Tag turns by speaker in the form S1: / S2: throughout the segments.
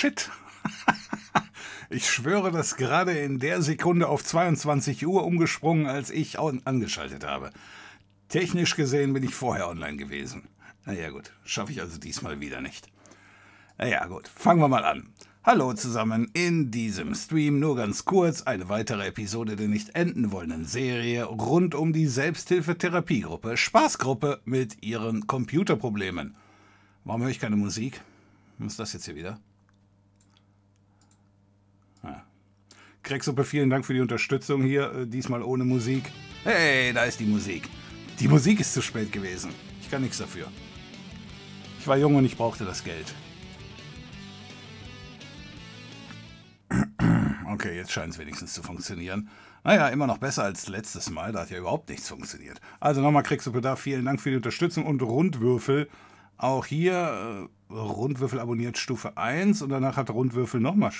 S1: Shit. ich schwöre, dass gerade in der Sekunde auf 22 Uhr umgesprungen, als ich angeschaltet habe. Technisch gesehen bin ich vorher online gewesen. Naja gut, schaffe ich also diesmal wieder nicht. Naja gut, fangen wir mal an. Hallo zusammen, in diesem Stream nur ganz kurz eine weitere Episode der nicht enden wollenden Serie rund um die Selbsthilfetherapiegruppe Spaßgruppe mit ihren Computerproblemen. Warum höre ich keine Musik? Was ist das jetzt hier wieder? Krecksuppe, vielen Dank für die Unterstützung hier, äh, diesmal ohne Musik. Hey, da ist die Musik. Die Musik ist zu spät gewesen. Ich kann nichts dafür. Ich war jung und ich brauchte das Geld. Okay, jetzt scheint es wenigstens zu funktionieren. Naja, immer noch besser als letztes Mal, da hat ja überhaupt nichts funktioniert. Also nochmal kriegst du Bedarf, vielen Dank für die Unterstützung und Rundwürfel. Auch hier äh, Rundwürfel abonniert Stufe 1 und danach hat Rundwürfel nochmal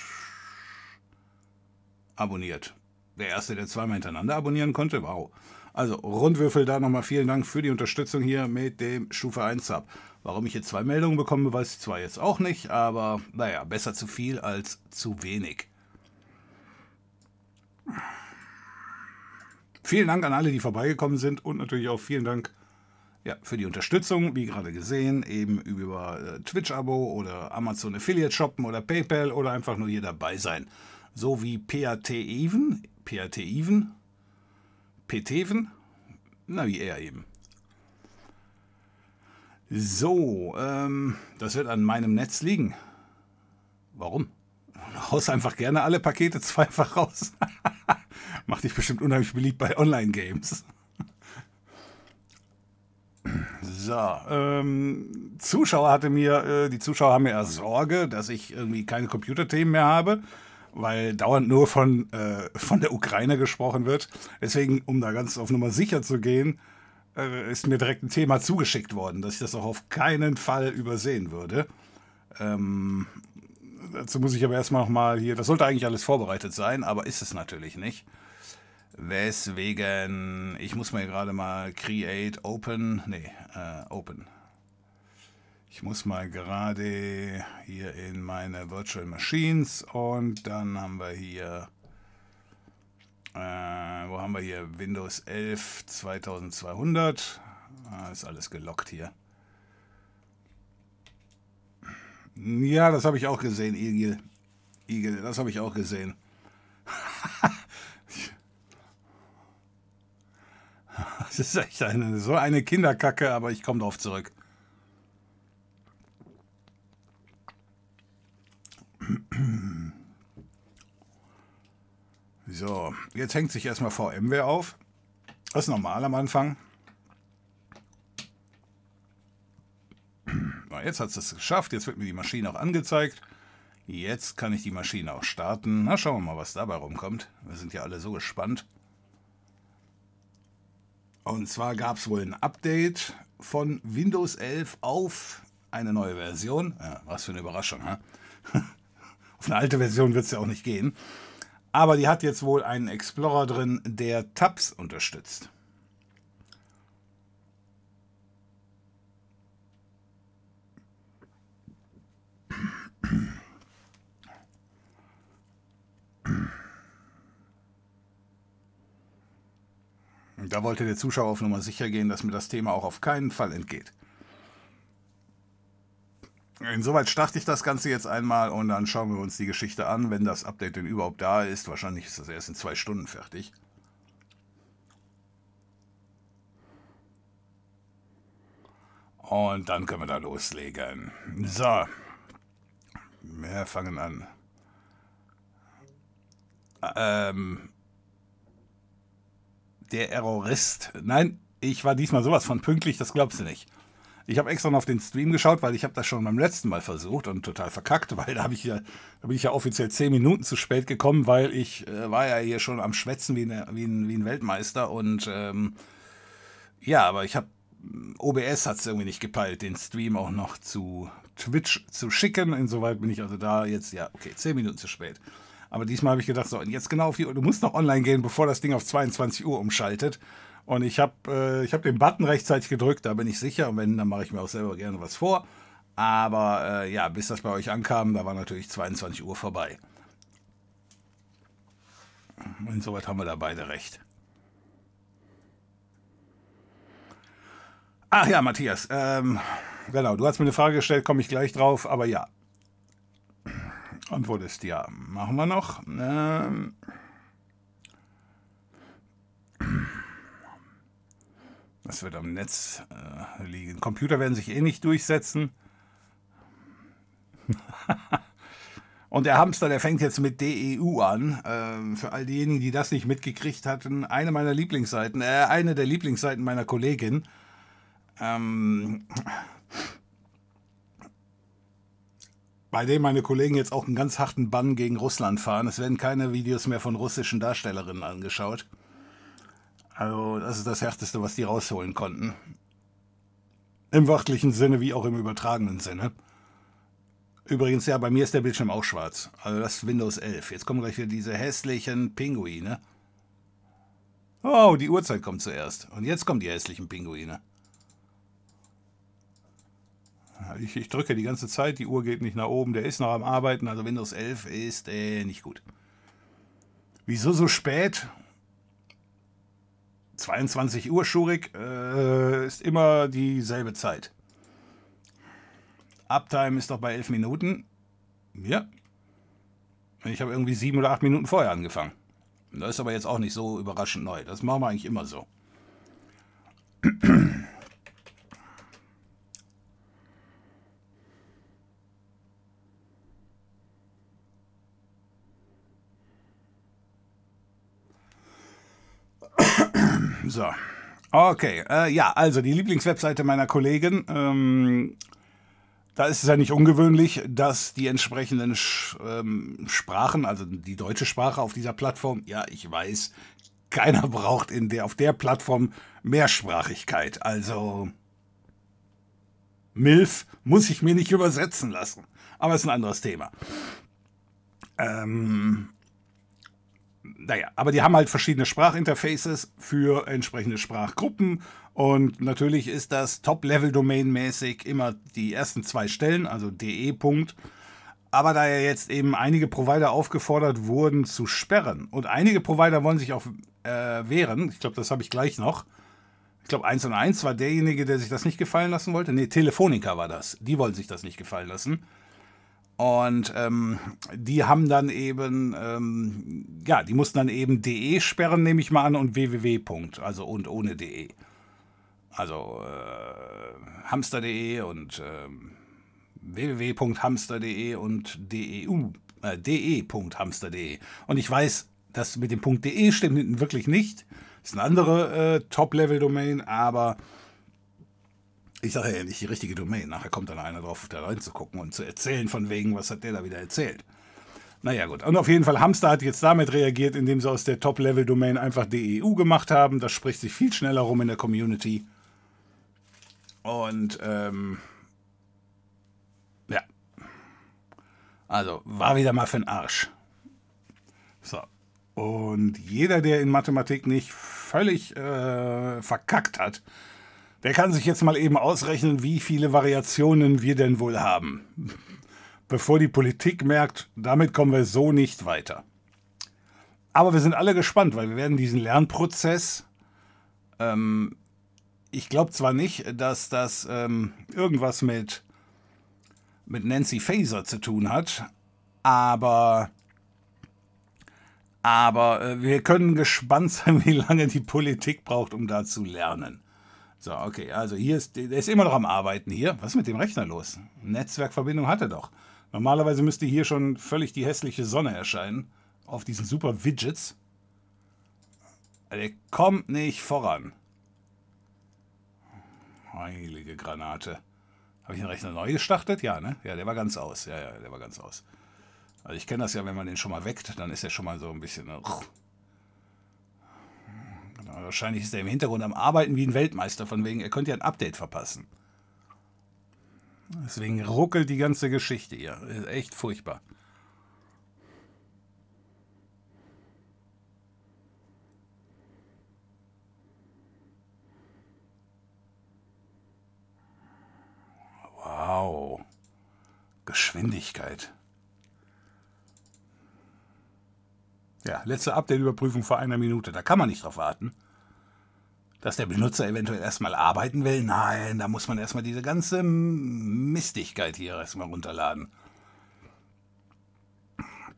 S1: abonniert. Der erste, der zweimal hintereinander abonnieren konnte, wow. Also Rundwürfel, da nochmal vielen Dank für die Unterstützung hier mit dem Stufe 1 Sub. Warum ich jetzt zwei Meldungen bekomme, weiß ich zwar jetzt auch nicht, aber naja, besser zu viel als zu wenig. Vielen Dank an alle, die vorbeigekommen sind und natürlich auch vielen Dank ja, für die Unterstützung, wie gerade gesehen, eben über äh, Twitch-Abo oder Amazon Affiliate shoppen oder PayPal oder einfach nur hier dabei sein. So wie PAT Even, PAT Even, PTven, na wie er eben. So, ähm, das wird an meinem Netz liegen. Warum? Haus einfach gerne alle Pakete zweifach raus. Macht dich bestimmt unheimlich beliebt bei Online-Games. So, ähm, Zuschauer hatte mir, äh, die Zuschauer haben mir eher Sorge, dass ich irgendwie keine Computerthemen mehr habe, weil dauernd nur von, äh, von der Ukraine gesprochen wird. Deswegen, um da ganz auf Nummer sicher zu gehen, äh, ist mir direkt ein Thema zugeschickt worden, dass ich das auch auf keinen Fall übersehen würde. Ähm, dazu muss ich aber erstmal nochmal hier, das sollte eigentlich alles vorbereitet sein, aber ist es natürlich nicht. Weswegen, ich muss mir gerade mal Create Open, nee, äh, Open. Ich muss mal gerade hier in meine Virtual Machines und dann haben wir hier, äh, wo haben wir hier? Windows 11 2200. Ah, ist alles gelockt hier. Ja, das habe ich auch gesehen, Igel. Igel, das habe ich auch gesehen. Das ist echt eine, so eine Kinderkacke, aber ich komme drauf zurück. So, jetzt hängt sich erstmal VMware auf. Das ist normal am Anfang. Jetzt hat es es geschafft. Jetzt wird mir die Maschine auch angezeigt. Jetzt kann ich die Maschine auch starten. Na, schauen wir mal, was dabei rumkommt. Wir sind ja alle so gespannt. Und zwar gab es wohl ein Update von Windows 11 auf eine neue Version. Ja, was für eine Überraschung, ha? auf eine alte Version wird es ja auch nicht gehen. Aber die hat jetzt wohl einen Explorer drin, der Tabs unterstützt. Da wollte der Zuschauer auf Nummer sicher gehen, dass mir das Thema auch auf keinen Fall entgeht. Insoweit starte ich das Ganze jetzt einmal und dann schauen wir uns die Geschichte an, wenn das Update denn überhaupt da ist. Wahrscheinlich ist das erst in zwei Stunden fertig. Und dann können wir da loslegen. So. Wir fangen an. Ähm, der Errorist. Nein, ich war diesmal sowas von pünktlich, das glaubst du nicht. Ich habe extra noch auf den Stream geschaut, weil ich habe das schon beim letzten Mal versucht und total verkackt, weil da, ich ja, da bin ich ja offiziell zehn Minuten zu spät gekommen, weil ich äh, war ja hier schon am Schwätzen wie, eine, wie, ein, wie ein Weltmeister und ähm, ja, aber ich habe OBS hat es irgendwie nicht gepeilt, den Stream auch noch zu Twitch zu schicken. Insoweit bin ich also da jetzt, ja, okay, zehn Minuten zu spät. Aber diesmal habe ich gedacht, so, und jetzt genau auf die Uhr, du musst noch online gehen, bevor das Ding auf 22 Uhr umschaltet. Und ich habe äh, hab den Button rechtzeitig gedrückt, da bin ich sicher. Und wenn, dann mache ich mir auch selber gerne was vor. Aber äh, ja, bis das bei euch ankam, da war natürlich 22 Uhr vorbei. Insoweit haben wir da beide recht. Ach ja, Matthias, ähm, genau, du hast mir eine Frage gestellt, komme ich gleich drauf, aber ja. Antwort ist ja. Machen wir noch. Ähm, das wird am Netz äh, liegen. Computer werden sich eh nicht durchsetzen. Und der Hamster, der fängt jetzt mit DEU an. Ähm, für all diejenigen, die das nicht mitgekriegt hatten, eine meiner Lieblingsseiten, äh, eine der Lieblingsseiten meiner Kollegin. Ähm, bei dem meine Kollegen jetzt auch einen ganz harten Bann gegen Russland fahren. Es werden keine Videos mehr von russischen Darstellerinnen angeschaut. Also, das ist das Härteste, was die rausholen konnten. Im wörtlichen Sinne wie auch im übertragenen Sinne. Übrigens, ja, bei mir ist der Bildschirm auch schwarz. Also das ist Windows 11. Jetzt kommen gleich wieder diese hässlichen Pinguine. Oh, die Uhrzeit kommt zuerst. Und jetzt kommen die hässlichen Pinguine. Ich, ich, drücke die ganze Zeit, die Uhr geht nicht nach oben, der ist noch am Arbeiten, also Windows 11 ist äh, nicht gut. Wieso so spät? 22 Uhr, Schurik, äh, ist immer dieselbe Zeit. Uptime ist doch bei 11 Minuten. Ja. Ich habe irgendwie sieben oder acht Minuten vorher angefangen. Das ist aber jetzt auch nicht so überraschend neu. Das machen wir eigentlich immer so. So. Okay, äh, ja, also die Lieblingswebseite meiner Kollegin ähm, da ist es ja nicht ungewöhnlich, dass die entsprechenden Sch ähm, Sprachen, also die deutsche Sprache auf dieser Plattform, ja, ich weiß, keiner braucht in der, auf der Plattform Mehrsprachigkeit. Also MILF muss ich mir nicht übersetzen lassen. Aber ist ein anderes Thema. Ähm, naja, aber die haben halt verschiedene Sprachinterfaces für entsprechende Sprachgruppen und natürlich ist das Top-Level-Domain-mäßig immer die ersten zwei Stellen, also de. Aber da ja jetzt eben einige Provider aufgefordert wurden zu sperren und einige Provider wollen sich auch äh, wehren, ich glaube, das habe ich gleich noch. Ich glaube, 1 und 1 war derjenige, der sich das nicht gefallen lassen wollte. Nee, Telefonica war das. Die wollten sich das nicht gefallen lassen. Und ähm, die haben dann eben, ähm, ja, die mussten dann eben de sperren, nehme ich mal an, und www. also und ohne de. Also äh, hamster.de und äh, www.hamster.de und deu, äh, de.hamster.de. Und ich weiß, das mit dem .de stimmt wirklich nicht. Das ist eine andere äh, Top-Level-Domain, aber ich sage ja nicht die richtige Domain. Nachher kommt dann einer drauf, da reinzugucken und zu erzählen von wegen, was hat der da wieder erzählt. Naja, gut. Und auf jeden Fall, Hamster hat jetzt damit reagiert, indem sie aus der Top-Level-Domain einfach DEU gemacht haben. Das spricht sich viel schneller rum in der Community. Und, ähm, ja. Also, war wieder mal für den Arsch. So. Und jeder, der in Mathematik nicht völlig äh, verkackt hat, der kann sich jetzt mal eben ausrechnen, wie viele Variationen wir denn wohl haben. Bevor die Politik merkt, damit kommen wir so nicht weiter. Aber wir sind alle gespannt, weil wir werden diesen Lernprozess, ähm, ich glaube zwar nicht, dass das ähm, irgendwas mit, mit Nancy Faser zu tun hat, aber, aber äh, wir können gespannt sein, wie lange die Politik braucht, um da zu lernen. So, okay, also hier ist, der ist immer noch am Arbeiten hier. Was ist mit dem Rechner los? Netzwerkverbindung hat er doch. Normalerweise müsste hier schon völlig die hässliche Sonne erscheinen. Auf diesen super Widgets. Der kommt nicht voran. Heilige Granate. Habe ich den Rechner neu gestartet? Ja, ne? Ja, der war ganz aus. Ja, ja, der war ganz aus. Also ich kenne das ja, wenn man den schon mal weckt, dann ist er schon mal so ein bisschen... Uh, Wahrscheinlich ist er im Hintergrund am Arbeiten wie ein Weltmeister, von wegen, er könnte ja ein Update verpassen. Deswegen ruckelt die ganze Geschichte hier. Ist echt furchtbar. Wow. Geschwindigkeit. Ja, letzte Update-Überprüfung vor einer Minute. Da kann man nicht drauf warten. Dass der Benutzer eventuell erstmal arbeiten will. Nein, da muss man erstmal diese ganze Mistigkeit hier erstmal runterladen.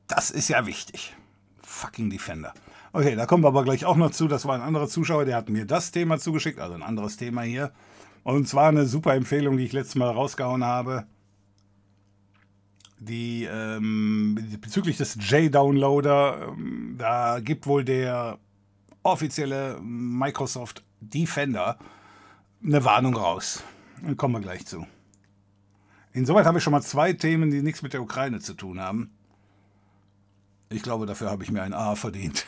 S1: Das ist ja wichtig. Fucking Defender. Okay, da kommen wir aber gleich auch noch zu. Das war ein anderer Zuschauer, der hat mir das Thema zugeschickt, also ein anderes Thema hier. Und zwar eine super Empfehlung, die ich letztes Mal rausgehauen habe. Die ähm, bezüglich des J-Downloader, ähm, da gibt wohl der offizielle Microsoft Defender eine Warnung raus. Dann kommen wir gleich zu. Insoweit habe ich schon mal zwei Themen, die nichts mit der Ukraine zu tun haben. Ich glaube, dafür habe ich mir ein A verdient.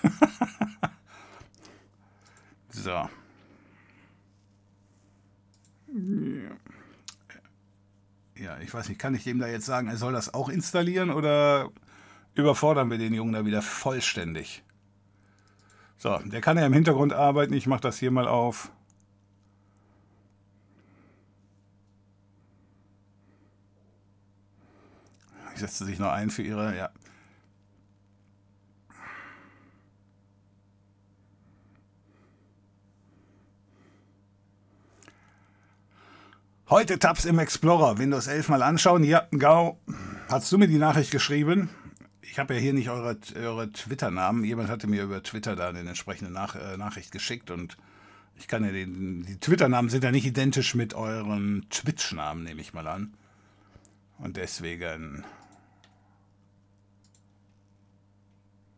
S1: so. Ja, ich weiß nicht, kann ich dem da jetzt sagen, er soll das auch installieren oder überfordern wir den Jungen da wieder vollständig? So, der kann ja im Hintergrund arbeiten. Ich mache das hier mal auf. Ich setze sich noch ein für ihre, ja. Heute Tabs im Explorer, Windows 11 mal anschauen. Ja, Gau, hast du mir die Nachricht geschrieben? Ich habe ja hier nicht eure, eure Twitter-Namen. Jemand hatte mir über Twitter da eine entsprechende Nach äh, Nachricht geschickt und ich kann ja den, die Twitter-Namen sind ja nicht identisch mit euren Twitch-Namen, nehme ich mal an. Und deswegen.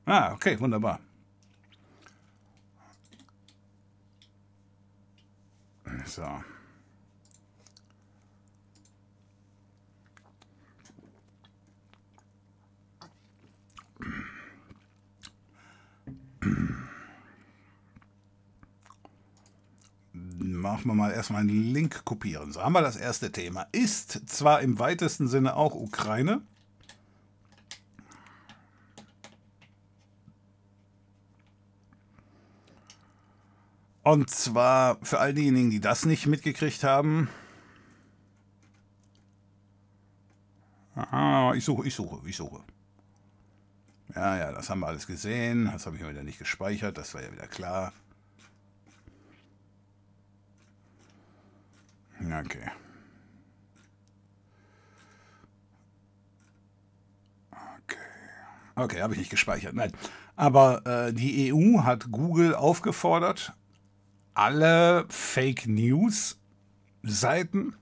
S1: Ah, okay, wunderbar. So. Machen wir mal erstmal einen Link kopieren. So haben wir das erste Thema. Ist zwar im weitesten Sinne auch Ukraine. Und zwar für all diejenigen, die das nicht mitgekriegt haben. Ah, ich suche, ich suche, ich suche. Ja, ja, das haben wir alles gesehen. Das habe ich mir wieder nicht gespeichert. Das war ja wieder klar. Okay. Okay. Okay, habe ich nicht gespeichert. Nein. Aber äh, die EU hat Google aufgefordert, alle Fake News Seiten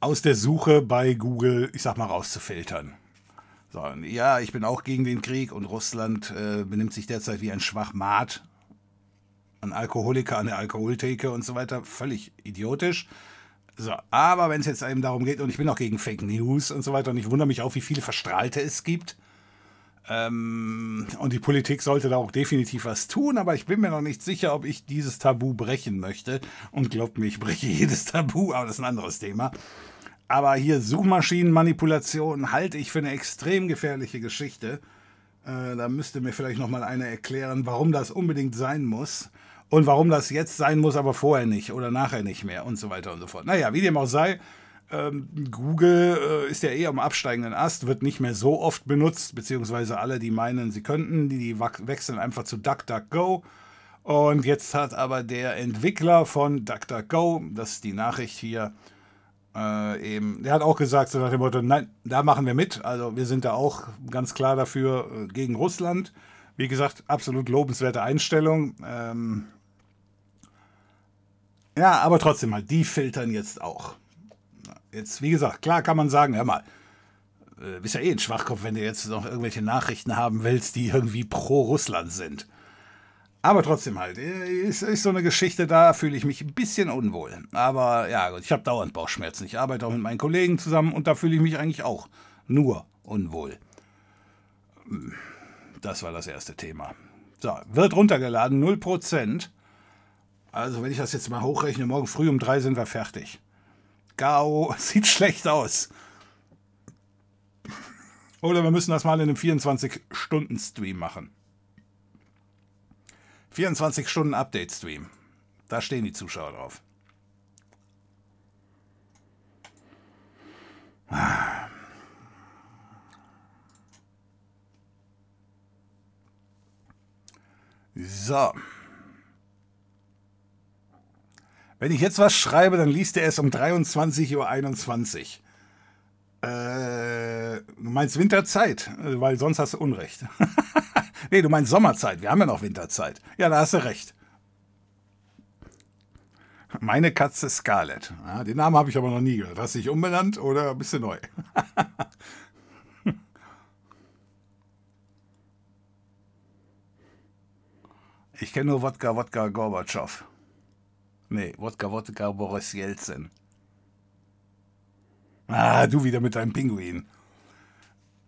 S1: aus der Suche bei Google, ich sag mal, rauszufiltern. So, ja, ich bin auch gegen den Krieg und Russland äh, benimmt sich derzeit wie ein Schwachmat. Ein Alkoholiker an der Alkoholtheke und so weiter. Völlig idiotisch. So, aber wenn es jetzt eben darum geht, und ich bin auch gegen Fake News und so weiter, und ich wundere mich auch, wie viele Verstrahlte es gibt. Ähm, und die Politik sollte da auch definitiv was tun, aber ich bin mir noch nicht sicher, ob ich dieses Tabu brechen möchte. Und glaubt mir, ich breche jedes Tabu, aber das ist ein anderes Thema. Aber hier Suchmaschinenmanipulation halte ich für eine extrem gefährliche Geschichte. Äh, da müsste mir vielleicht noch mal einer erklären, warum das unbedingt sein muss und warum das jetzt sein muss, aber vorher nicht oder nachher nicht mehr und so weiter und so fort. Naja, wie dem auch sei, ähm, Google äh, ist ja eher am absteigenden Ast, wird nicht mehr so oft benutzt, beziehungsweise alle, die meinen, sie könnten, die, die wechseln einfach zu DuckDuckGo. Und jetzt hat aber der Entwickler von DuckDuckGo, das ist die Nachricht hier, äh, eben, der hat auch gesagt, so nach dem Motto, nein, da machen wir mit. Also wir sind da auch ganz klar dafür äh, gegen Russland. Wie gesagt, absolut lobenswerte Einstellung. Ähm, ja, aber trotzdem halt, die filtern jetzt auch. Jetzt, wie gesagt, klar kann man sagen, hör mal, äh, bist ja eh ein Schwachkopf, wenn du jetzt noch irgendwelche Nachrichten haben willst, die irgendwie pro Russland sind. Aber trotzdem halt, ist, ist so eine Geschichte, da fühle ich mich ein bisschen unwohl. Aber ja, gut, ich habe dauernd Bauchschmerzen. Ich arbeite auch mit meinen Kollegen zusammen und da fühle ich mich eigentlich auch nur unwohl. Das war das erste Thema. So, wird runtergeladen, 0%. Also, wenn ich das jetzt mal hochrechne, morgen früh um drei sind wir fertig. Gao, sieht schlecht aus. Oder wir müssen das mal in einem 24-Stunden-Stream machen. 24 Stunden Update-Stream. Da stehen die Zuschauer drauf. So. Wenn ich jetzt was schreibe, dann liest er es um 23.21 Uhr. Äh, du meinst Winterzeit, äh, weil sonst hast du Unrecht. nee, du meinst Sommerzeit. Wir haben ja noch Winterzeit. Ja, da hast du recht. Meine Katze Scarlett. Ja, den Namen habe ich aber noch nie gehört. Hast du dich umbenannt oder bist du neu? ich kenne nur Wodka, Wodka, Gorbatschow. Nee, Wodka, Wodka, Boris Jelzin. Ah, du wieder mit deinem Pinguin.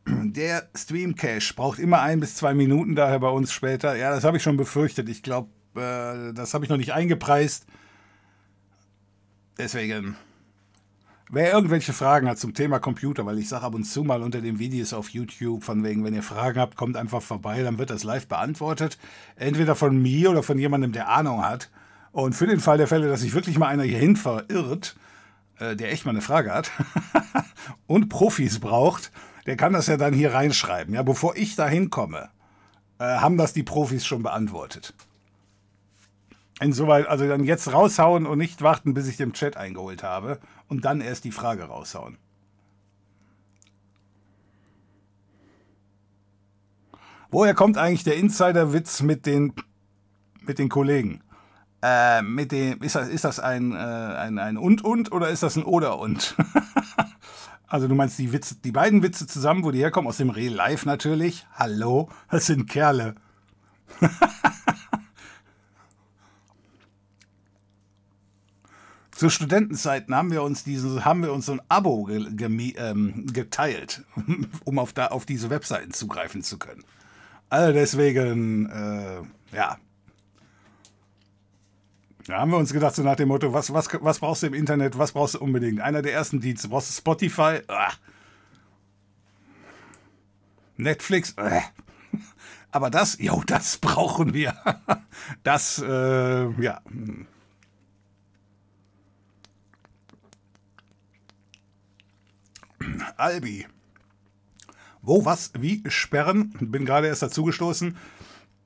S1: Der Stream Cache braucht immer ein bis zwei Minuten, daher bei uns später. Ja, das habe ich schon befürchtet. Ich glaube, äh, das habe ich noch nicht eingepreist. Deswegen, wer irgendwelche Fragen hat zum Thema Computer, weil ich sage ab und zu mal unter den Videos auf YouTube, von wegen, wenn ihr Fragen habt, kommt einfach vorbei, dann wird das live beantwortet. Entweder von mir oder von jemandem, der Ahnung hat. Und für den Fall der Fälle, dass sich wirklich mal einer hierhin verirrt, äh, der echt mal eine Frage hat und Profis braucht, der kann das ja dann hier reinschreiben. Ja, bevor ich da hinkomme, äh, haben das die Profis schon beantwortet. Insoweit, also dann jetzt raushauen und nicht warten, bis ich den Chat eingeholt habe und dann erst die Frage raushauen. Woher kommt eigentlich der Insider-Witz mit den, mit den Kollegen? Äh, mit dem, ist das, ist das ein, äh, ein, ein und und oder ist das ein oder und? also du meinst die Witze, die beiden Witze zusammen, wo die herkommen, aus dem Real Life natürlich. Hallo, das sind Kerle. Zu Studentenzeiten haben wir uns diesen, haben wir uns so ein Abo ge, ge, ähm, geteilt, um auf, da, auf diese Webseiten zugreifen zu können. Also deswegen, äh, ja. Da haben wir uns gedacht, so nach dem Motto, was, was, was brauchst du im Internet, was brauchst du unbedingt? Einer der ersten Dienste, brauchst du Spotify? Ah. Netflix? Ah. Aber das, jo, das brauchen wir. Das, äh, ja. Albi. Wo, was, wie sperren? Bin gerade erst dazugestoßen.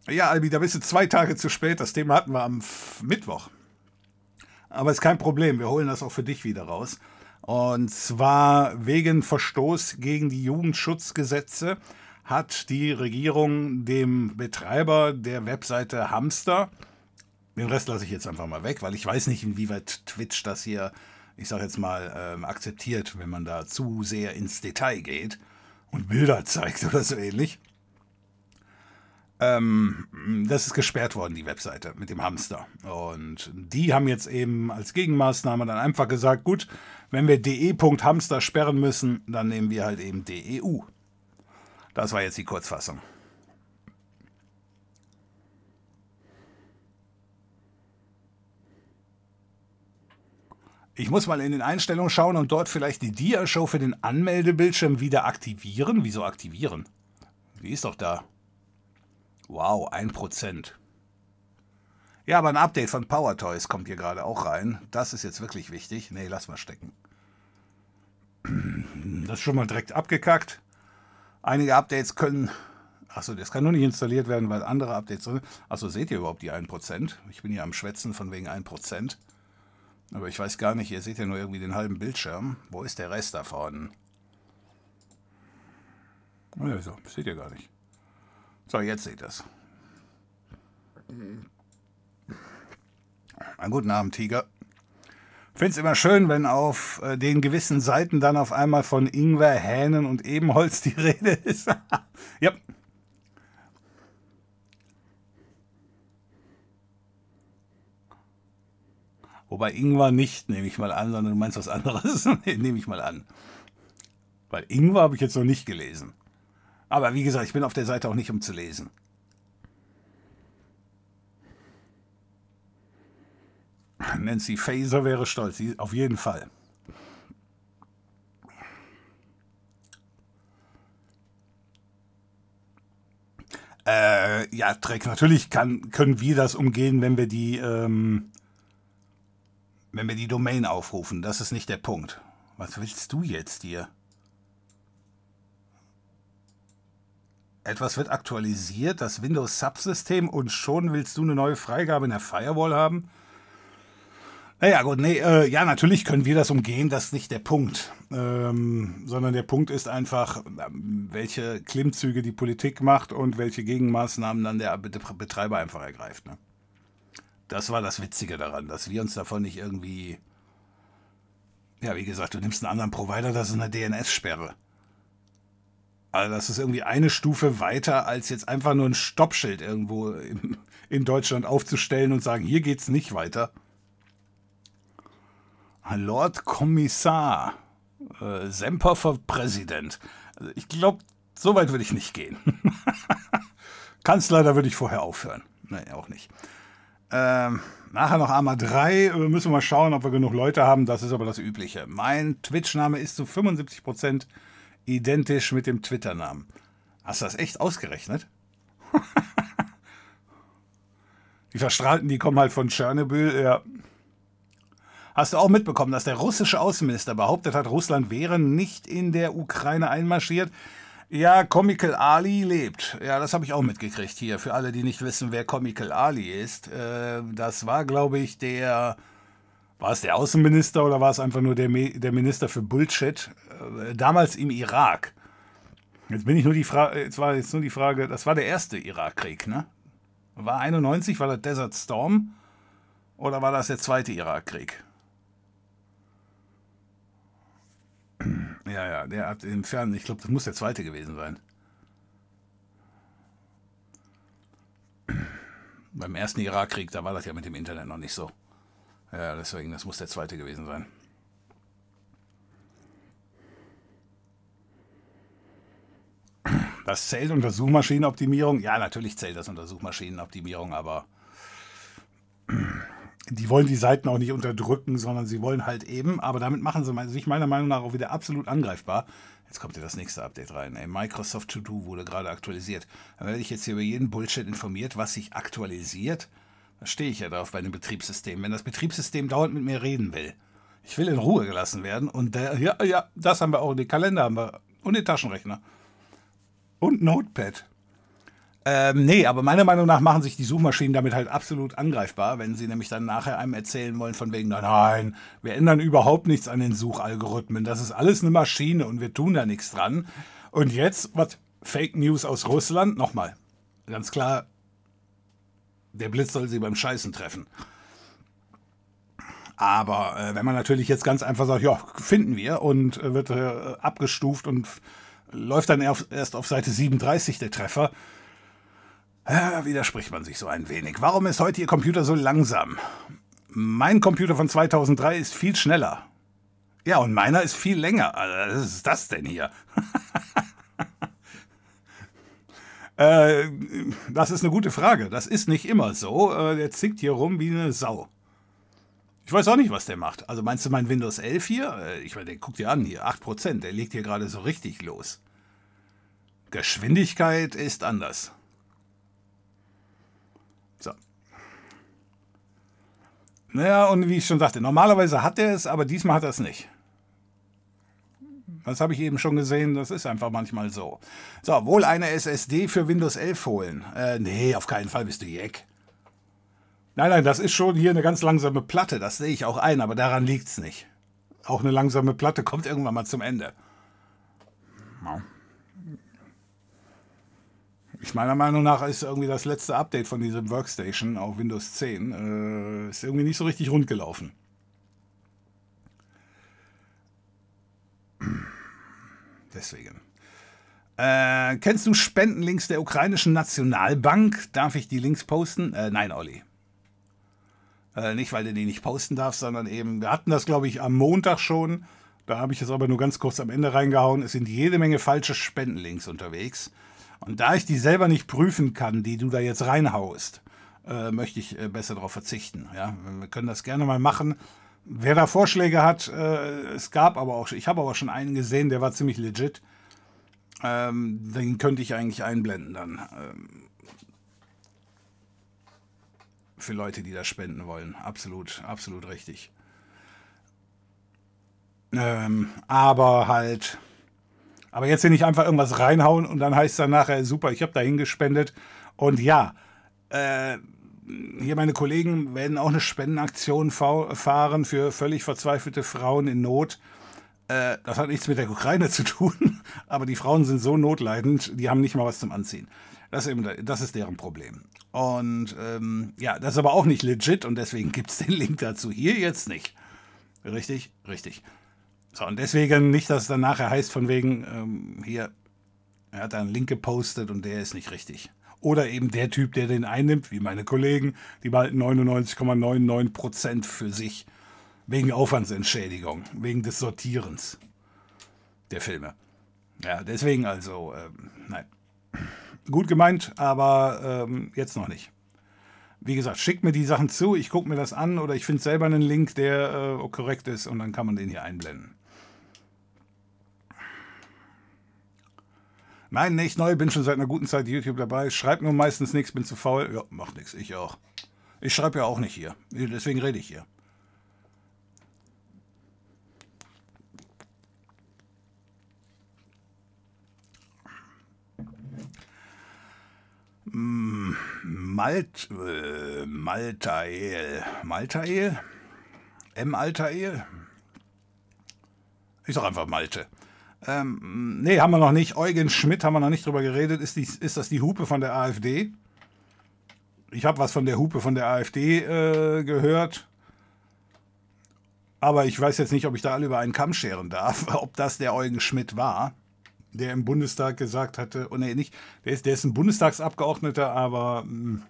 S1: Ja, Albi, da bist du zwei Tage zu spät. Das Thema hatten wir am Mittwoch. Aber ist kein Problem. Wir holen das auch für dich wieder raus. Und zwar wegen Verstoß gegen die Jugendschutzgesetze hat die Regierung dem Betreiber der Webseite Hamster, den Rest lasse ich jetzt einfach mal weg, weil ich weiß nicht, inwieweit Twitch das hier ich sage jetzt mal, ähm, akzeptiert, wenn man da zu sehr ins Detail geht und Bilder zeigt oder so ähnlich. Ähm, das ist gesperrt worden, die Webseite mit dem Hamster. Und die haben jetzt eben als Gegenmaßnahme dann einfach gesagt, gut, wenn wir de.hamster sperren müssen, dann nehmen wir halt eben DEU. Das war jetzt die Kurzfassung. Ich muss mal in den Einstellungen schauen und dort vielleicht die Dia-Show für den Anmeldebildschirm wieder aktivieren. Wieso aktivieren? Die ist doch da. Wow, 1%. Ja, aber ein Update von Power Toys kommt hier gerade auch rein. Das ist jetzt wirklich wichtig. Nee, lass mal stecken. Das ist schon mal direkt abgekackt. Einige Updates können. Achso, das kann nur nicht installiert werden, weil andere Updates drin sind. Achso, seht ihr überhaupt die 1%? Ich bin hier am Schwätzen von wegen 1%. Aber ich weiß gar nicht, ihr seht ja nur irgendwie den halben Bildschirm. Wo ist der Rest davon? Also, seht ihr gar nicht. So, jetzt seht ihr es. Einen guten Abend, Tiger. Finde es immer schön, wenn auf äh, den gewissen Seiten dann auf einmal von Ingwer, Hähnen und Ebenholz die Rede ist. ja, Wobei Ingwer nicht, nehme ich mal an, sondern du meinst was anderes, nehme ich mal an. Weil Ingwer habe ich jetzt noch nicht gelesen. Aber wie gesagt, ich bin auf der Seite auch nicht, um zu lesen. Nancy Faser wäre stolz, auf jeden Fall. Äh, ja, Dreck, natürlich kann, können wir das umgehen, wenn wir die ähm, wenn wir die Domain aufrufen. Das ist nicht der Punkt. Was willst du jetzt hier? Etwas wird aktualisiert, das Windows-Subsystem, und schon willst du eine neue Freigabe in der Firewall haben? Naja, gut, nee, äh, ja, natürlich können wir das umgehen, das ist nicht der Punkt. Ähm, sondern der Punkt ist einfach, ähm, welche Klimmzüge die Politik macht und welche Gegenmaßnahmen dann der Betreiber einfach ergreift. Ne? Das war das Witzige daran, dass wir uns davon nicht irgendwie. Ja, wie gesagt, du nimmst einen anderen Provider, das ist eine DNS-Sperre. Also das ist irgendwie eine Stufe weiter, als jetzt einfach nur ein Stoppschild irgendwo in, in Deutschland aufzustellen und sagen, hier geht's nicht weiter. Lord Kommissar, äh, Semper for Präsident. Also ich glaube, so weit würde ich nicht gehen. Kanzler, da würde ich vorher aufhören. Nein, auch nicht. Ähm, nachher noch Arma 3. Äh, müssen wir mal schauen, ob wir genug Leute haben. Das ist aber das Übliche. Mein Twitch-Name ist zu 75% identisch mit dem Twitter-Namen. Hast du das echt ausgerechnet? die Verstrahlten, die kommen halt von Tschernobyl. Ja, Hast du auch mitbekommen, dass der russische Außenminister behauptet hat, Russland wäre nicht in der Ukraine einmarschiert? Ja, Comical Ali lebt. Ja, das habe ich auch mitgekriegt hier. Für alle, die nicht wissen, wer Comical Ali ist. Äh, das war, glaube ich, der. War es der Außenminister oder war es einfach nur der, der Minister für Bullshit? Äh, damals im Irak. Jetzt bin ich nur die Frage, jetzt war jetzt nur die Frage, das war der erste Irakkrieg, ne? War 91, war das Desert Storm? Oder war das der zweite Irakkrieg? Ja, ja, der hat im Fernsehen, ich glaube, das muss der zweite gewesen sein. Beim ersten Irakkrieg, da war das ja mit dem Internet noch nicht so. Ja, deswegen, das muss der zweite gewesen sein. Das zählt unter Suchmaschinenoptimierung? Ja, natürlich zählt das unter Suchmaschinenoptimierung, aber die wollen die Seiten auch nicht unterdrücken, sondern sie wollen halt eben, aber damit machen sie sich meiner Meinung nach auch wieder absolut angreifbar. Jetzt kommt ja das nächste Update rein. Ey, Microsoft To Do wurde gerade aktualisiert. Da werde ich jetzt hier über jeden Bullshit informiert, was sich aktualisiert. Da stehe ich ja drauf bei dem Betriebssystem. Wenn das Betriebssystem dauernd mit mir reden will, ich will in Ruhe gelassen werden und der, ja, ja, das haben wir auch, den Kalender haben wir und den Taschenrechner und Notepad. Ähm, nee, aber meiner Meinung nach machen sich die Suchmaschinen damit halt absolut angreifbar, wenn sie nämlich dann nachher einem erzählen wollen, von wegen, nein, wir ändern überhaupt nichts an den Suchalgorithmen. Das ist alles eine Maschine und wir tun da nichts dran. Und jetzt, was? Fake News aus Russland? Nochmal. Ganz klar, der Blitz soll sie beim Scheißen treffen. Aber äh, wenn man natürlich jetzt ganz einfach sagt, ja, finden wir und äh, wird äh, abgestuft und läuft dann erst auf Seite 37 der Treffer, ja, widerspricht man sich so ein wenig. Warum ist heute Ihr Computer so langsam? Mein Computer von 2003 ist viel schneller. Ja, und meiner ist viel länger. Also, was ist das denn hier? äh, das ist eine gute Frage. Das ist nicht immer so. Äh, der zickt hier rum wie eine Sau. Ich weiß auch nicht, was der macht. Also meinst du mein Windows 11 hier? Äh, ich meine, der guckt dir an hier, 8%. Der legt hier gerade so richtig los. Geschwindigkeit ist anders. Naja, und wie ich schon sagte, normalerweise hat er es, aber diesmal hat er es nicht. Das habe ich eben schon gesehen, das ist einfach manchmal so. So, wohl eine SSD für Windows 11 holen. Äh, nee, auf keinen Fall bist du Jack. Nein, nein, das ist schon hier eine ganz langsame Platte, das sehe ich auch ein, aber daran liegt es nicht. Auch eine langsame Platte kommt irgendwann mal zum Ende. Ich meiner Meinung nach ist irgendwie das letzte Update von diesem Workstation auf Windows 10 äh, ist irgendwie nicht so richtig rund gelaufen. Deswegen. Äh, kennst du Spendenlinks der ukrainischen Nationalbank? Darf ich die Links posten? Äh, nein, Olli. Äh, nicht, weil du die nicht posten darfst, sondern eben, wir hatten das, glaube ich, am Montag schon. Da habe ich es aber nur ganz kurz am Ende reingehauen. Es sind jede Menge falsche Spendenlinks unterwegs. Und da ich die selber nicht prüfen kann, die du da jetzt reinhaust, äh, möchte ich äh, besser darauf verzichten. Ja? Wir können das gerne mal machen. Wer da Vorschläge hat, äh, es gab aber auch, ich habe aber schon einen gesehen, der war ziemlich legit. Ähm, den könnte ich eigentlich einblenden dann. Ähm, für Leute, die das spenden wollen. Absolut, absolut richtig. Ähm, aber halt Aber jetzt hier nicht einfach irgendwas reinhauen und dann heißt es dann nachher, super, ich habe da hingespendet. Und ja, äh, hier meine Kollegen werden auch eine Spendenaktion fahren für völlig verzweifelte Frauen in Not. Äh, das hat nichts mit der Ukraine zu tun, aber die Frauen sind so notleidend, die haben nicht mal was zum Anziehen. Das ist, eben, das ist deren Problem. Und ähm, ja, das ist aber auch nicht legit und deswegen gibt es den Link dazu hier jetzt nicht. Richtig? Richtig. So, und deswegen nicht, dass es dann nachher heißt, von wegen, ähm, hier, er hat einen Link gepostet und der ist nicht richtig. Oder eben der Typ, der den einnimmt, wie meine Kollegen, die behalten 99,99% für sich. Wegen Aufwandsentschädigung, wegen des Sortierens der Filme. Ja, deswegen also, ähm, nein. Gut gemeint, aber ähm, jetzt noch nicht. Wie gesagt, schickt mir die Sachen zu, ich gucke mir das an oder ich finde selber einen Link, der äh, korrekt ist und dann kann man den hier einblenden. Nein, nicht neu, bin schon seit einer guten Zeit YouTube dabei. Schreibt nur meistens nichts, bin zu faul. Ja, macht nichts, ich auch. Ich schreibe ja auch nicht hier. Deswegen rede ich hier. Malt, äh, Maltael. Maltael? M. Altael? Ich sag einfach Malte. Ähm, nee, haben wir noch nicht. Eugen Schmidt haben wir noch nicht drüber geredet. Ist, die, ist das die Hupe von der AfD? Ich habe was von der Hupe von der AfD äh, gehört. Aber ich weiß jetzt nicht, ob ich da alle über einen Kamm scheren darf, ob das der Eugen Schmidt war, der im Bundestag gesagt hatte, oh nee, nicht, der ist, der ist ein Bundestagsabgeordneter, aber mh, hm,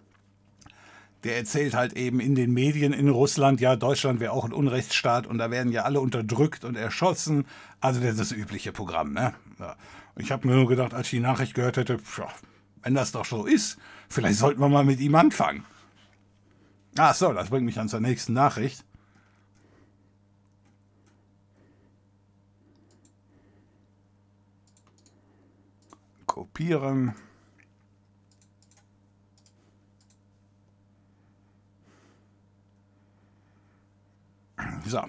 S1: der erzählt halt eben in den Medien in Russland, ja, Deutschland wäre auch ein Unrechtsstaat und da werden ja alle unterdrückt und erschossen. Also das ist das übliche Programm, ne? Ja. Ich habe mir nur gedacht, als ich die Nachricht gehört hätte, pf, wenn das doch so ist, vielleicht sollten wir mal mit ihm anfangen. Ach so, das bringt mich dann zur nächsten Nachricht. Kopieren. So.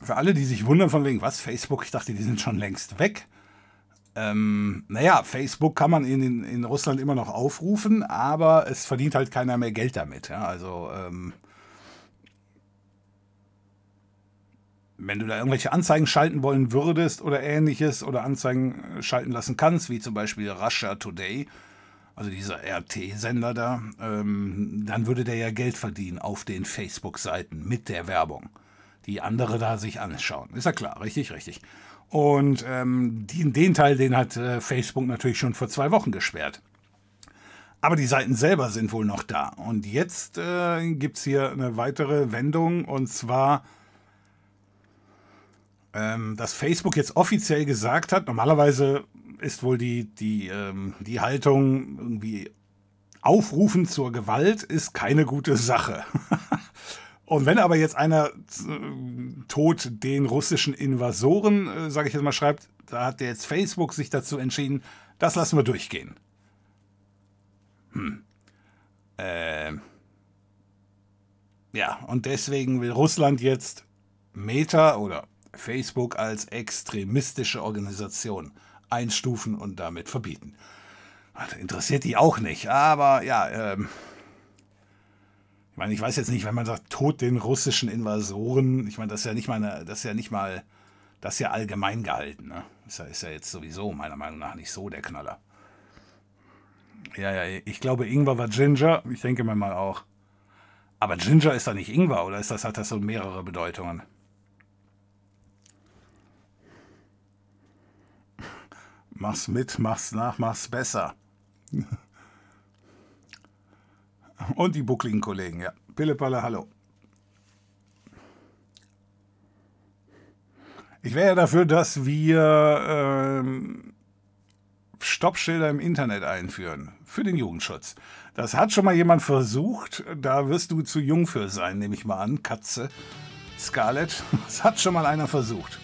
S1: Für alle, die sich wundern von wegen, was, Facebook, ich dachte, die sind schon längst weg. Ähm, naja, Facebook kann man in, in Russland immer noch aufrufen, aber es verdient halt keiner mehr Geld damit. Ja? Also, ähm, wenn du da irgendwelche Anzeigen schalten wollen würdest oder ähnliches oder Anzeigen schalten lassen kannst, wie zum Beispiel Russia Today, also dieser RT-Sender da, ähm, dann würde der ja Geld verdienen auf den Facebook-Seiten mit der Werbung, die andere da sich anschauen. Ist ja klar, richtig, richtig. Und ähm, die, den Teil, den hat äh, Facebook natürlich schon vor zwei Wochen gesperrt. Aber die Seiten selber sind wohl noch da. Und jetzt äh, gibt es hier eine weitere Wendung und zwar ähm, dass Facebook jetzt offiziell gesagt hat, normalerweise ist wohl die, die, ähm, die Haltung irgendwie aufrufen zur Gewalt ist keine gute Sache. Und wenn aber jetzt einer äh, tot den russischen Invasoren, äh, sage ich jetzt mal, schreibt, da hat jetzt Facebook sich dazu entschieden, das lassen wir durchgehen. Hm. Äh, ja, und deswegen will Russland jetzt Meta oder Facebook als extremistische Organisation einstufen und damit verbieten. Das interessiert die auch nicht, aber ja, ähm, ich meine, ich weiß jetzt nicht, wenn man sagt, tot den russischen Invasoren, ich meine, das ist ja nicht mal, eine, das ist ja nicht mal, das ist ja allgemein gehalten, ne? Ist ja, ist ja jetzt sowieso meiner Meinung nach nicht so der Knaller. Ja, ja, ich glaube, Ingwer war Ginger, ich denke mir mal auch. Aber Ginger ist da nicht Ingwer, oder ist das, hat das so mehrere Bedeutungen? Mach's mit, mach's nach, mach's besser. Und die buckligen Kollegen, ja. Pillepalle, hallo. Ich wäre ja dafür, dass wir ähm, Stoppschilder im Internet einführen. Für den Jugendschutz. Das hat schon mal jemand versucht. Da wirst du zu jung für sein, nehme ich mal an. Katze. Scarlett. Das hat schon mal einer versucht.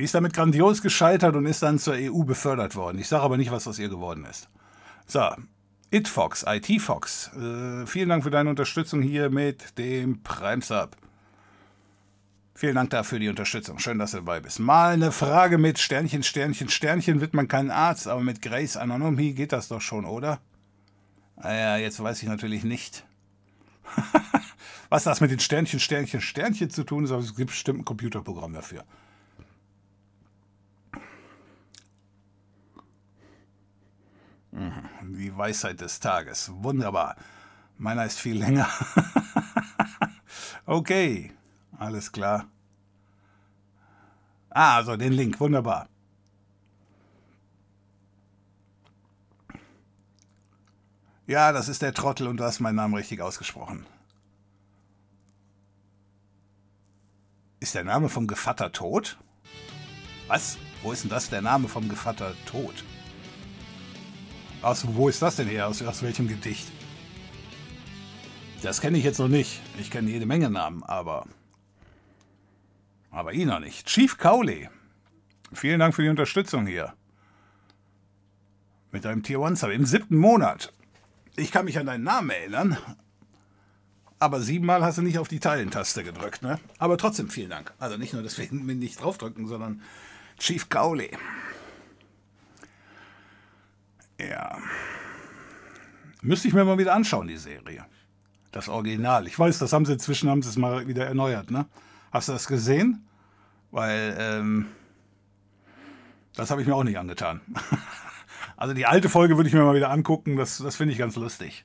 S1: Die ist damit grandios gescheitert und ist dann zur EU befördert worden. Ich sage aber nicht, was aus ihr geworden ist. So, ItFox, ITFox, äh, vielen Dank für deine Unterstützung hier mit dem Prime Sub. Vielen Dank dafür die Unterstützung. Schön, dass du dabei bist. Mal eine Frage mit Sternchen, Sternchen, Sternchen wird man kein Arzt, aber mit Grace Anonymie geht das doch schon, oder? Naja, ah jetzt weiß ich natürlich nicht, was das mit den Sternchen, Sternchen, Sternchen zu tun ist, aber es gibt bestimmt ein Computerprogramm dafür. Die Weisheit des Tages. Wunderbar. Meiner ist viel länger. okay. Alles klar. Ah, also den Link, wunderbar. Ja, das ist der Trottel und du hast meinen Namen richtig ausgesprochen. Ist der Name vom Gevatter tot? Was? Wo ist denn das, der Name vom Gevatter tot? Aus wo ist das denn her? Aus, aus welchem Gedicht? Das kenne ich jetzt noch nicht. Ich kenne jede Menge Namen, aber aber ihn noch nicht. Chief Cowley. Vielen Dank für die Unterstützung hier. Mit deinem Tier 1 Sub im siebten Monat. Ich kann mich an deinen Namen erinnern. Aber siebenmal hast du nicht auf die Teilentaste gedrückt, ne? Aber trotzdem vielen Dank. Also nicht nur, dass wir nicht draufdrücken, sondern Chief Cowley. Ja. Müsste ich mir mal wieder anschauen, die Serie. Das Original. Ich weiß, das haben sie inzwischen haben sie es mal wieder erneuert, ne? Hast du das gesehen? Weil ähm, das habe ich mir auch nicht angetan. also die alte Folge würde ich mir mal wieder angucken. Das, das finde ich ganz lustig.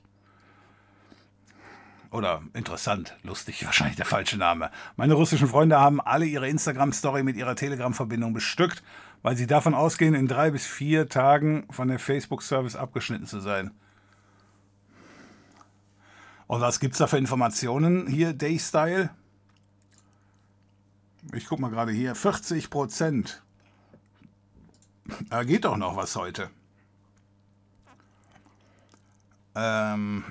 S1: Oder interessant, lustig, wahrscheinlich der falsche Name. Meine russischen Freunde haben alle ihre Instagram-Story mit ihrer Telegram-Verbindung bestückt, weil sie davon ausgehen, in drei bis vier Tagen von der Facebook-Service abgeschnitten zu sein. Und was gibt es da für Informationen hier, Daystyle? Ich guck mal gerade hier, 40 Prozent. Da geht doch noch was heute. Ähm,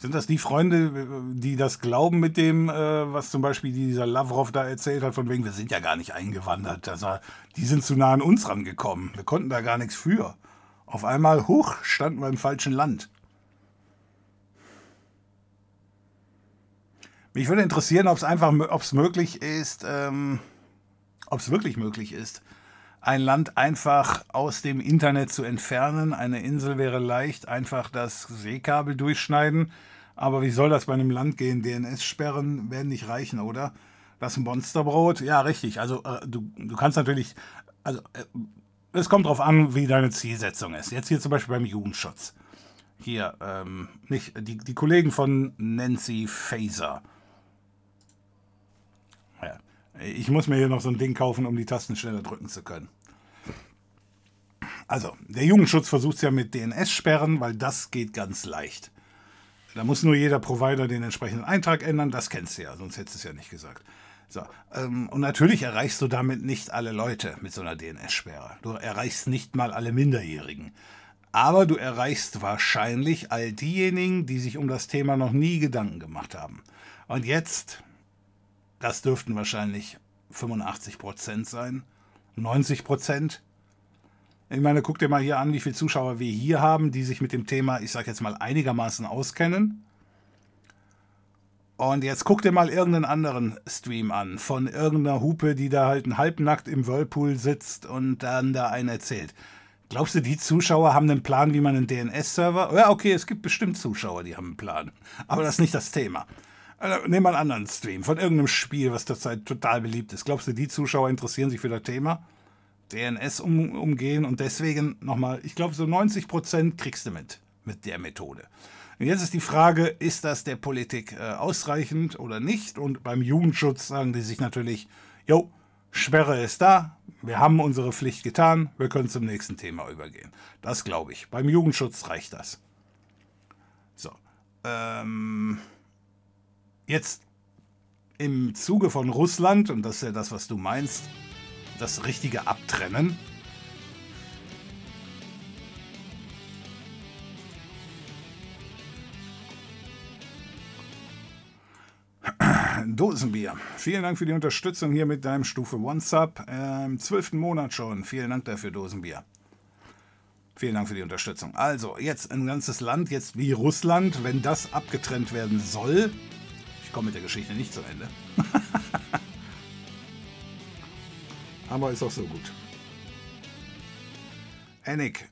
S1: sind das die Freunde, die das glauben mit dem, äh, was zum Beispiel dieser Lavrov da erzählt hat, von wegen, wir sind ja gar nicht eingewandert. Also, die sind zu nah an uns rangekommen. Wir konnten da gar nichts für. Auf einmal, hoch, standen wir im falschen Land. Mich würde interessieren, ob es einfach, ob es möglich ist, ähm, ob es wirklich möglich ist, ein Land einfach aus dem Internet zu entfernen. Eine Insel wäre leicht, einfach das Seekabel durchschneiden. Aber wie soll das bei einem Land gehen? DNS-Sperren werden nicht reichen, oder? Das Monsterbrot? Ja, richtig. Also äh, du, du kannst natürlich, also äh, es kommt darauf an, wie deine Zielsetzung ist. Jetzt hier zum Beispiel beim Jugendschutz. Hier, ähm, nicht, die, die Kollegen von Nancy Faser ich muss mir hier noch so ein Ding kaufen, um die Tasten schneller drücken zu können. Also, der Jugendschutz versucht es ja mit DNS-Sperren, weil das geht ganz leicht. Da muss nur jeder Provider den entsprechenden Eintrag ändern, das kennst du ja, sonst hättest du es ja nicht gesagt. So, ähm, und natürlich erreichst du damit nicht alle Leute mit so einer DNS-Sperre. Du erreichst nicht mal alle Minderjährigen. Aber du erreichst wahrscheinlich all diejenigen, die sich um das Thema noch nie Gedanken gemacht haben. Und jetzt das dürften wahrscheinlich 85 Prozent sein. 90 Prozent. Ich meine, guck dir mal hier an, wie viele Zuschauer wir hier haben, die sich mit dem Thema, ich sag jetzt mal, einigermaßen auskennen. Und jetzt guck dir mal irgendeinen anderen Stream an, von irgendeiner Hupe, die da halt halbnackt im Whirlpool sitzt und dann da einen erzählt. Glaubst du, die Zuschauer haben einen Plan, wie man einen DNS-Server? Ja, okay, es gibt bestimmt Zuschauer, die haben einen Plan. Aber das ist nicht das Thema. Also, nehmen wir einen anderen Stream von irgendeinem Spiel, was zurzeit total beliebt ist. Glaubst du, die Zuschauer interessieren sich für das Thema? DNS um, umgehen und deswegen nochmal, ich glaube, so 90 Prozent kriegst du mit, mit der Methode. Und jetzt ist die Frage, ist das der Politik äh, ausreichend oder nicht? Und beim Jugendschutz sagen die sich natürlich, jo, Sperre ist da, wir haben unsere Pflicht getan, wir können zum nächsten Thema übergehen. Das glaube ich. Beim Jugendschutz reicht das. So. Ähm. Jetzt im Zuge von Russland, und das ist ja das, was du meinst, das richtige Abtrennen. Dosenbier. Vielen Dank für die Unterstützung hier mit deinem Stufe One Sub. Äh, Im zwölften Monat schon. Vielen Dank dafür, Dosenbier. Vielen Dank für die Unterstützung. Also, jetzt ein ganzes Land, jetzt wie Russland, wenn das abgetrennt werden soll. Ich komme mit der Geschichte nicht zu Ende. Aber ist auch so gut. Enik,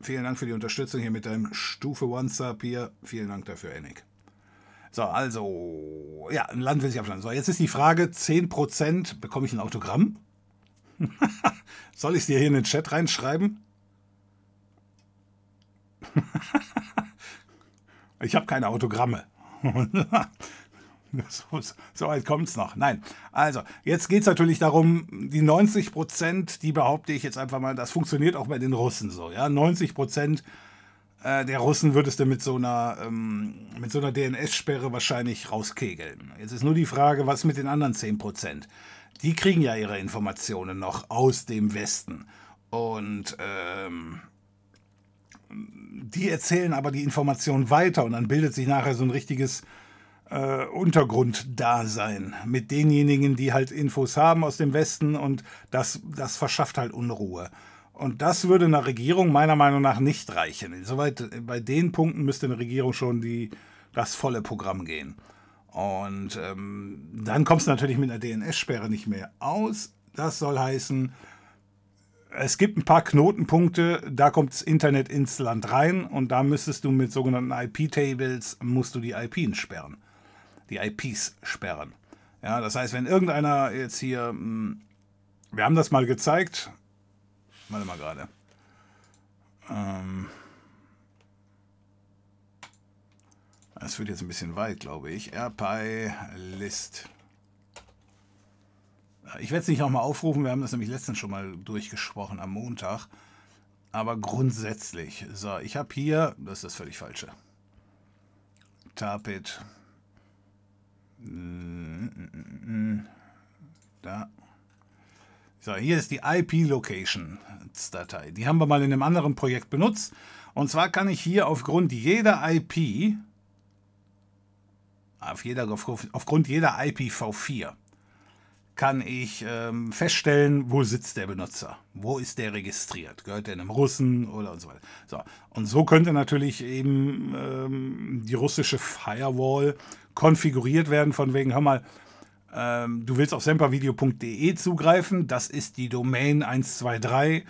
S1: vielen Dank für die Unterstützung hier mit deinem Stufe One Sub hier. Vielen Dank dafür, Enik. So, also, ja, ein Land will sich abschneiden. So, jetzt ist die Frage: 10% bekomme ich ein Autogramm? Soll ich es dir hier in den Chat reinschreiben? ich habe keine Autogramme. so, so weit kommt es noch. Nein, also jetzt geht es natürlich darum, die 90 Prozent, die behaupte ich jetzt einfach mal, das funktioniert auch bei den Russen so. Ja, 90 Prozent äh, der Russen würdest du mit so einer, ähm, so einer DNS-Sperre wahrscheinlich rauskegeln. Jetzt ist nur die Frage, was mit den anderen 10 Prozent? Die kriegen ja ihre Informationen noch aus dem Westen. Und ähm, die erzählen aber die Information weiter und dann bildet sich nachher so ein richtiges äh, Untergrunddasein mit denjenigen, die halt Infos haben aus dem Westen und das, das verschafft halt Unruhe. Und das würde einer Regierung meiner Meinung nach nicht reichen. Insoweit bei den Punkten müsste eine Regierung schon die, das volle Programm gehen. Und ähm, dann kommst du natürlich mit einer DNS-Sperre nicht mehr aus. Das soll heißen, es gibt ein paar Knotenpunkte, da kommt das Internet ins Land rein und da müsstest du mit sogenannten IP-Tables, musst du die IPs sperren. Die IPs sperren. Ja, das heißt, wenn irgendeiner jetzt hier, hm, wir haben das mal gezeigt, warte mal gerade, ähm, das wird jetzt ein bisschen weit, glaube ich, AirPy List. Ich werde es nicht nochmal aufrufen, wir haben das nämlich letztens schon mal durchgesprochen am Montag. Aber grundsätzlich, so, ich habe hier, das ist das völlig falsche. Tapet. Da. So, hier ist die IP-Locations-Datei. Die haben wir mal in einem anderen Projekt benutzt. Und zwar kann ich hier aufgrund jeder IP, auf jeder, aufgrund jeder IPv4, kann ich ähm, feststellen, wo sitzt der Benutzer, wo ist der registriert, gehört der einem Russen oder und so weiter. So, und so könnte natürlich eben ähm, die russische Firewall konfiguriert werden, von wegen, hör mal, ähm, du willst auf sempervideo.de zugreifen, das ist die Domain 123,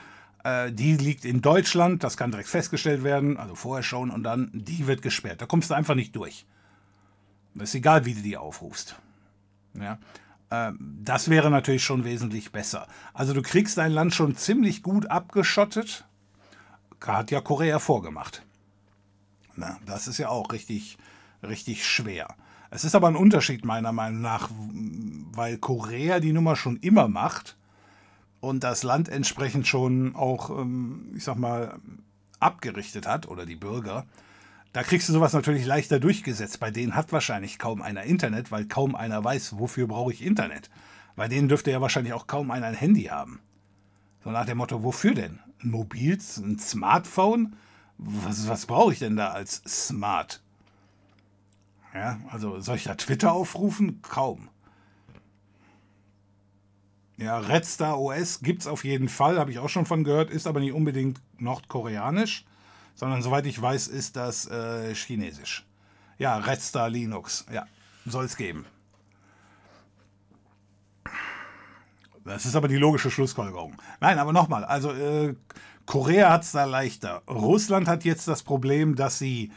S1: äh, die liegt in Deutschland, das kann direkt festgestellt werden, also vorher schon, und dann, die wird gesperrt. Da kommst du einfach nicht durch. Das ist egal, wie du die aufrufst. Ja. Ähm, das wäre natürlich schon wesentlich besser. Also du kriegst dein Land schon ziemlich gut abgeschottet. Hat ja Korea vorgemacht. Na, das ist ja auch richtig, richtig schwer. Es ist aber ein Unterschied meiner Meinung nach, weil Korea die Nummer schon immer macht und das Land entsprechend schon auch, ähm, ich sag mal, abgerichtet hat oder die Bürger. Da kriegst du sowas natürlich leichter durchgesetzt. Bei denen hat wahrscheinlich kaum einer Internet, weil kaum einer weiß, wofür brauche ich Internet. Bei denen dürfte ja wahrscheinlich auch kaum einer ein Handy haben. So nach dem Motto, wofür denn? Ein Mobil, ein Smartphone? Was, was brauche ich denn da als Smart? Ja, also soll ich da Twitter aufrufen? Kaum. Ja, Redstar OS gibt es auf jeden Fall, habe ich auch schon von gehört, ist aber nicht unbedingt nordkoreanisch sondern soweit ich weiß, ist das äh, chinesisch. Ja, Red Star Linux, ja, soll es geben. Das ist aber die logische Schlussfolgerung. Nein, aber nochmal, also äh, Korea hat es da leichter. Russland hat jetzt das Problem, dass sie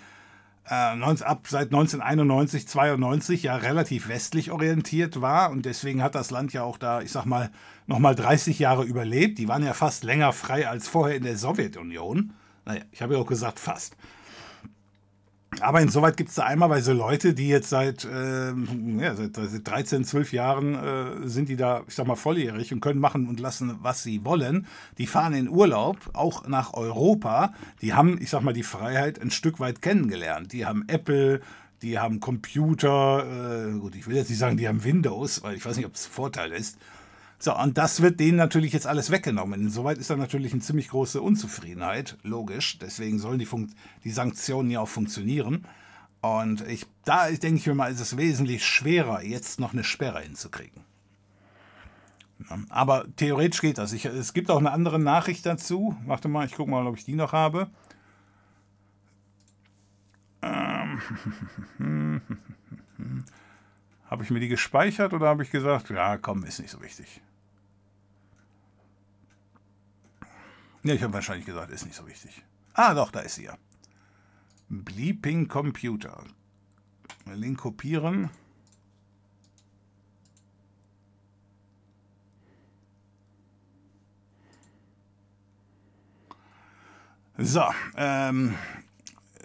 S1: ab seit 1991, 92 ja relativ westlich orientiert war und deswegen hat das Land ja auch da, ich sag mal, nochmal 30 Jahre überlebt. Die waren ja fast länger frei als vorher in der Sowjetunion. Naja, ich habe ja auch gesagt, fast. Aber insoweit gibt es da einmalweise Leute, die jetzt seit, äh, ja, seit, seit 13, 12 Jahren äh, sind die da, ich sag mal, volljährig und können machen und lassen, was sie wollen. Die fahren in Urlaub, auch nach Europa. Die haben, ich sag mal, die Freiheit ein Stück weit kennengelernt. Die haben Apple, die haben Computer, äh, gut, ich will jetzt nicht sagen, die haben Windows, weil ich weiß nicht, ob es Vorteil ist. So, und das wird denen natürlich jetzt alles weggenommen. Insoweit ist da natürlich eine ziemlich große Unzufriedenheit, logisch. Deswegen sollen die, Fun die Sanktionen ja auch funktionieren. Und ich, da denke ich mir mal, ist es wesentlich schwerer, jetzt noch eine Sperre hinzukriegen. Aber theoretisch geht das. Ich, es gibt auch eine andere Nachricht dazu. Warte mal, ich gucke mal, ob ich die noch habe. Ähm. habe ich mir die gespeichert oder habe ich gesagt, ja, komm, ist nicht so wichtig? Ja, ich habe wahrscheinlich gesagt, ist nicht so wichtig. Ah, doch, da ist sie ja. Bleeping Computer. Link kopieren. So, ähm,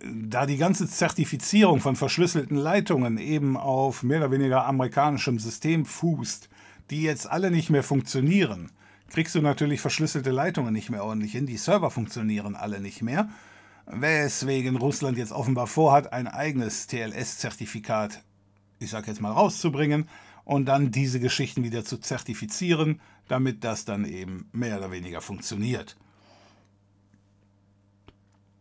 S1: da die ganze Zertifizierung von verschlüsselten Leitungen eben auf mehr oder weniger amerikanischem System fußt, die jetzt alle nicht mehr funktionieren, kriegst du natürlich verschlüsselte Leitungen nicht mehr ordentlich hin. Die Server funktionieren alle nicht mehr. Weswegen Russland jetzt offenbar vorhat, ein eigenes TLS-Zertifikat, ich sag jetzt mal, rauszubringen und dann diese Geschichten wieder zu zertifizieren, damit das dann eben mehr oder weniger funktioniert.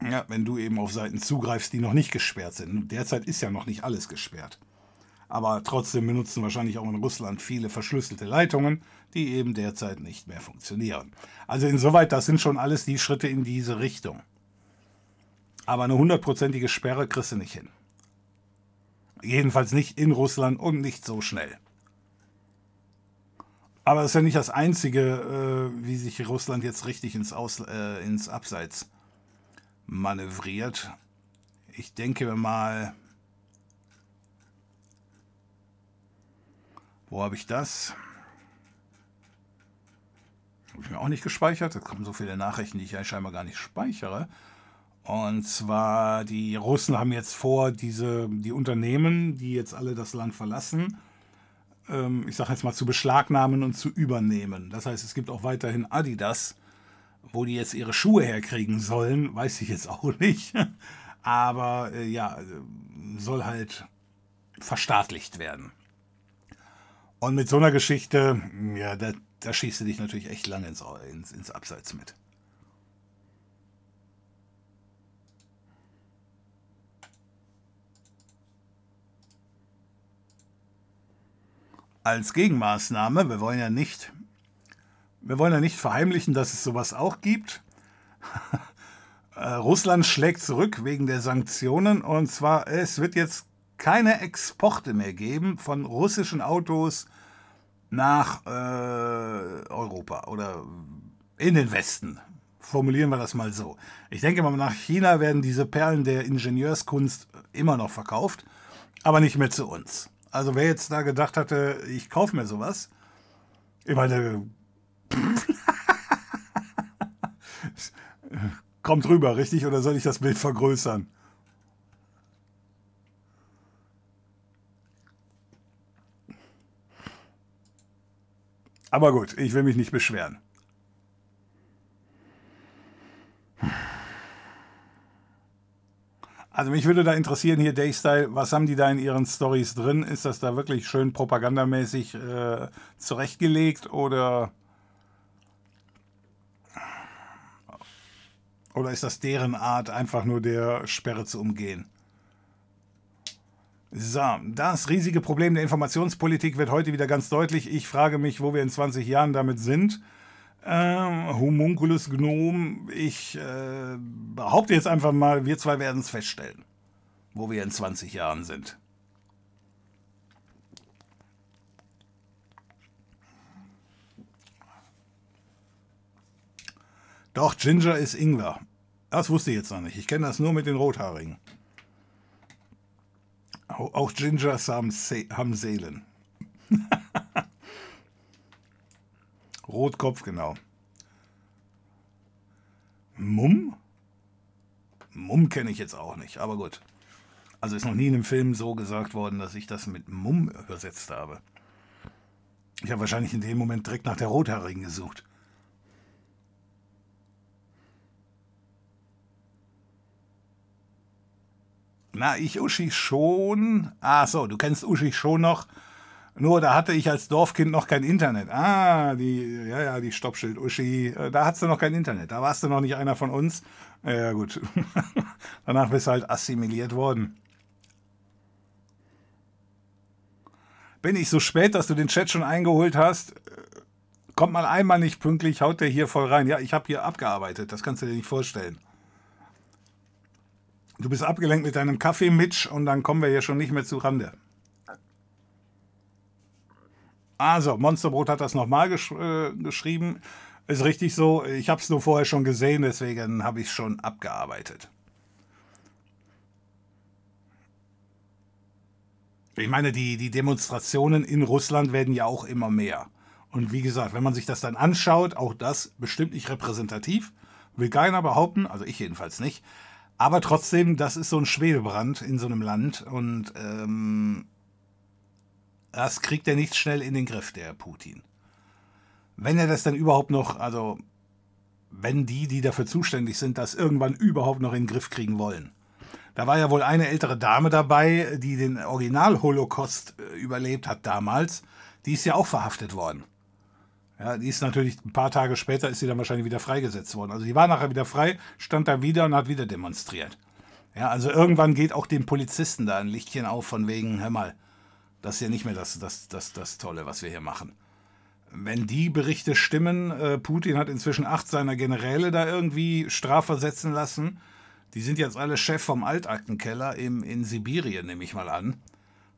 S1: Ja, wenn du eben auf Seiten zugreifst, die noch nicht gesperrt sind. Derzeit ist ja noch nicht alles gesperrt. Aber trotzdem benutzen wahrscheinlich auch in Russland viele verschlüsselte Leitungen, die eben derzeit nicht mehr funktionieren. Also insoweit, das sind schon alles die Schritte in diese Richtung. Aber eine hundertprozentige Sperre kriegst du nicht hin. Jedenfalls nicht in Russland und nicht so schnell. Aber das ist ja nicht das Einzige, äh, wie sich Russland jetzt richtig ins, Aus, äh, ins Abseits manövriert. Ich denke mal, wo habe ich das? Habe ich mir auch nicht gespeichert. Da kommen so viele Nachrichten, die ich ja scheinbar gar nicht speichere. Und zwar, die Russen haben jetzt vor, diese, die Unternehmen, die jetzt alle das Land verlassen, ähm, ich sage jetzt mal zu beschlagnahmen und zu übernehmen. Das heißt, es gibt auch weiterhin Adidas, wo die jetzt ihre Schuhe herkriegen sollen, weiß ich jetzt auch nicht. Aber äh, ja, soll halt verstaatlicht werden. Und mit so einer Geschichte, ja, da, da schießt du dich natürlich echt lange ins, ins, ins Abseits mit. Als Gegenmaßnahme, wir wollen ja nicht wir wollen ja nicht verheimlichen, dass es sowas auch gibt. Äh, Russland schlägt zurück wegen der Sanktionen und zwar es wird jetzt keine Exporte mehr geben von russischen Autos nach äh, Europa oder in den Westen. Formulieren wir das mal so. Ich denke mal, nach China werden diese Perlen der Ingenieurskunst immer noch verkauft, aber nicht mehr zu uns. Also wer jetzt da gedacht hatte, ich kaufe mir sowas, ich meine, Kommt rüber, richtig? Oder soll ich das Bild vergrößern? Aber gut, ich will mich nicht beschweren. Also mich würde da interessieren hier Daystyle, was haben die da in ihren Stories drin? Ist das da wirklich schön propagandamäßig äh, zurechtgelegt oder Oder ist das deren Art, einfach nur der Sperre zu umgehen? So, das riesige Problem der Informationspolitik wird heute wieder ganz deutlich. Ich frage mich, wo wir in 20 Jahren damit sind. Ähm, Homunculus Gnome, ich äh, behaupte jetzt einfach mal, wir zwei werden es feststellen, wo wir in 20 Jahren sind. Doch, Ginger ist Ingwer. Das wusste ich jetzt noch nicht. Ich kenne das nur mit den Rothaarigen. Auch Gingers haben, Se haben Seelen. Rotkopf, genau. Mumm? Mumm kenne ich jetzt auch nicht, aber gut. Also ist noch nie in einem Film so gesagt worden, dass ich das mit Mumm übersetzt habe. Ich habe wahrscheinlich in dem Moment direkt nach der Rothaarigen gesucht. Na, ich Uschi schon. Ah, so, du kennst Uschi schon noch. Nur da hatte ich als Dorfkind noch kein Internet. Ah, die, ja, ja, die Stoppschild Uschi. Äh, da hattest du noch kein Internet. Da warst du noch nicht einer von uns. Ja, gut. Danach bist du halt assimiliert worden. Bin ich so spät, dass du den Chat schon eingeholt hast? kommt mal einmal nicht pünktlich, haut der hier voll rein. Ja, ich habe hier abgearbeitet, das kannst du dir nicht vorstellen. Du bist abgelenkt mit deinem Kaffee, Mitch, und dann kommen wir hier schon nicht mehr zu Rande. Also, Monsterbrot hat das nochmal gesch äh, geschrieben. Ist richtig so. Ich habe es nur vorher schon gesehen, deswegen habe ich es schon abgearbeitet. Ich meine, die, die Demonstrationen in Russland werden ja auch immer mehr. Und wie gesagt, wenn man sich das dann anschaut, auch das bestimmt nicht repräsentativ, will keiner behaupten, also ich jedenfalls nicht. Aber trotzdem, das ist so ein Schwebebrand in so einem Land und ähm, das kriegt er nicht schnell in den Griff, der Putin. Wenn er das dann überhaupt noch, also wenn die, die dafür zuständig sind, das irgendwann überhaupt noch in den Griff kriegen wollen. Da war ja wohl eine ältere Dame dabei, die den Original-Holocaust äh, überlebt hat damals. Die ist ja auch verhaftet worden. Ja, die ist natürlich ein paar Tage später ist sie dann wahrscheinlich wieder freigesetzt worden. Also die war nachher wieder frei, stand da wieder und hat wieder demonstriert. Ja, also irgendwann geht auch dem Polizisten da ein Lichtchen auf von wegen, hör mal, das ist ja nicht mehr das, das, das, das Tolle, was wir hier machen. Wenn die Berichte stimmen, äh, Putin hat inzwischen acht seiner Generäle da irgendwie strafversetzen lassen. Die sind jetzt alle Chef vom Altaktenkeller im, in Sibirien, nehme ich mal an,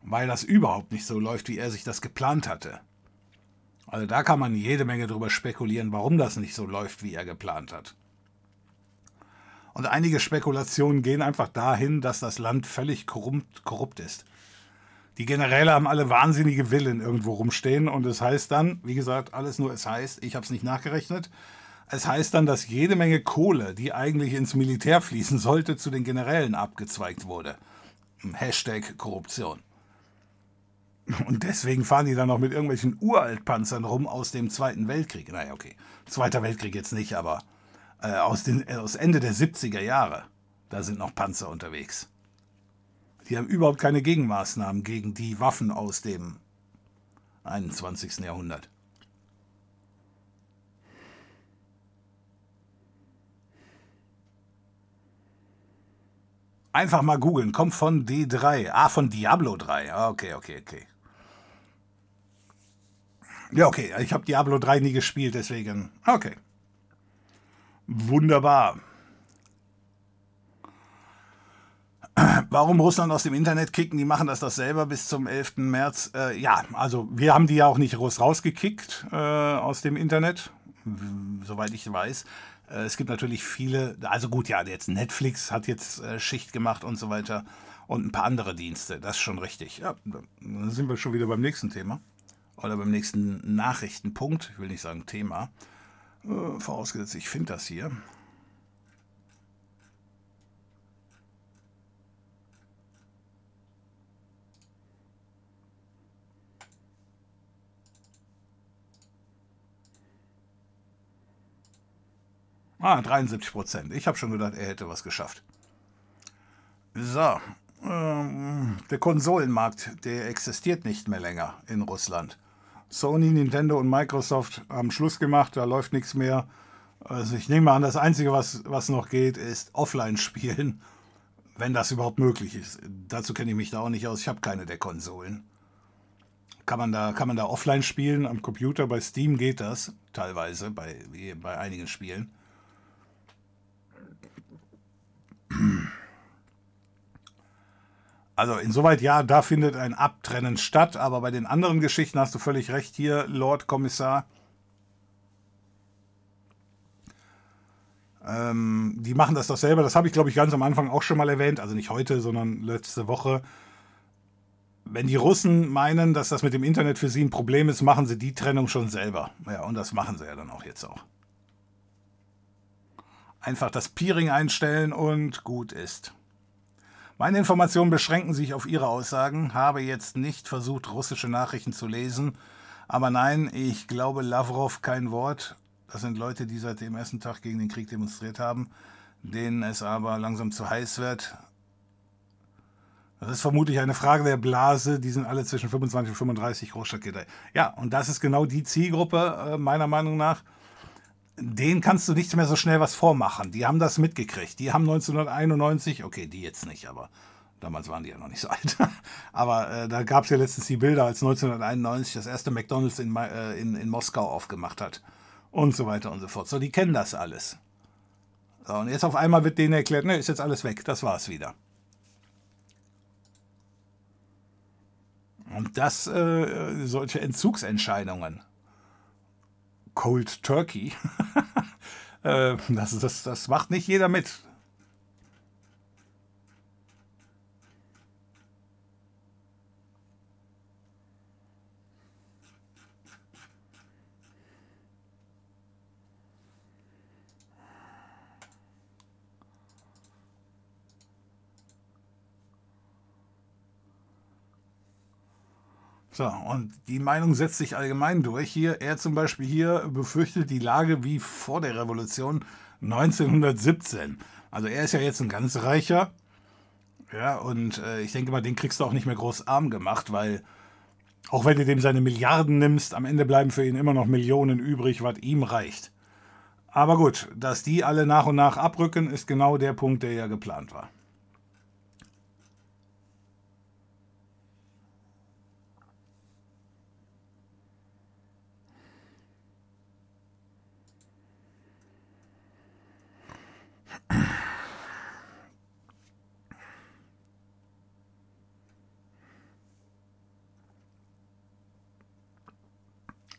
S1: weil das überhaupt nicht so läuft, wie er sich das geplant hatte. Also da kann man jede Menge drüber spekulieren, warum das nicht so läuft, wie er geplant hat. Und einige Spekulationen gehen einfach dahin, dass das Land völlig korrupt, korrupt ist. Die Generäle haben alle wahnsinnige Willen irgendwo rumstehen und es heißt dann, wie gesagt, alles nur es heißt, ich habe es nicht nachgerechnet, es heißt dann, dass jede Menge Kohle, die eigentlich ins Militär fließen sollte, zu den Generälen abgezweigt wurde. Hashtag Korruption. Und deswegen fahren die dann noch mit irgendwelchen Uraltpanzern rum aus dem Zweiten Weltkrieg. Naja, okay. Zweiter Weltkrieg jetzt nicht, aber äh, aus, den, äh, aus Ende der 70er Jahre. Da sind noch Panzer unterwegs. Die haben überhaupt keine Gegenmaßnahmen gegen die Waffen aus dem 21. Jahrhundert. Einfach mal googeln. Kommt von D3. Ah, von Diablo 3. Ah, okay, okay, okay. Ja, okay. Ich habe Diablo 3 nie gespielt, deswegen. Okay. Wunderbar. Warum Russland aus dem Internet kicken? Die machen das doch selber bis zum 11. März. Äh, ja, also wir haben die ja auch nicht rausgekickt äh, aus dem Internet, soweit ich weiß. Äh, es gibt natürlich viele, also gut, ja, jetzt Netflix hat jetzt äh, Schicht gemacht und so weiter und ein paar andere Dienste, das ist schon richtig. Ja, dann sind wir schon wieder beim nächsten Thema oder beim nächsten Nachrichtenpunkt, ich will nicht sagen Thema. Äh, vorausgesetzt, ich finde das hier. Ah, 73 Prozent. Ich habe schon gedacht, er hätte was geschafft. So, ähm, der Konsolenmarkt, der existiert nicht mehr länger in Russland. Sony, Nintendo und Microsoft haben Schluss gemacht, da läuft nichts mehr. Also ich nehme mal an, das Einzige, was, was noch geht, ist Offline-Spielen, wenn das überhaupt möglich ist. Dazu kenne ich mich da auch nicht aus, ich habe keine der Konsolen. Kann man, da, kann man da offline spielen am Computer? Bei Steam geht das teilweise, bei, bei einigen Spielen. Also insoweit ja, da findet ein Abtrennen statt, aber bei den anderen Geschichten hast du völlig recht hier, Lord Kommissar. Ähm, die machen das doch selber. Das habe ich, glaube ich, ganz am Anfang auch schon mal erwähnt. Also nicht heute, sondern letzte Woche. Wenn die Russen meinen, dass das mit dem Internet für sie ein Problem ist, machen sie die Trennung schon selber. Ja, und das machen sie ja dann auch jetzt auch. Einfach das Peering einstellen und gut ist. Meine Informationen beschränken sich auf Ihre Aussagen, habe jetzt nicht versucht, russische Nachrichten zu lesen. Aber nein, ich glaube Lavrov kein Wort. Das sind Leute, die seit dem ersten Tag gegen den Krieg demonstriert haben, denen es aber langsam zu heiß wird. Das ist vermutlich eine Frage der Blase. Die sind alle zwischen 25 und 35 Großstadtkinder. Ja, und das ist genau die Zielgruppe, äh, meiner Meinung nach denen kannst du nicht mehr so schnell was vormachen. Die haben das mitgekriegt. Die haben 1991, okay, die jetzt nicht, aber Damals waren die ja noch nicht so alt. Aber äh, da gab es ja letztens die Bilder, als 1991 das erste McDonalds in, äh, in, in Moskau aufgemacht hat. Und so weiter und so fort. So, die kennen das alles. So, und jetzt auf einmal wird denen erklärt, ne, ist jetzt alles weg, das war's wieder. Und das, äh, solche Entzugsentscheidungen, Cold Turkey, äh, das, das, das macht nicht jeder mit. So, und die Meinung setzt sich allgemein durch. Hier, er zum Beispiel hier befürchtet die Lage wie vor der Revolution 1917. Also er ist ja jetzt ein ganz reicher. Ja, und äh, ich denke mal, den kriegst du auch nicht mehr groß arm gemacht, weil auch wenn du dem seine Milliarden nimmst, am Ende bleiben für ihn immer noch Millionen übrig, was ihm reicht. Aber gut, dass die alle nach und nach abrücken, ist genau der Punkt, der ja geplant war.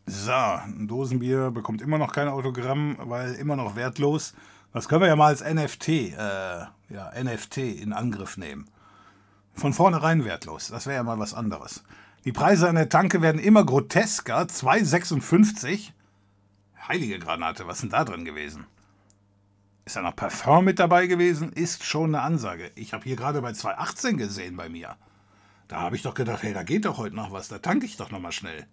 S1: So, ein Dosenbier bekommt immer noch kein Autogramm, weil immer noch wertlos. Das können wir ja mal als NFT, äh, ja, NFT in Angriff nehmen. Von vornherein wertlos. Das wäre ja mal was anderes. Die Preise an der Tanke werden immer grotesker. 2,56. Heilige Granate, was ist denn da drin gewesen? Ist da noch Parfum mit dabei gewesen? Ist schon eine Ansage. Ich habe hier gerade bei 2,18 gesehen bei mir. Da habe ich doch gedacht, hey, da geht doch heute noch was. Da tanke ich doch noch mal schnell.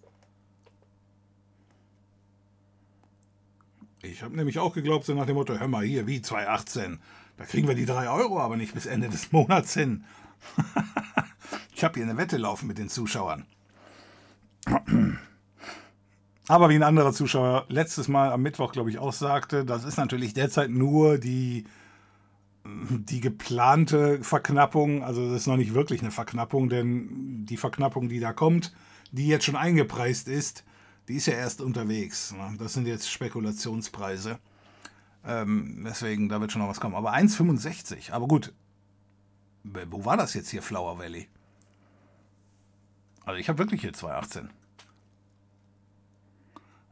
S1: Ich habe nämlich auch geglaubt, so nach dem Motto, hör mal hier, wie 2,18. Da kriegen wir die 3 Euro aber nicht bis Ende des Monats hin. ich habe hier eine Wette laufen mit den Zuschauern. Aber wie ein anderer Zuschauer letztes Mal am Mittwoch, glaube ich, auch sagte, das ist natürlich derzeit nur die, die geplante Verknappung. Also das ist noch nicht wirklich eine Verknappung, denn die Verknappung, die da kommt, die jetzt schon eingepreist ist, die ist ja erst unterwegs. Ne? Das sind jetzt Spekulationspreise. Ähm, deswegen, da wird schon noch was kommen. Aber 1,65. Aber gut. Wo war das jetzt hier, Flower Valley? Also ich habe wirklich hier 2,18.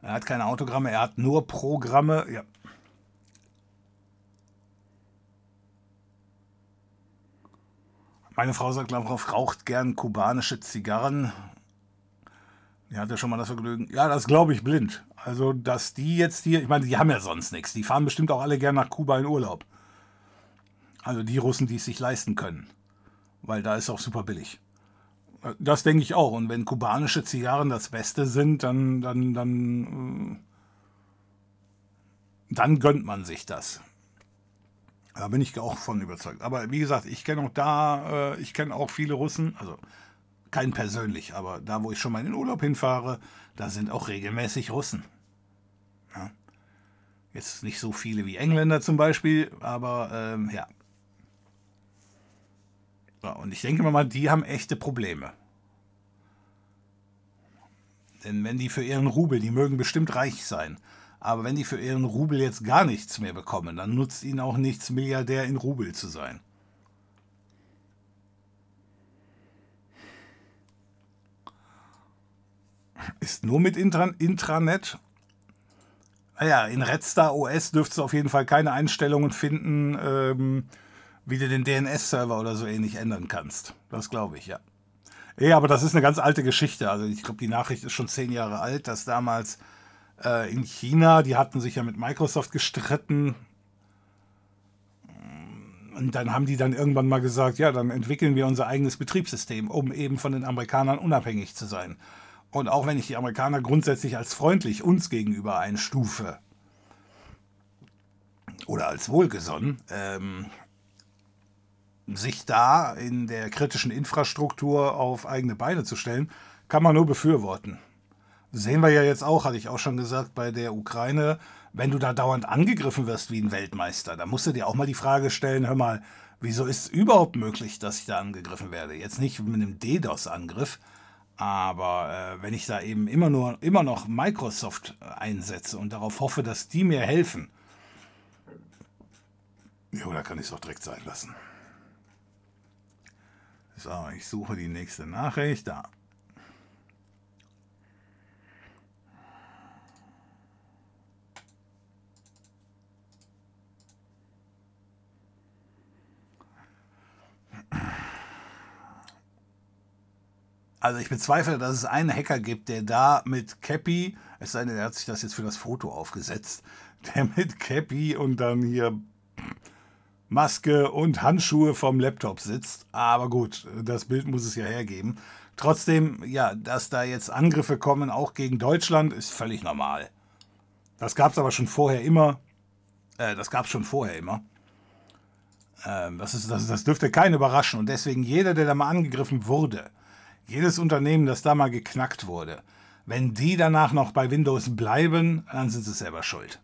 S1: Er hat keine Autogramme, er hat nur Programme. Ja. Meine Frau sagt, Lavrov raucht gern kubanische Zigarren. Die hat ja schon mal das Vergnügen. Ja, das glaube ich blind. Also, dass die jetzt hier, ich meine, die haben ja sonst nichts. Die fahren bestimmt auch alle gern nach Kuba in Urlaub. Also die Russen, die es sich leisten können. Weil da ist auch super billig. Das denke ich auch. Und wenn kubanische Zigarren das Beste sind, dann, dann, dann, äh, dann gönnt man sich das. Da bin ich auch von überzeugt. Aber wie gesagt, ich kenne auch da, äh, ich kenne auch viele Russen, also keinen persönlich, aber da, wo ich schon mal in den Urlaub hinfahre, da sind auch regelmäßig Russen. Ja. Jetzt nicht so viele wie Engländer zum Beispiel, aber ähm, ja, ja, und ich denke mal, die haben echte Probleme. Denn wenn die für ihren Rubel, die mögen bestimmt reich sein, aber wenn die für ihren Rubel jetzt gar nichts mehr bekommen, dann nutzt ihnen auch nichts, Milliardär in Rubel zu sein. Ist nur mit Intra Intranet. Naja, in Redstar OS dürftest du auf jeden Fall keine Einstellungen finden, ähm, wie du den DNS-Server oder so ähnlich ändern kannst. Das glaube ich, ja. Ja, aber das ist eine ganz alte Geschichte. Also ich glaube, die Nachricht ist schon zehn Jahre alt, dass damals äh, in China, die hatten sich ja mit Microsoft gestritten. Und dann haben die dann irgendwann mal gesagt, ja, dann entwickeln wir unser eigenes Betriebssystem, um eben von den Amerikanern unabhängig zu sein. Und auch wenn ich die Amerikaner grundsätzlich als freundlich uns gegenüber einstufe oder als wohlgesonnen, ähm, sich da in der kritischen Infrastruktur auf eigene Beine zu stellen, kann man nur befürworten. Sehen wir ja jetzt auch, hatte ich auch schon gesagt, bei der Ukraine. Wenn du da dauernd angegriffen wirst wie ein Weltmeister, dann musst du dir auch mal die Frage stellen, hör mal, wieso ist es überhaupt möglich, dass ich da angegriffen werde? Jetzt nicht mit einem DDoS-Angriff, aber äh, wenn ich da eben immer nur immer noch Microsoft einsetze und darauf hoffe, dass die mir helfen, jo, da kann ich es auch direkt sein lassen. So, ich suche die nächste Nachricht. Da. Also ich bezweifle, dass es einen Hacker gibt, der da mit Cappy, es sei denn, er hat sich das jetzt für das Foto aufgesetzt, der mit Cappy und dann hier Maske und Handschuhe vom Laptop sitzt. Aber gut, das Bild muss es ja hergeben. Trotzdem, ja, dass da jetzt Angriffe kommen, auch gegen Deutschland, ist völlig normal. Das gab es aber schon vorher immer. Äh, das gab es schon vorher immer. Ähm, das, ist, das, das dürfte keinen überraschen. Und deswegen jeder, der da mal angegriffen wurde, jedes Unternehmen, das da mal geknackt wurde, wenn die danach noch bei Windows bleiben, dann sind sie selber schuld.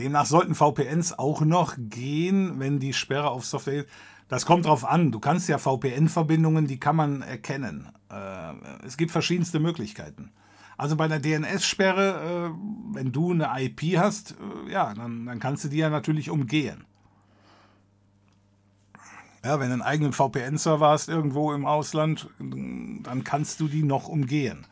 S1: Demnach sollten VPNs auch noch gehen, wenn die Sperre auf Software. Das kommt drauf an. Du kannst ja VPN-Verbindungen, die kann man erkennen. Äh, es gibt verschiedenste Möglichkeiten. Also bei der DNS-Sperre, äh, wenn du eine IP hast, äh, ja, dann, dann kannst du die ja natürlich umgehen. Ja, wenn du einen eigenen VPN-Server hast irgendwo im Ausland, dann kannst du die noch umgehen.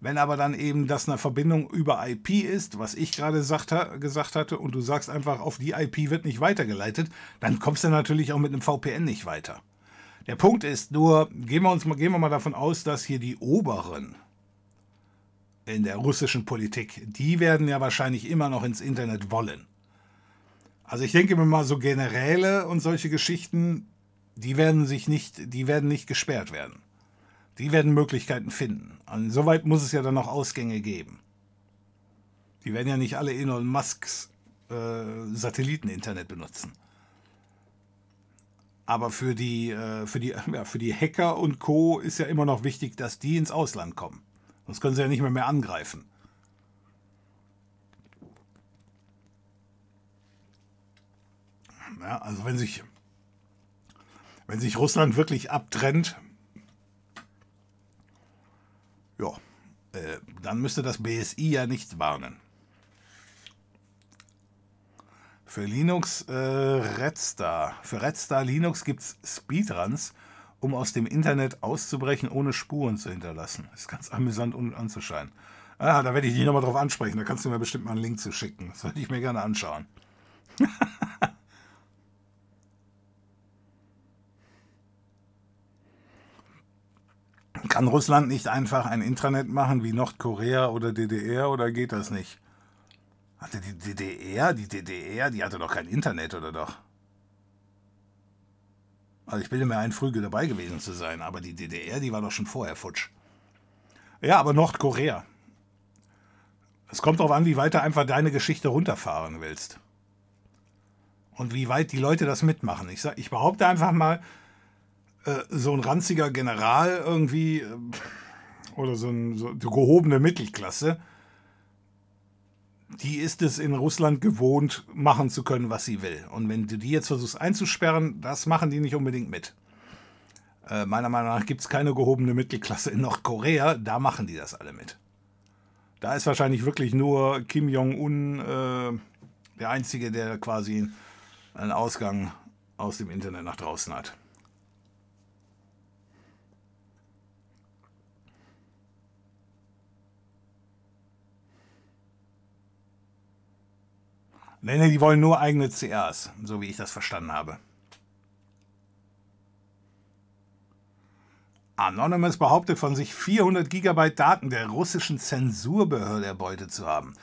S1: Wenn aber dann eben das eine Verbindung über IP ist, was ich gerade gesagt hatte, und du sagst einfach, auf die IP wird nicht weitergeleitet, dann kommst du natürlich auch mit einem VPN nicht weiter. Der Punkt ist nur, gehen wir, uns mal, gehen wir mal davon aus, dass hier die Oberen in der russischen Politik, die werden ja wahrscheinlich immer noch ins Internet wollen. Also ich denke mir mal, so Generäle und solche Geschichten, die werden sich nicht, die werden nicht gesperrt werden. Die werden Möglichkeiten finden. Und insoweit muss es ja dann noch Ausgänge geben. Die werden ja nicht alle Elon Musks äh, Satelliteninternet benutzen. Aber für die, äh, für, die, ja, für die Hacker und Co. ist ja immer noch wichtig, dass die ins Ausland kommen. Sonst können sie ja nicht mehr mehr angreifen. Ja, also wenn sich wenn sich Russland wirklich abtrennt, ja, äh, dann müsste das BSI ja nicht warnen. Für Linux äh, Redstar. Für Redstar Linux gibt es Speedruns, um aus dem Internet auszubrechen, ohne Spuren zu hinterlassen. Ist ganz amüsant um anzuschauen. Ah, da werde ich dich nochmal drauf ansprechen. Da kannst du mir bestimmt mal einen Link zu schicken. Das würde ich mir gerne anschauen. Kann Russland nicht einfach ein Intranet machen wie Nordkorea oder DDR oder geht das nicht? Hatte die DDR, die DDR, die hatte doch kein Internet, oder doch? Also ich bilde mir ein, früh dabei gewesen zu sein, aber die DDR, die war doch schon vorher futsch. Ja, aber Nordkorea. Es kommt darauf an, wie weit du einfach deine Geschichte runterfahren willst. Und wie weit die Leute das mitmachen. Ich, sag, ich behaupte einfach mal, äh, so ein ranziger General irgendwie äh, oder so, ein, so eine gehobene Mittelklasse, die ist es in Russland gewohnt, machen zu können, was sie will. Und wenn du die jetzt versuchst einzusperren, das machen die nicht unbedingt mit. Äh, meiner Meinung nach gibt es keine gehobene Mittelklasse in Nordkorea, da machen die das alle mit. Da ist wahrscheinlich wirklich nur Kim Jong-un äh, der Einzige, der quasi einen Ausgang aus dem Internet nach draußen hat. Nee, nee, die wollen nur eigene CRs, so wie ich das verstanden habe. Anonymous behauptet von sich 400 GB Daten der russischen Zensurbehörde erbeutet zu haben.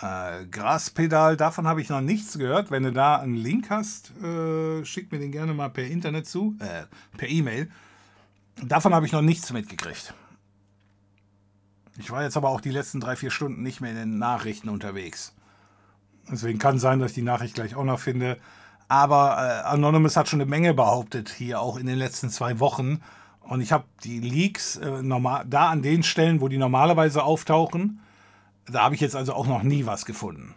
S1: Äh, Graspedal, davon habe ich noch nichts gehört. Wenn du da einen Link hast, äh, schick mir den gerne mal per Internet zu, äh, per E-Mail. Davon habe ich noch nichts mitgekriegt. Ich war jetzt aber auch die letzten drei, vier Stunden nicht mehr in den Nachrichten unterwegs. Deswegen kann sein, dass ich die Nachricht gleich auch noch finde. Aber äh, Anonymous hat schon eine Menge behauptet, hier auch in den letzten zwei Wochen. Und ich habe die Leaks äh, normal, da an den Stellen, wo die normalerweise auftauchen, da habe ich jetzt also auch noch nie was gefunden.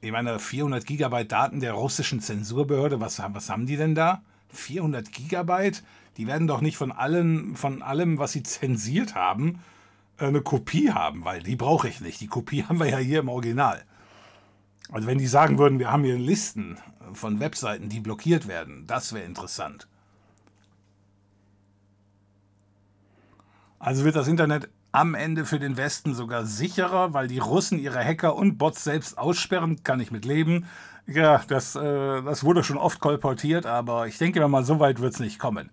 S1: Ich meine, 400 Gigabyte Daten der russischen Zensurbehörde, was, was haben die denn da? 400 Gigabyte? Die werden doch nicht von, allen, von allem, was sie zensiert haben, eine Kopie haben, weil die brauche ich nicht. Die Kopie haben wir ja hier im Original. Also wenn die sagen würden, wir haben hier Listen von Webseiten, die blockiert werden, das wäre interessant. Also wird das Internet am Ende für den Westen sogar sicherer, weil die Russen ihre Hacker und Bots selbst aussperren, kann ich mit leben. Ja, das, äh, das wurde schon oft kolportiert, aber ich denke mal, so weit wird es nicht kommen.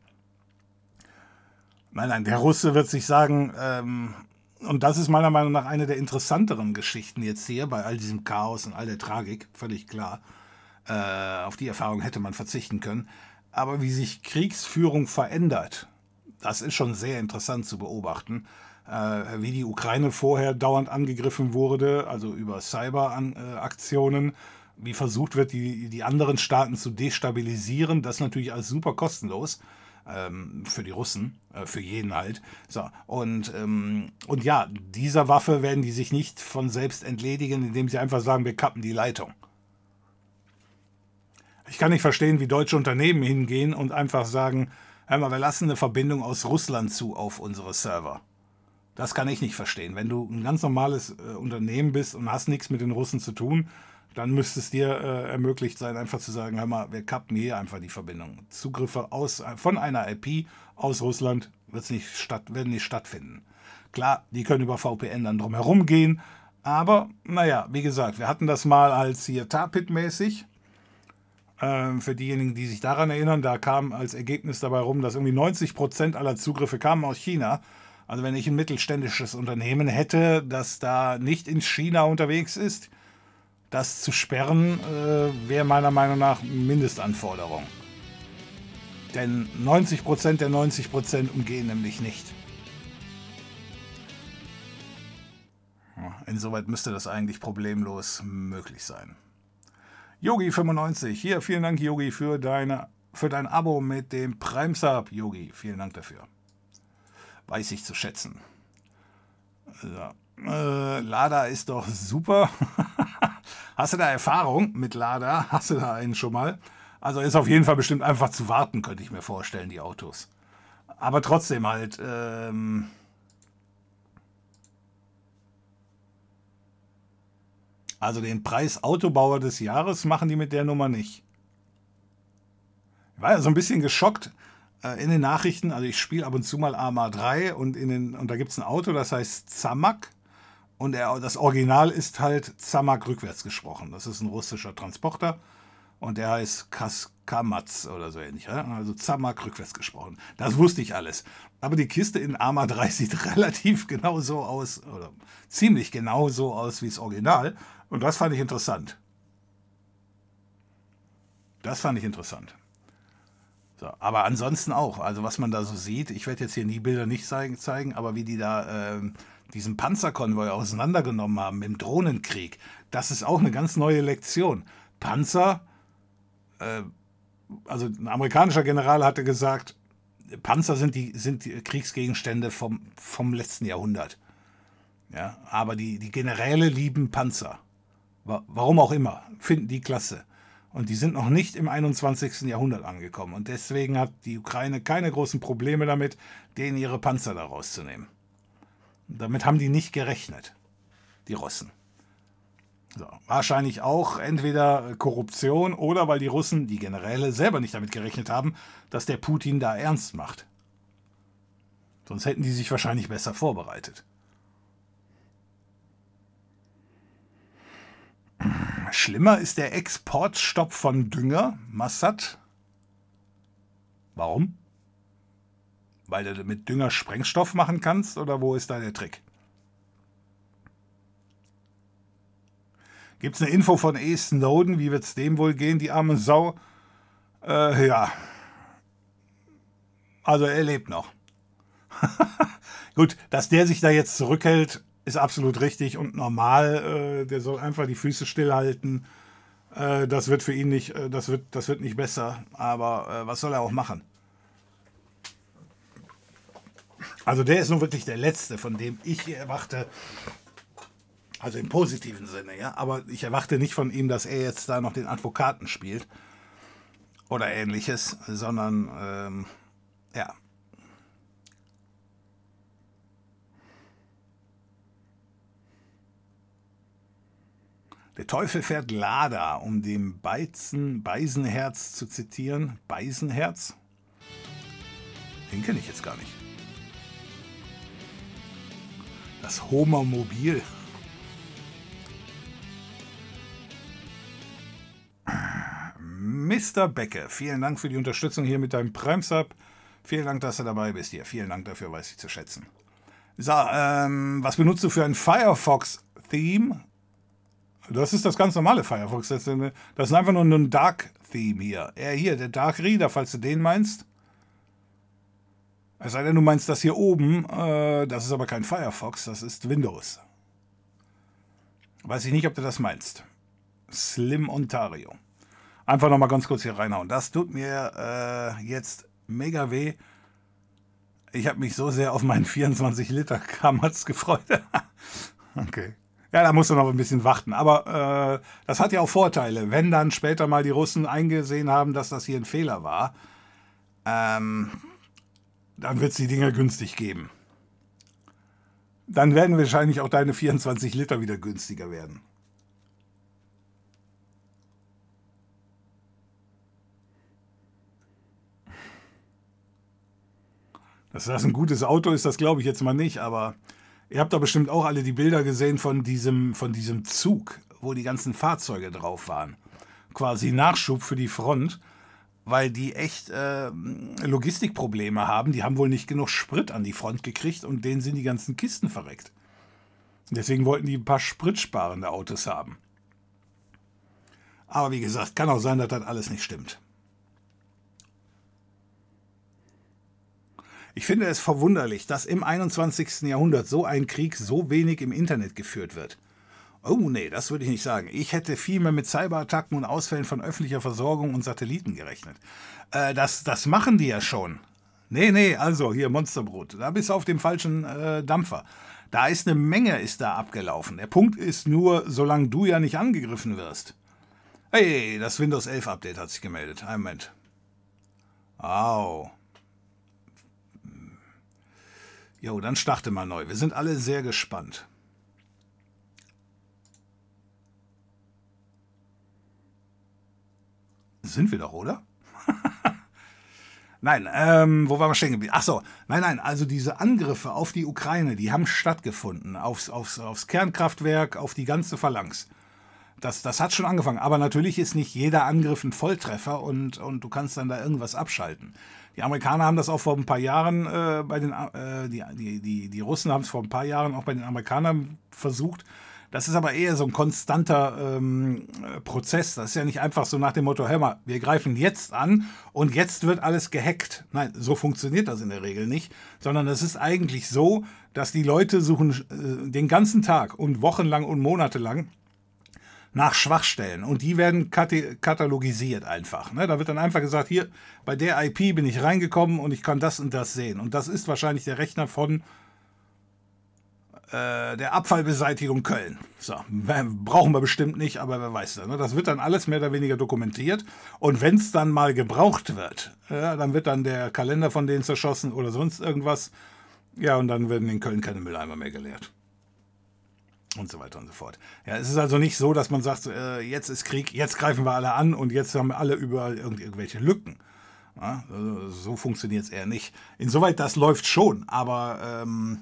S1: Nein, nein, der Russe wird sich sagen, ähm, und das ist meiner Meinung nach eine der interessanteren Geschichten jetzt hier, bei all diesem Chaos und all der Tragik, völlig klar. Äh, auf die Erfahrung hätte man verzichten können. Aber wie sich Kriegsführung verändert, das ist schon sehr interessant zu beobachten äh, wie die Ukraine vorher dauernd angegriffen wurde, also über Cyberaktionen, wie versucht wird, die, die anderen Staaten zu destabilisieren. Das natürlich alles super kostenlos ähm, für die Russen, äh, für jeden halt. So, und, ähm, und ja, dieser Waffe werden die sich nicht von selbst entledigen, indem sie einfach sagen, wir kappen die Leitung. Ich kann nicht verstehen, wie deutsche Unternehmen hingehen und einfach sagen, hör mal, wir lassen eine Verbindung aus Russland zu auf unsere Server. Das kann ich nicht verstehen. Wenn du ein ganz normales äh, Unternehmen bist und hast nichts mit den Russen zu tun, dann müsste es dir äh, ermöglicht sein, einfach zu sagen, hör mal, wir kappen hier einfach die Verbindung. Zugriffe aus, von einer IP aus Russland wird's nicht statt, werden nicht stattfinden. Klar, die können über VPN dann drumherum gehen, aber naja, wie gesagt, wir hatten das mal als hier Tarpit-mäßig. Ähm, für diejenigen, die sich daran erinnern, da kam als Ergebnis dabei rum, dass irgendwie 90% aller Zugriffe kamen aus China. Also wenn ich ein mittelständisches Unternehmen hätte, das da nicht in China unterwegs ist, das zu sperren, äh, wäre meiner Meinung nach Mindestanforderung. Denn 90% der 90% umgehen nämlich nicht. Insoweit müsste das eigentlich problemlos möglich sein. Yogi95, hier, vielen Dank, Yogi, für, deine, für dein Abo mit dem Prime Sub. Yogi, vielen Dank dafür weiß ich zu schätzen. So. Äh, Lada ist doch super. Hast du da Erfahrung mit Lada? Hast du da einen schon mal? Also ist auf jeden Fall bestimmt einfach zu warten, könnte ich mir vorstellen, die Autos. Aber trotzdem halt. Ähm also den Preis Autobauer des Jahres machen die mit der Nummer nicht. Ich war ja so ein bisschen geschockt, äh, in den Nachrichten, also ich spiele ab und zu mal AMA 3 und, in den, und da gibt es ein Auto, das heißt Zamak. Und er, das Original ist halt Zamak rückwärts gesprochen. Das ist ein russischer Transporter und der heißt Kaskamatz oder so ähnlich. Also Zamak rückwärts gesprochen. Das wusste ich alles. Aber die Kiste in AMA 3 sieht relativ genau so aus, oder ziemlich genau so aus wie das Original. Und das fand ich interessant. Das fand ich interessant. So, aber ansonsten auch, also was man da so sieht, ich werde jetzt hier die Bilder nicht zeigen, aber wie die da äh, diesen Panzerkonvoi auseinandergenommen haben im Drohnenkrieg, das ist auch eine ganz neue Lektion. Panzer, äh, also ein amerikanischer General hatte gesagt, Panzer sind die, sind die Kriegsgegenstände vom, vom letzten Jahrhundert. Ja, aber die, die Generäle lieben Panzer. Warum auch immer, finden die klasse. Und die sind noch nicht im 21. Jahrhundert angekommen. Und deswegen hat die Ukraine keine großen Probleme damit, denen ihre Panzer da rauszunehmen. Damit haben die nicht gerechnet, die Russen. So, wahrscheinlich auch entweder Korruption oder weil die Russen, die Generäle, selber nicht damit gerechnet haben, dass der Putin da ernst macht. Sonst hätten die sich wahrscheinlich besser vorbereitet. Schlimmer ist der Exportstopp von Dünger, Massad. Warum? Weil du mit Dünger Sprengstoff machen kannst oder wo ist da der Trick? Gibt es eine Info von E. Snowden? Wie wird es dem wohl gehen, die arme Sau? Äh, ja. Also er lebt noch. Gut, dass der sich da jetzt zurückhält, ist absolut richtig und normal. Äh, der soll einfach die Füße stillhalten. Äh, das wird für ihn nicht, äh, das wird, das wird nicht besser. Aber äh, was soll er auch machen? Also der ist nun wirklich der Letzte, von dem ich erwarte, also im positiven Sinne, ja. Aber ich erwarte nicht von ihm, dass er jetzt da noch den Advokaten spielt oder ähnliches, sondern ähm, ja. Der Teufel fährt Lada, um dem Beizen, Beisenherz zu zitieren. Beisenherz? Den kenne ich jetzt gar nicht. Das Homermobil. Mr. Becke, vielen Dank für die Unterstützung hier mit deinem Prime-Sub. Vielen Dank, dass du dabei bist hier. Vielen Dank dafür, weiß ich zu schätzen. So, ähm, was benutzt du für ein Firefox-Theme? Das ist das ganz normale Firefox. Das ist einfach nur ein Dark-Theme hier. Er hier, der Dark Reader, falls du den meinst. Es sei denn, du meinst das hier oben. Äh, das ist aber kein Firefox, das ist Windows. Weiß ich nicht, ob du das meinst. Slim Ontario. Einfach nochmal ganz kurz hier reinhauen. Das tut mir äh, jetzt mega weh. Ich habe mich so sehr auf meinen 24 Liter Kammerz gefreut. okay. Ja, da musst du noch ein bisschen warten. Aber äh, das hat ja auch Vorteile. Wenn dann später mal die Russen eingesehen haben, dass das hier ein Fehler war, ähm, dann wird es die Dinger günstig geben. Dann werden wahrscheinlich auch deine 24 Liter wieder günstiger werden. Dass das ein gutes Auto ist, das glaube ich jetzt mal nicht, aber ihr habt doch bestimmt auch alle die Bilder gesehen von diesem, von diesem Zug, wo die ganzen Fahrzeuge drauf waren. Quasi Nachschub für die Front, weil die echt äh, Logistikprobleme haben. Die haben wohl nicht genug Sprit an die Front gekriegt und denen sind die ganzen Kisten verreckt. Deswegen wollten die ein paar spritsparende Autos haben. Aber wie gesagt, kann auch sein, dass das alles nicht stimmt. Ich finde es verwunderlich, dass im 21. Jahrhundert so ein Krieg so wenig im Internet geführt wird. Oh nee, das würde ich nicht sagen. Ich hätte viel mehr mit Cyberattacken und Ausfällen von öffentlicher Versorgung und Satelliten gerechnet. Äh, das, das machen die ja schon. Nee, nee, also hier Monsterbrot. Da bist du auf dem falschen äh, Dampfer. Da ist eine Menge ist da abgelaufen. Der Punkt ist nur, solange du ja nicht angegriffen wirst. Hey, das Windows 11 Update hat sich gemeldet. Ein Moment. Au. Jo, dann starte mal neu. Wir sind alle sehr gespannt. Sind wir doch, oder? nein, ähm, wo waren wir stehen geblieben? Ach so, nein, nein, also diese Angriffe auf die Ukraine, die haben stattgefunden. Aufs, aufs, aufs Kernkraftwerk, auf die ganze Phalanx. Das, das hat schon angefangen. Aber natürlich ist nicht jeder Angriff ein Volltreffer und, und du kannst dann da irgendwas abschalten. Die Amerikaner haben das auch vor ein paar Jahren äh, bei den, äh, die, die, die, die Russen haben es vor ein paar Jahren auch bei den Amerikanern versucht. Das ist aber eher so ein konstanter ähm, Prozess. Das ist ja nicht einfach so nach dem Motto, hör mal, wir greifen jetzt an und jetzt wird alles gehackt. Nein, so funktioniert das in der Regel nicht, sondern es ist eigentlich so, dass die Leute suchen äh, den ganzen Tag und wochenlang und monatelang nach Schwachstellen und die werden katalogisiert einfach. Ne? Da wird dann einfach gesagt, hier bei der IP bin ich reingekommen und ich kann das und das sehen. Und das ist wahrscheinlich der Rechner von äh, der Abfallbeseitigung Köln. So, brauchen wir bestimmt nicht, aber wer weiß das. Ne? Das wird dann alles mehr oder weniger dokumentiert. Und wenn es dann mal gebraucht wird, äh, dann wird dann der Kalender von denen zerschossen oder sonst irgendwas. Ja, und dann werden in Köln keine Mülleimer mehr geleert und so weiter und so fort. Ja, es ist also nicht so, dass man sagt, äh, jetzt ist Krieg, jetzt greifen wir alle an und jetzt haben wir alle überall irgend, irgendwelche Lücken. Ja, so funktioniert es eher nicht. Insoweit, das läuft schon, aber, ähm,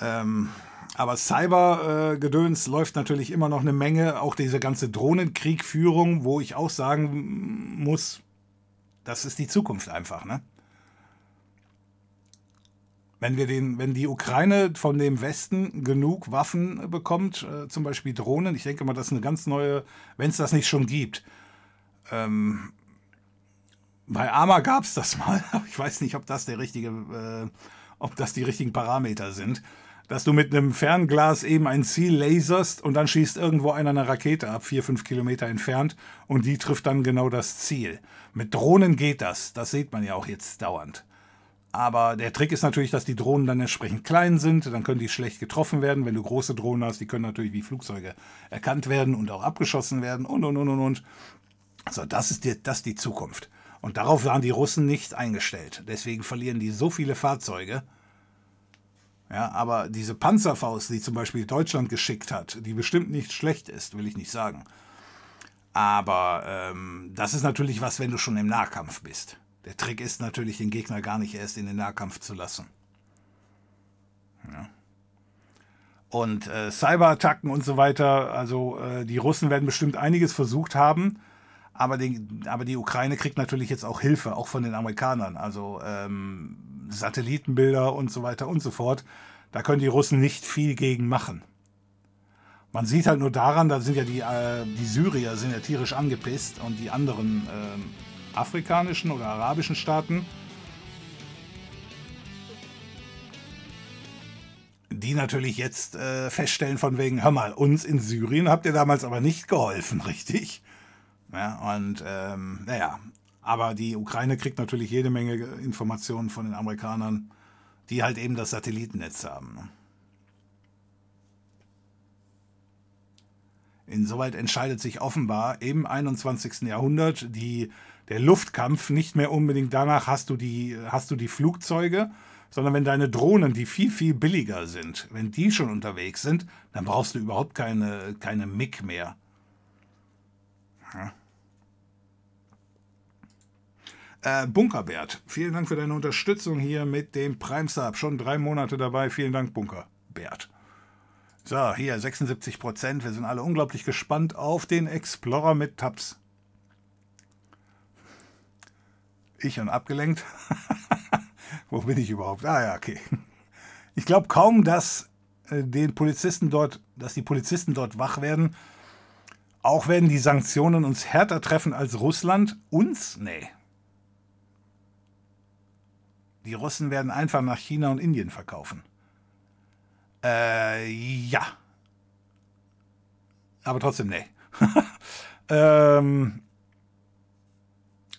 S1: ähm, aber Cyber-Gedöns äh, läuft natürlich immer noch eine Menge. Auch diese ganze Drohnenkriegführung, wo ich auch sagen muss, das ist die Zukunft einfach, ne? Wenn, wir den, wenn die Ukraine von dem Westen genug Waffen bekommt, äh, zum Beispiel Drohnen, ich denke mal, das ist eine ganz neue, wenn es das nicht schon gibt. Ähm, bei Arma gab es das mal, ich weiß nicht, ob das der richtige, äh, ob das die richtigen Parameter sind. Dass du mit einem Fernglas eben ein Ziel laserst und dann schießt irgendwo einer eine Rakete ab, vier, fünf Kilometer entfernt und die trifft dann genau das Ziel. Mit Drohnen geht das, das sieht man ja auch jetzt dauernd. Aber der Trick ist natürlich, dass die Drohnen dann entsprechend klein sind, dann können die schlecht getroffen werden. Wenn du große Drohnen hast, die können natürlich wie Flugzeuge erkannt werden und auch abgeschossen werden und und und und und. So, das ist die, das ist die Zukunft. Und darauf waren die Russen nicht eingestellt. Deswegen verlieren die so viele Fahrzeuge. Ja, aber diese Panzerfaust, die zum Beispiel Deutschland geschickt hat, die bestimmt nicht schlecht ist, will ich nicht sagen. Aber ähm, das ist natürlich was, wenn du schon im Nahkampf bist. Der Trick ist natürlich, den Gegner gar nicht erst in den Nahkampf zu lassen. Ja. Und äh, Cyberattacken und so weiter, also äh, die Russen werden bestimmt einiges versucht haben, aber die, aber die Ukraine kriegt natürlich jetzt auch Hilfe, auch von den Amerikanern. Also ähm, Satellitenbilder und so weiter und so fort. Da können die Russen nicht viel gegen machen. Man sieht halt nur daran, da sind ja die, äh, die Syrier sind ja tierisch angepisst und die anderen äh, afrikanischen oder arabischen Staaten, die natürlich jetzt äh, feststellen von wegen, hör mal, uns in Syrien habt ihr damals aber nicht geholfen, richtig? Ja, und ähm, naja, aber die Ukraine kriegt natürlich jede Menge Informationen von den Amerikanern, die halt eben das Satellitennetz haben. Ne? Insoweit entscheidet sich offenbar im 21. Jahrhundert die, der Luftkampf nicht mehr unbedingt danach, hast du, die, hast du die Flugzeuge, sondern wenn deine Drohnen, die viel, viel billiger sind, wenn die schon unterwegs sind, dann brauchst du überhaupt keine, keine MIG mehr. Ja. Äh, Bunkerbert, vielen Dank für deine Unterstützung hier mit dem Prime Sub. Schon drei Monate dabei. Vielen Dank, Bunkerbert. So, hier 76 Prozent. Wir sind alle unglaublich gespannt auf den Explorer mit Tabs. Ich und abgelenkt. Wo bin ich überhaupt? Ah ja, okay. Ich glaube kaum, dass äh, den Polizisten dort, dass die Polizisten dort wach werden. Auch werden die Sanktionen uns härter treffen als Russland. Uns? Nee. Die Russen werden einfach nach China und Indien verkaufen. Äh, ja. Aber trotzdem, nee. ähm,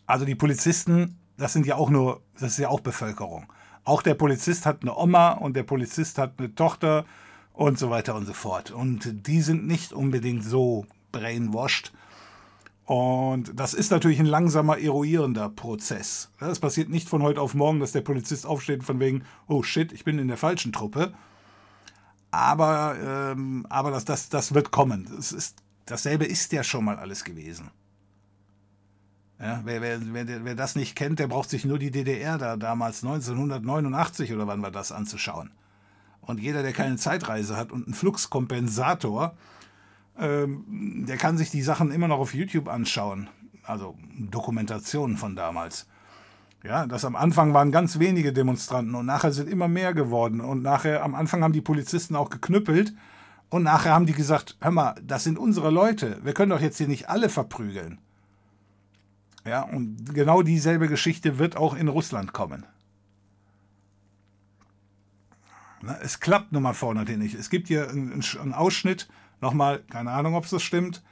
S1: also die Polizisten, das sind ja auch nur, das ist ja auch Bevölkerung. Auch der Polizist hat eine Oma und der Polizist hat eine Tochter und so weiter und so fort. Und die sind nicht unbedingt so brainwashed, und das ist natürlich ein langsamer, eruierender Prozess. Es passiert nicht von heute auf morgen, dass der Polizist aufsteht von wegen, oh shit, ich bin in der falschen Truppe. Aber, ähm, aber das, das, das wird kommen. Das ist, dasselbe ist ja schon mal alles gewesen. Ja, wer, wer, wer, wer das nicht kennt, der braucht sich nur die DDR da damals 1989 oder wann war das anzuschauen. Und jeder, der keine Zeitreise hat und einen Fluxkompensator, ähm, der kann sich die Sachen immer noch auf YouTube anschauen. Also Dokumentationen von damals. Ja, das am Anfang waren ganz wenige Demonstranten und nachher sind immer mehr geworden. Und nachher, am Anfang haben die Polizisten auch geknüppelt und nachher haben die gesagt, hör mal, das sind unsere Leute, wir können doch jetzt hier nicht alle verprügeln. Ja, und genau dieselbe Geschichte wird auch in Russland kommen. es klappt nun mal vorne nicht. Es gibt hier einen, einen Ausschnitt, Nochmal, keine Ahnung, ob es das stimmt.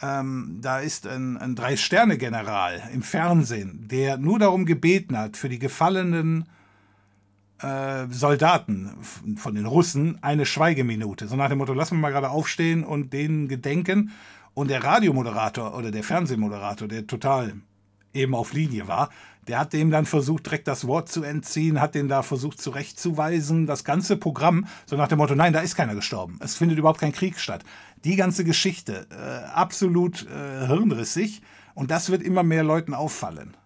S1: Ähm, da ist ein, ein Drei-Sterne-General im Fernsehen, der nur darum gebeten hat, für die gefallenen äh, Soldaten von den Russen eine Schweigeminute. So nach dem Motto, lassen wir mal gerade aufstehen und denen gedenken. Und der Radiomoderator oder der Fernsehmoderator, der total eben auf Linie war, der hat dem dann versucht, direkt das Wort zu entziehen, hat den da versucht zurechtzuweisen. Das ganze Programm, so nach dem Motto, nein, da ist keiner gestorben. Es findet überhaupt kein Krieg statt. Die ganze Geschichte, äh, absolut äh, hirnrissig. Und das wird immer mehr Leuten auffallen.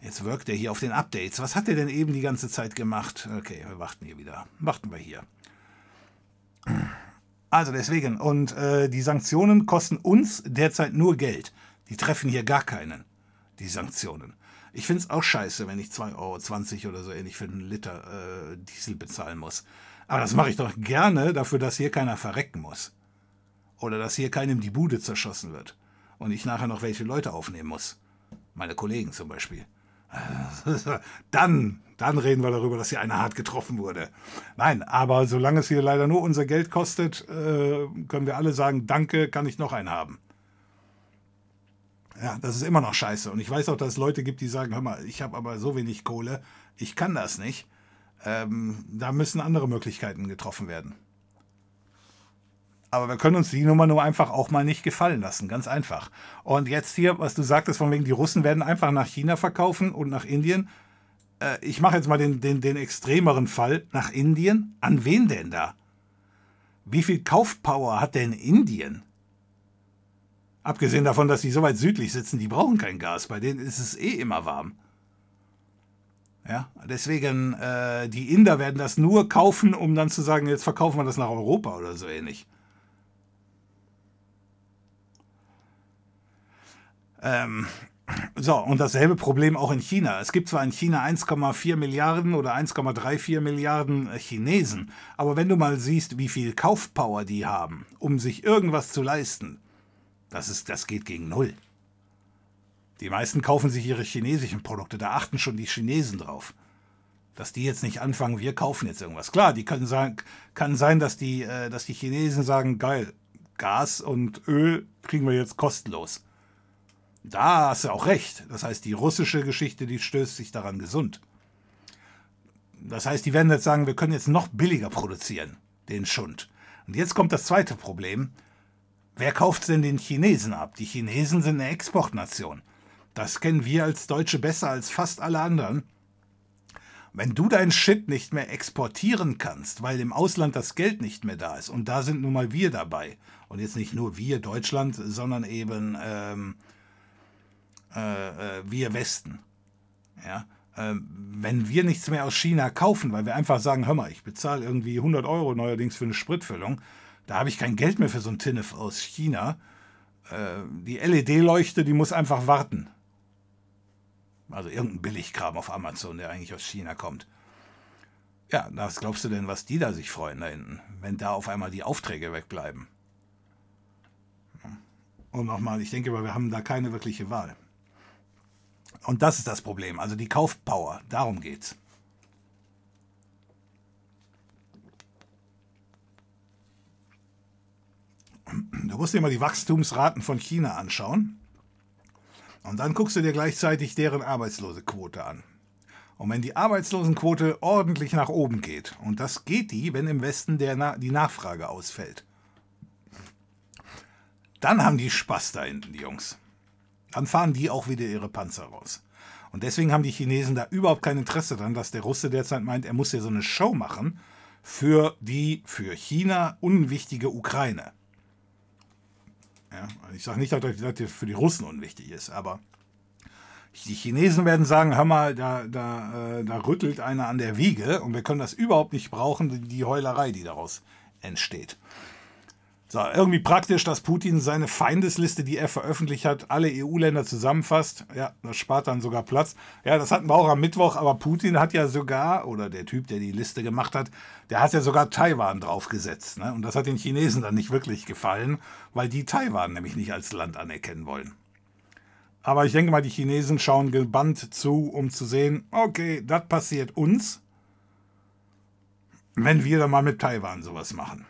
S1: Jetzt wirkt er hier auf den Updates. Was hat er denn eben die ganze Zeit gemacht? Okay, wir warten hier wieder. Warten wir hier. Also deswegen, und äh, die Sanktionen kosten uns derzeit nur Geld. Die treffen hier gar keinen, die Sanktionen. Ich finde es auch scheiße, wenn ich 2,20 Euro oder so ähnlich für einen Liter äh, Diesel bezahlen muss. Aber das mache ich doch gerne dafür, dass hier keiner verrecken muss. Oder dass hier keinem die Bude zerschossen wird. Und ich nachher noch welche Leute aufnehmen muss. Meine Kollegen zum Beispiel. Dann, dann reden wir darüber, dass hier einer hart getroffen wurde. Nein, aber solange es hier leider nur unser Geld kostet, äh, können wir alle sagen, danke, kann ich noch einen haben. Ja, das ist immer noch scheiße. Und ich weiß auch, dass es Leute gibt, die sagen, hör mal, ich habe aber so wenig Kohle, ich kann das nicht. Ähm, da müssen andere Möglichkeiten getroffen werden. Aber wir können uns die Nummer nur einfach auch mal nicht gefallen lassen, ganz einfach. Und jetzt hier, was du sagtest, von wegen, die Russen werden einfach nach China verkaufen und nach Indien. Äh, ich mache jetzt mal den, den, den extremeren Fall. Nach Indien? An wen denn da? Wie viel Kaufpower hat denn Indien? Abgesehen davon, dass die so weit südlich sitzen, die brauchen kein Gas. Bei denen ist es eh immer warm. Ja, deswegen, äh, die Inder werden das nur kaufen, um dann zu sagen, jetzt verkaufen wir das nach Europa oder so ähnlich. Ähm, so, und dasselbe Problem auch in China. Es gibt zwar in China 1,4 Milliarden oder 1,34 Milliarden Chinesen, aber wenn du mal siehst, wie viel Kaufpower die haben, um sich irgendwas zu leisten, das, ist, das geht gegen Null. Die meisten kaufen sich ihre chinesischen Produkte, da achten schon die Chinesen drauf. Dass die jetzt nicht anfangen, wir kaufen jetzt irgendwas. Klar, die können sagen, kann sein, dass die, äh, dass die Chinesen sagen, geil, Gas und Öl kriegen wir jetzt kostenlos. Da hast du auch recht. Das heißt, die russische Geschichte, die stößt sich daran gesund. Das heißt, die werden jetzt sagen, wir können jetzt noch billiger produzieren, den Schund. Und jetzt kommt das zweite Problem. Wer kauft denn den Chinesen ab? Die Chinesen sind eine Exportnation. Das kennen wir als Deutsche besser als fast alle anderen. Wenn du dein Shit nicht mehr exportieren kannst, weil im Ausland das Geld nicht mehr da ist, und da sind nun mal wir dabei, und jetzt nicht nur wir Deutschland, sondern eben ähm, äh, äh, wir Westen. Ja? Äh, wenn wir nichts mehr aus China kaufen, weil wir einfach sagen, hör mal, ich bezahle irgendwie 100 Euro neuerdings für eine Spritfüllung, da habe ich kein Geld mehr für so ein Tinnef aus China. Äh, die LED-Leuchte, die muss einfach warten. Also irgendein Billigkram auf Amazon, der eigentlich aus China kommt. Ja, was glaubst du denn, was die da sich freuen da hinten, wenn da auf einmal die Aufträge wegbleiben? Und nochmal, ich denke, wir haben da keine wirkliche Wahl. Und das ist das Problem, also die Kaufpower, darum geht's. Du musst dir mal die Wachstumsraten von China anschauen. Und dann guckst du dir gleichzeitig deren Arbeitslosequote an. Und wenn die Arbeitslosenquote ordentlich nach oben geht, und das geht die, wenn im Westen der, die Nachfrage ausfällt, dann haben die Spaß da hinten, die Jungs dann fahren die auch wieder ihre Panzer raus. Und deswegen haben die Chinesen da überhaupt kein Interesse dran, dass der Russe derzeit meint, er muss ja so eine Show machen für die für China unwichtige Ukraine. Ja, ich sage nicht, dass das für die Russen unwichtig ist, aber die Chinesen werden sagen, hör mal, da, da, äh, da rüttelt einer an der Wiege und wir können das überhaupt nicht brauchen, die Heulerei, die daraus entsteht. So, irgendwie praktisch, dass Putin seine Feindesliste, die er veröffentlicht hat, alle EU-Länder zusammenfasst. Ja, das spart dann sogar Platz. Ja, das hatten wir auch am Mittwoch, aber Putin hat ja sogar, oder der Typ, der die Liste gemacht hat, der hat ja sogar Taiwan draufgesetzt. Ne? Und das hat den Chinesen dann nicht wirklich gefallen, weil die Taiwan nämlich nicht als Land anerkennen wollen. Aber ich denke mal, die Chinesen schauen gebannt zu, um zu sehen, okay, das passiert uns, wenn wir dann mal mit Taiwan sowas machen.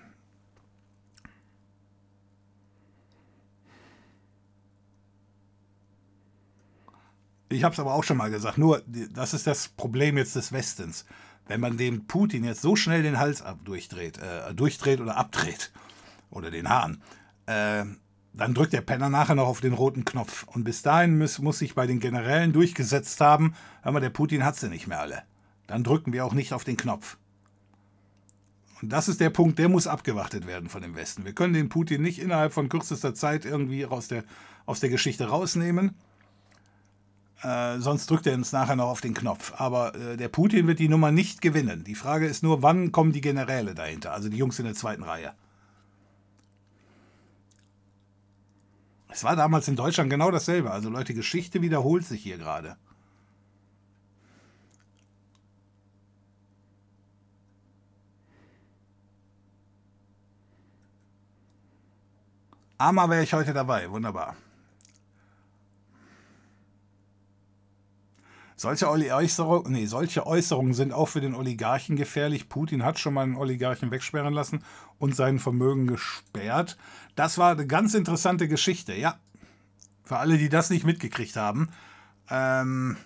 S1: Ich habe es aber auch schon mal gesagt, nur das ist das Problem jetzt des Westens. Wenn man dem Putin jetzt so schnell den Hals ab durchdreht, äh, durchdreht oder abdreht, oder den Hahn, äh, dann drückt der Penner nachher noch auf den roten Knopf. Und bis dahin muss, muss sich bei den Generälen durchgesetzt haben, aber der Putin hat sie nicht mehr alle. Dann drücken wir auch nicht auf den Knopf. Und das ist der Punkt, der muss abgewartet werden von dem Westen. Wir können den Putin nicht innerhalb von kürzester Zeit irgendwie aus der, aus der Geschichte rausnehmen. Äh, sonst drückt er uns nachher noch auf den Knopf. Aber äh, der Putin wird die Nummer nicht gewinnen. Die Frage ist nur, wann kommen die Generäle dahinter, also die Jungs in der zweiten Reihe. Es war damals in Deutschland genau dasselbe. Also Leute, Geschichte wiederholt sich hier gerade. Armer wäre ich heute dabei. Wunderbar. Solche, Äußerung, nee, solche Äußerungen sind auch für den Oligarchen gefährlich. Putin hat schon mal einen Oligarchen wegsperren lassen und sein Vermögen gesperrt. Das war eine ganz interessante Geschichte, ja. Für alle, die das nicht mitgekriegt haben. Ähm,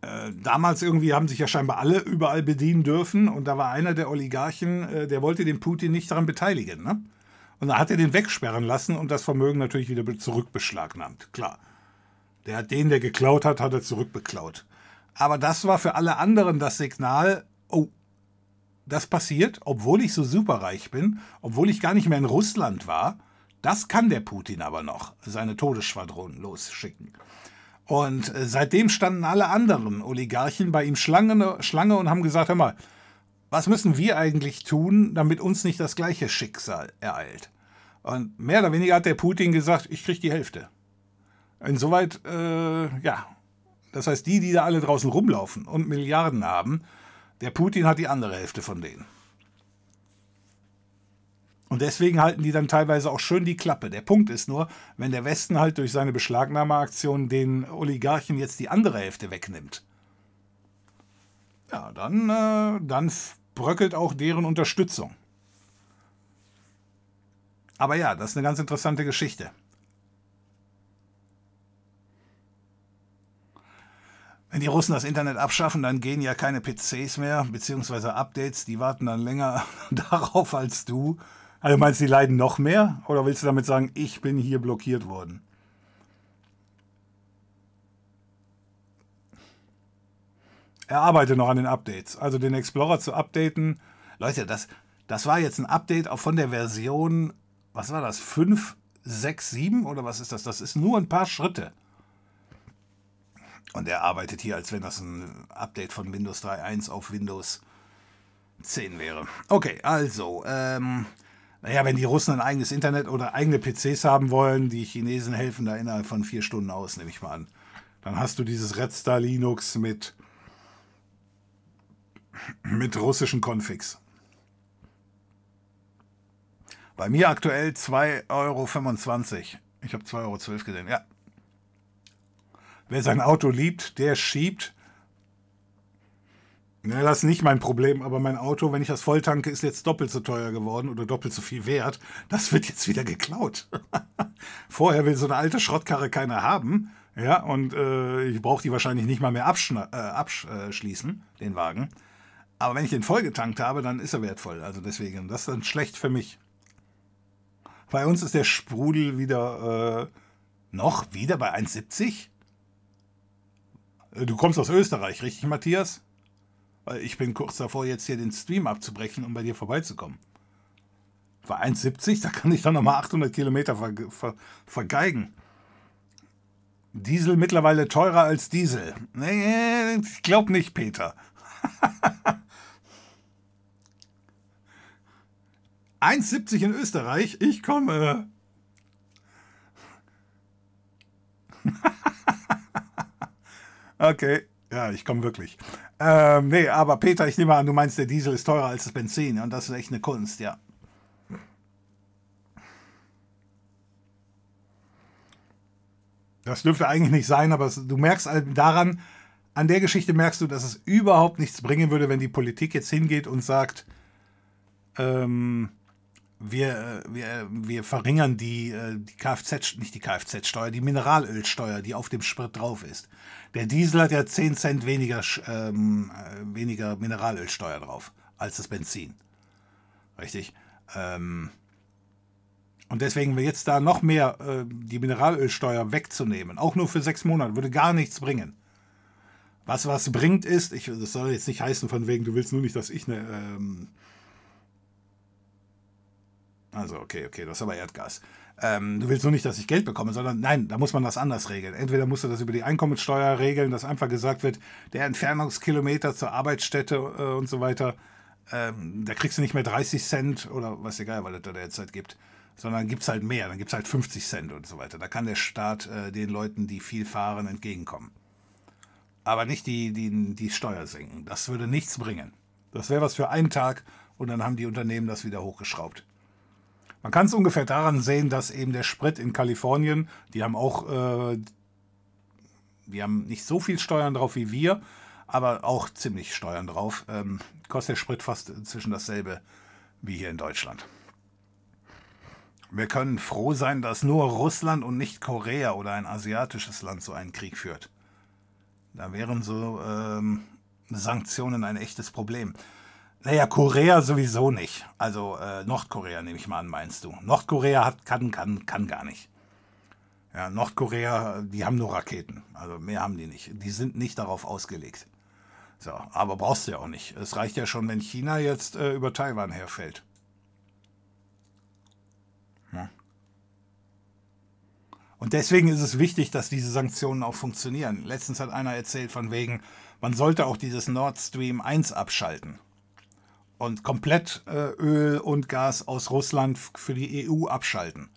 S1: äh, damals irgendwie haben sich ja scheinbar alle überall bedienen dürfen und da war einer der Oligarchen, äh, der wollte den Putin nicht daran beteiligen. Ne? Und da hat er den wegsperren lassen und das Vermögen natürlich wieder zurückbeschlagnahmt. Klar. Der hat den, der geklaut hat, hat er zurückbeklaut. Aber das war für alle anderen das Signal, oh, das passiert, obwohl ich so superreich bin, obwohl ich gar nicht mehr in Russland war. Das kann der Putin aber noch, seine Todesschwadronen losschicken. Und äh, seitdem standen alle anderen Oligarchen bei ihm Schlange, Schlange und haben gesagt, hör mal, was müssen wir eigentlich tun, damit uns nicht das gleiche Schicksal ereilt? Und mehr oder weniger hat der Putin gesagt, ich kriege die Hälfte. Insoweit, äh, ja. Das heißt, die, die da alle draußen rumlaufen und Milliarden haben, der Putin hat die andere Hälfte von denen. Und deswegen halten die dann teilweise auch schön die Klappe. Der Punkt ist nur, wenn der Westen halt durch seine Beschlagnahmeaktion den Oligarchen jetzt die andere Hälfte wegnimmt, ja, dann, äh, dann bröckelt auch deren Unterstützung. Aber ja, das ist eine ganz interessante Geschichte. Wenn die Russen das Internet abschaffen, dann gehen ja keine PCs mehr, beziehungsweise Updates, die warten dann länger darauf als du. Also meinst du, die leiden noch mehr? Oder willst du damit sagen, ich bin hier blockiert worden? Er arbeitet noch an den Updates. Also den Explorer zu updaten. Leute, das, das war jetzt ein Update auch von der Version, was war das, 5, 6, 7 oder was ist das? Das ist nur ein paar Schritte. Und er arbeitet hier, als wenn das ein Update von Windows 3.1 auf Windows 10 wäre. Okay, also, ähm, naja, wenn die Russen ein eigenes Internet oder eigene PCs haben wollen, die Chinesen helfen da innerhalb von vier Stunden aus, nehme ich mal an. Dann hast du dieses Red Star Linux mit, mit russischen Configs. Bei mir aktuell 2,25 Euro. Ich habe 2,12 Euro gesehen, ja. Wer sein Auto liebt, der schiebt. Ja, das ist nicht mein Problem, aber mein Auto, wenn ich das volltanke, ist jetzt doppelt so teuer geworden oder doppelt so viel wert. Das wird jetzt wieder geklaut. Vorher will so eine alte Schrottkarre keiner haben. Ja, und äh, ich brauche die wahrscheinlich nicht mal mehr äh, abschließen, den Wagen. Aber wenn ich den vollgetankt habe, dann ist er wertvoll. Also deswegen, das ist dann schlecht für mich. Bei uns ist der Sprudel wieder äh, noch wieder bei 1,70. Äh, du kommst aus Österreich, richtig, Matthias? Ich bin kurz davor, jetzt hier den Stream abzubrechen, um bei dir vorbeizukommen. War 1,70, da kann ich dann nochmal 800 Kilometer ver ver vergeigen. Diesel mittlerweile teurer als Diesel. Nee, ich glaube nicht, Peter. 1,70 in Österreich, ich komme. okay. Ja, ich komme wirklich. Ähm, nee, aber Peter, ich nehme an, du meinst, der Diesel ist teurer als das Benzin und das ist echt eine Kunst, ja. Das dürfte eigentlich nicht sein, aber du merkst halt daran, an der Geschichte merkst du, dass es überhaupt nichts bringen würde, wenn die Politik jetzt hingeht und sagt, ähm, wir, wir, wir verringern die, äh, die Kfz, nicht die Kfz-Steuer, die Mineralölsteuer, die auf dem Sprit drauf ist. Der Diesel hat ja 10 Cent weniger, ähm, äh, weniger Mineralölsteuer drauf als das Benzin. Richtig? Ähm, und deswegen jetzt da noch mehr äh, die Mineralölsteuer wegzunehmen, auch nur für sechs Monate, würde gar nichts bringen. Was was bringt ist, ich, das soll jetzt nicht heißen von wegen, du willst nur nicht, dass ich eine ähm, also, okay, okay, das ist aber Erdgas. Ähm, du willst nur nicht, dass ich Geld bekomme, sondern nein, da muss man das anders regeln. Entweder musst du das über die Einkommenssteuer regeln, dass einfach gesagt wird, der Entfernungskilometer zur Arbeitsstätte äh, und so weiter, ähm, da kriegst du nicht mehr 30 Cent oder was egal, weil es da derzeit gibt, sondern gibt es halt mehr, dann gibt es halt 50 Cent und so weiter. Da kann der Staat äh, den Leuten, die viel fahren, entgegenkommen. Aber nicht die, die, die Steuer senken. Das würde nichts bringen. Das wäre was für einen Tag und dann haben die Unternehmen das wieder hochgeschraubt. Man kann es ungefähr daran sehen, dass eben der Sprit in Kalifornien, die haben auch äh, Die haben nicht so viel Steuern drauf wie wir, aber auch ziemlich Steuern drauf. Ähm, kostet der Sprit fast inzwischen dasselbe wie hier in Deutschland. Wir können froh sein, dass nur Russland und nicht Korea oder ein asiatisches Land so einen Krieg führt. Da wären so ähm, Sanktionen ein echtes Problem. Naja, Korea sowieso nicht. Also äh, Nordkorea nehme ich mal an, meinst du. Nordkorea hat, kann, kann, kann gar nicht. Ja, Nordkorea, die haben nur Raketen. Also mehr haben die nicht. Die sind nicht darauf ausgelegt. So, aber brauchst du ja auch nicht. Es reicht ja schon, wenn China jetzt äh, über Taiwan herfällt. Ja. Und deswegen ist es wichtig, dass diese Sanktionen auch funktionieren. Letztens hat einer erzählt von wegen, man sollte auch dieses Nord Stream 1 abschalten und komplett äh, Öl und Gas aus Russland für die EU abschalten.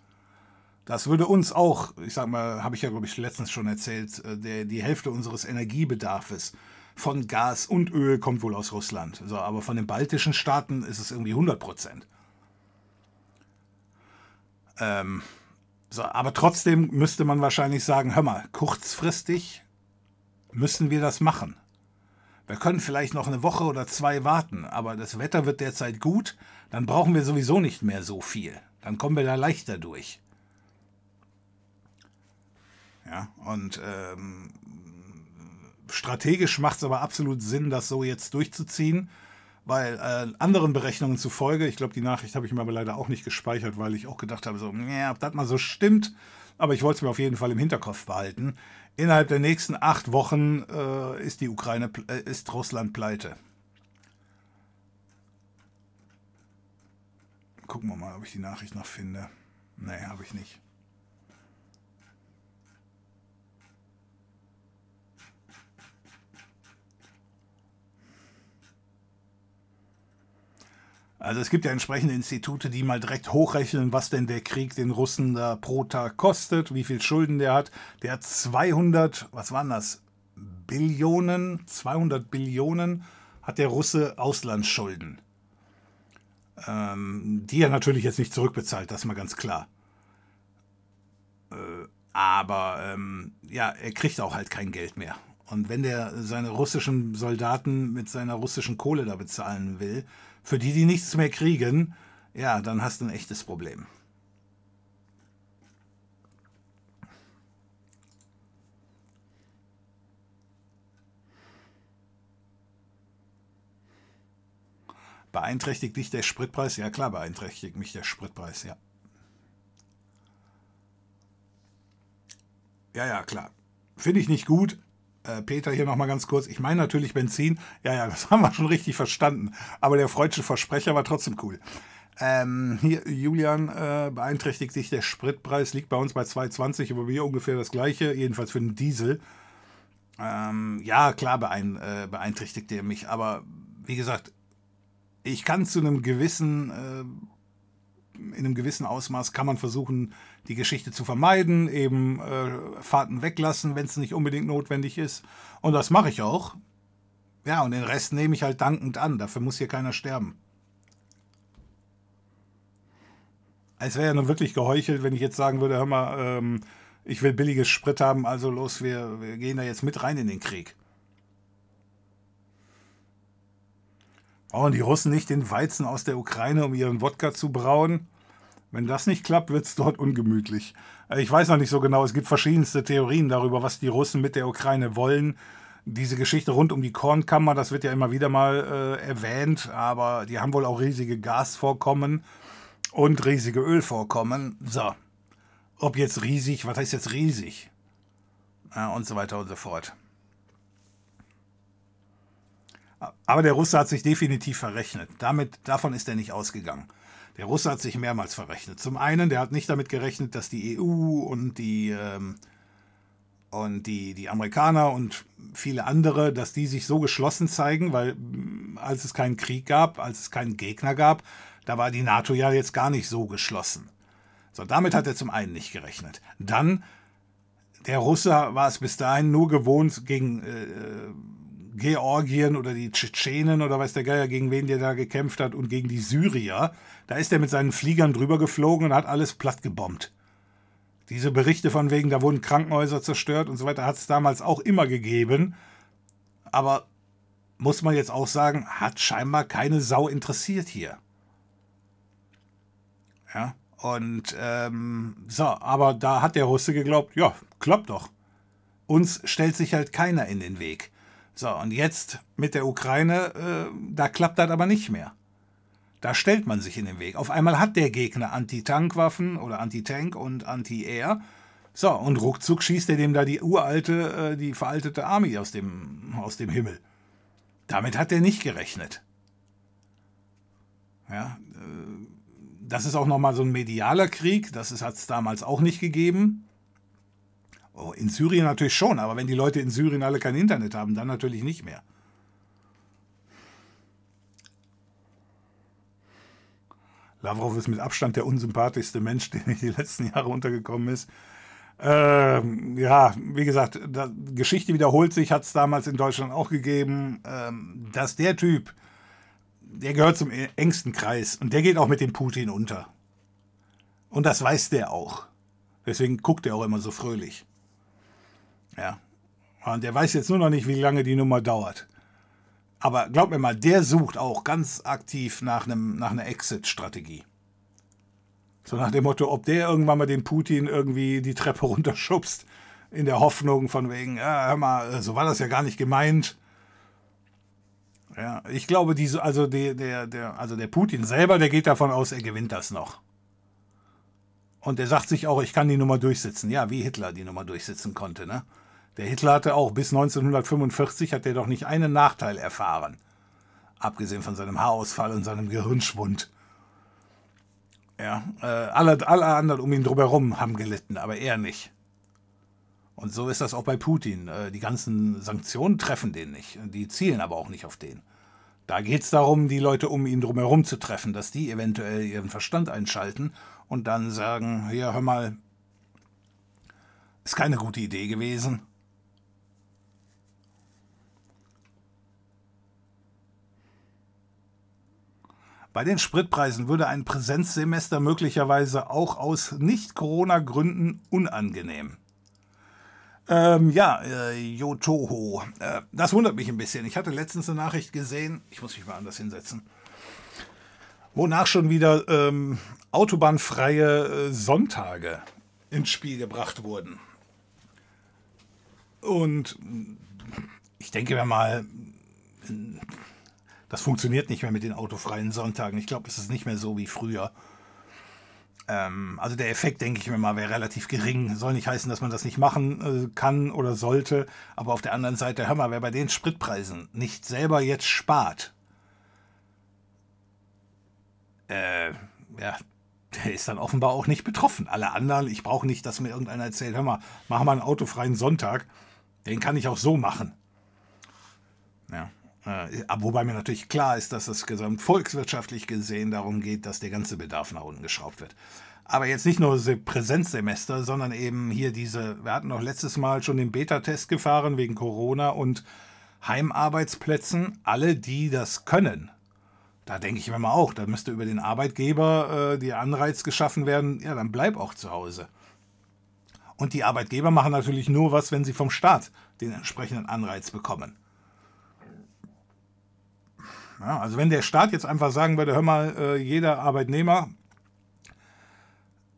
S1: Das würde uns auch, ich sag mal, habe ich ja, glaube ich, letztens schon erzählt, äh, der, die Hälfte unseres Energiebedarfs von Gas und Öl kommt wohl aus Russland. So, aber von den baltischen Staaten ist es irgendwie 100 Prozent. Ähm, so, aber trotzdem müsste man wahrscheinlich sagen, hör mal, kurzfristig müssen wir das machen. Wir können vielleicht noch eine Woche oder zwei warten, aber das Wetter wird derzeit gut, dann brauchen wir sowieso nicht mehr so viel. Dann kommen wir da leichter durch. Ja, und ähm, strategisch macht es aber absolut Sinn, das so jetzt durchzuziehen, weil äh, anderen Berechnungen zufolge, ich glaube, die Nachricht habe ich mir aber leider auch nicht gespeichert, weil ich auch gedacht habe, so, ob das mal so stimmt, aber ich wollte es mir auf jeden Fall im Hinterkopf behalten. Innerhalb der nächsten acht Wochen äh, ist die Ukraine, äh, ist Russland pleite. Gucken wir mal, ob ich die Nachricht noch finde. Nee, habe ich nicht. Also es gibt ja entsprechende Institute, die mal direkt hochrechnen, was denn der Krieg den Russen da pro Tag kostet, wie viel Schulden der hat. Der hat 200, was waren das? Billionen, 200 Billionen hat der Russe Auslandsschulden. Ähm, die er natürlich jetzt nicht zurückbezahlt, das ist mal ganz klar. Äh, aber ähm, ja, er kriegt auch halt kein Geld mehr. Und wenn der seine russischen Soldaten mit seiner russischen Kohle da bezahlen will, für die, die nichts mehr kriegen, ja, dann hast du ein echtes Problem. Beeinträchtigt dich der Spritpreis? Ja klar, beeinträchtigt mich der Spritpreis, ja. Ja, ja, klar. Finde ich nicht gut, äh, Peter hier nochmal ganz kurz. Ich meine natürlich Benzin. Ja, ja, das haben wir schon richtig verstanden. Aber der freudsche Versprecher war trotzdem cool. Ähm, hier, Julian, äh, beeinträchtigt sich der Spritpreis, liegt bei uns bei 2,20, aber wir ungefähr das gleiche, jedenfalls für den Diesel. Ähm, ja, klar beein, äh, beeinträchtigt er mich, aber wie gesagt, ich kann zu einem gewissen äh, in einem gewissen Ausmaß kann man versuchen, die Geschichte zu vermeiden, eben äh, Fahrten weglassen, wenn es nicht unbedingt notwendig ist. Und das mache ich auch. Ja, und den Rest nehme ich halt dankend an. Dafür muss hier keiner sterben. Es wäre ja nun wirklich geheuchelt, wenn ich jetzt sagen würde, hör mal, ähm, ich will billiges Sprit haben, also los, wir, wir gehen da jetzt mit rein in den Krieg. Brauchen die Russen nicht den Weizen aus der Ukraine, um ihren Wodka zu brauen? Wenn das nicht klappt, wird es dort ungemütlich. Äh, ich weiß noch nicht so genau, es gibt verschiedenste Theorien darüber, was die Russen mit der Ukraine wollen. Diese Geschichte rund um die Kornkammer, das wird ja immer wieder mal äh, erwähnt, aber die haben wohl auch riesige Gasvorkommen und riesige Ölvorkommen. So, ob jetzt riesig, was heißt jetzt riesig? Ja, und so weiter und so fort. Aber der Russe hat sich definitiv verrechnet. Damit, davon ist er nicht ausgegangen. Der Russe hat sich mehrmals verrechnet. Zum einen, der hat nicht damit gerechnet, dass die EU und die, ähm, und die, die Amerikaner und viele andere, dass die sich so geschlossen zeigen, weil mm, als es keinen Krieg gab, als es keinen Gegner gab, da war die NATO ja jetzt gar nicht so geschlossen. So, damit hat er zum einen nicht gerechnet. Dann, der Russe war es bis dahin nur gewohnt, gegen äh, Georgien oder die Tschetschenen oder weiß der Geier, gegen wen der da gekämpft hat und gegen die Syrier. Da ist er mit seinen Fliegern drüber geflogen und hat alles platt gebombt. Diese Berichte von wegen, da wurden Krankenhäuser zerstört und so weiter, hat es damals auch immer gegeben. Aber muss man jetzt auch sagen, hat scheinbar keine Sau interessiert hier. Ja, und ähm, so, aber da hat der Russe geglaubt, ja, klappt doch. Uns stellt sich halt keiner in den Weg. So, und jetzt mit der Ukraine, äh, da klappt das aber nicht mehr. Da stellt man sich in den Weg. Auf einmal hat der Gegner Anti-Tank-Waffen oder Anti-Tank und Anti-Air. So, und ruckzuck schießt er dem da die uralte, äh, die veraltete Army aus dem, aus dem Himmel. Damit hat er nicht gerechnet. Ja, äh, das ist auch nochmal so ein medialer Krieg. Das hat es damals auch nicht gegeben. Oh, in Syrien natürlich schon, aber wenn die Leute in Syrien alle kein Internet haben, dann natürlich nicht mehr. Lavrov ist mit Abstand der unsympathischste Mensch, der in die letzten Jahre untergekommen ist. Ähm, ja, wie gesagt, Geschichte wiederholt sich, hat es damals in Deutschland auch gegeben, ähm, dass der Typ, der gehört zum engsten Kreis und der geht auch mit dem Putin unter. Und das weiß der auch. Deswegen guckt er auch immer so fröhlich. Ja. Und der weiß jetzt nur noch nicht, wie lange die Nummer dauert. Aber glaub mir mal, der sucht auch ganz aktiv nach, einem, nach einer Exit-Strategie. So nach dem Motto, ob der irgendwann mal den Putin irgendwie die Treppe runterschubst, in der Hoffnung von wegen, ja, hör mal, so war das ja gar nicht gemeint. Ja, ich glaube, diese, also der, der, der, also der Putin selber, der geht davon aus, er gewinnt das noch. Und er sagt sich auch, ich kann die Nummer durchsetzen. Ja, wie Hitler die Nummer durchsetzen konnte, ne? Der Hitler hatte auch bis 1945 hat er doch nicht einen Nachteil erfahren. Abgesehen von seinem Haarausfall und seinem Gehirnschwund. Ja, äh, alle, alle anderen um ihn drumherum haben gelitten, aber er nicht. Und so ist das auch bei Putin. Äh, die ganzen Sanktionen treffen den nicht. Die zielen aber auch nicht auf den. Da geht es darum, die Leute um ihn drumherum zu treffen, dass die eventuell ihren Verstand einschalten und dann sagen, ja, hör mal, ist keine gute Idee gewesen. Bei den Spritpreisen würde ein Präsenzsemester möglicherweise auch aus Nicht-Corona-Gründen unangenehm. Ähm, ja, äh, Yotoho. Äh, das wundert mich ein bisschen. Ich hatte letztens eine Nachricht gesehen, ich muss mich mal anders hinsetzen, wonach schon wieder ähm, autobahnfreie äh, Sonntage ins Spiel gebracht wurden. Und ich denke mir mal, das funktioniert nicht mehr mit den autofreien Sonntagen. Ich glaube, es ist nicht mehr so wie früher. Ähm, also der Effekt, denke ich mir mal, wäre relativ gering. Soll nicht heißen, dass man das nicht machen äh, kann oder sollte. Aber auf der anderen Seite, hör mal, wer bei den Spritpreisen nicht selber jetzt spart, äh, ja, der ist dann offenbar auch nicht betroffen. Alle anderen, ich brauche nicht, dass mir irgendeiner erzählt, hör mal, mach mal einen autofreien Sonntag. Den kann ich auch so machen. Äh, wobei mir natürlich klar ist, dass es gesamt volkswirtschaftlich gesehen darum geht, dass der ganze Bedarf nach unten geschraubt wird. Aber jetzt nicht nur Präsenzsemester, sondern eben hier diese, wir hatten doch letztes Mal schon den Beta-Test gefahren wegen Corona und Heimarbeitsplätzen, alle, die das können. Da denke ich mir mal auch, da müsste über den Arbeitgeber äh, der Anreiz geschaffen werden, ja, dann bleib auch zu Hause. Und die Arbeitgeber machen natürlich nur was, wenn sie vom Staat den entsprechenden Anreiz bekommen. Ja, also wenn der Staat jetzt einfach sagen würde, hör mal, äh, jeder Arbeitnehmer,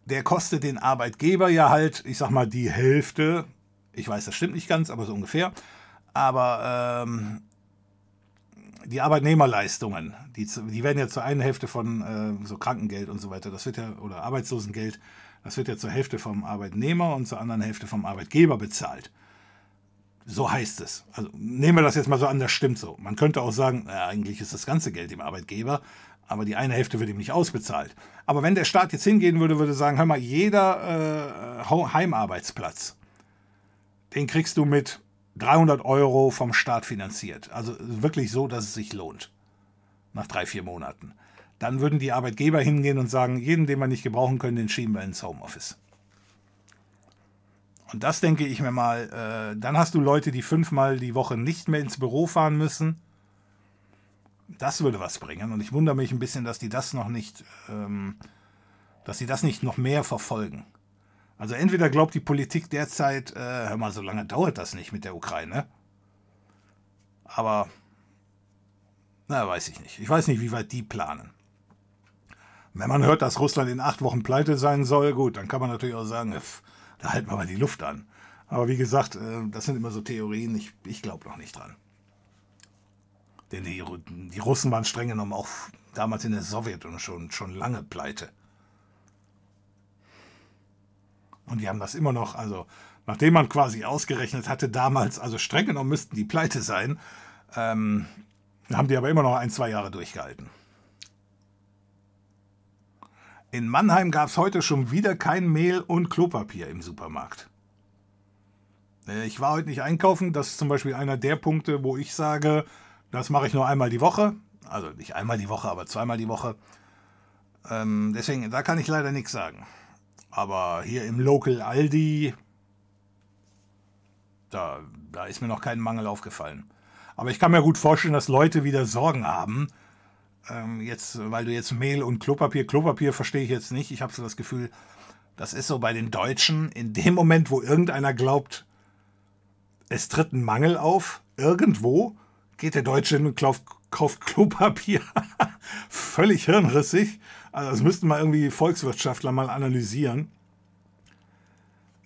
S1: der kostet den Arbeitgeber ja halt, ich sag mal, die Hälfte. Ich weiß, das stimmt nicht ganz, aber so ungefähr. Aber ähm, die Arbeitnehmerleistungen, die, die werden ja zur einen Hälfte von äh, so Krankengeld und so weiter, das wird ja, oder Arbeitslosengeld, das wird ja zur Hälfte vom Arbeitnehmer und zur anderen Hälfte vom Arbeitgeber bezahlt. So heißt es. Also nehmen wir das jetzt mal so an, das stimmt so. Man könnte auch sagen, na, eigentlich ist das ganze Geld dem Arbeitgeber, aber die eine Hälfte wird ihm nicht ausbezahlt. Aber wenn der Staat jetzt hingehen würde, würde sagen, hör mal, jeder äh, Heimarbeitsplatz, den kriegst du mit 300 Euro vom Staat finanziert. Also wirklich so, dass es sich lohnt. Nach drei, vier Monaten. Dann würden die Arbeitgeber hingehen und sagen, jeden, den wir nicht gebrauchen können, den schieben wir ins Homeoffice. Und das denke ich mir mal, äh, dann hast du Leute, die fünfmal die Woche nicht mehr ins Büro fahren müssen. Das würde was bringen. Und ich wundere mich ein bisschen, dass die das noch nicht, ähm, dass sie das nicht noch mehr verfolgen. Also entweder glaubt die Politik derzeit, äh, hör mal, so lange dauert das nicht mit der Ukraine. Aber, na, weiß ich nicht. Ich weiß nicht, wie weit die planen. Wenn man hört, dass Russland in acht Wochen pleite sein soll, gut, dann kann man natürlich auch sagen, pff, da halten wir mal die Luft an. Aber wie gesagt, äh, das sind immer so Theorien, ich, ich glaube noch nicht dran. Denn die, die Russen waren streng genommen auch damals in der Sowjetunion schon, schon lange pleite. Und die haben das immer noch, also nachdem man quasi ausgerechnet hatte damals, also streng genommen müssten die pleite sein, ähm, haben die aber immer noch ein, zwei Jahre durchgehalten. In Mannheim gab es heute schon wieder kein Mehl und Klopapier im Supermarkt. Äh, ich war heute nicht einkaufen. Das ist zum Beispiel einer der Punkte, wo ich sage, das mache ich nur einmal die Woche. Also nicht einmal die Woche, aber zweimal die Woche. Ähm, deswegen, da kann ich leider nichts sagen. Aber hier im Local Aldi, da, da ist mir noch kein Mangel aufgefallen. Aber ich kann mir gut vorstellen, dass Leute wieder Sorgen haben, ähm, jetzt, weil du jetzt Mehl und Klopapier, Klopapier verstehe ich jetzt nicht. Ich habe so das Gefühl, das ist so bei den Deutschen, in dem Moment, wo irgendeiner glaubt, es tritt ein Mangel auf, irgendwo geht der Deutsche hin und kauft, kauft Klopapier. Völlig hirnrissig. Also das müssten mal irgendwie Volkswirtschaftler mal analysieren,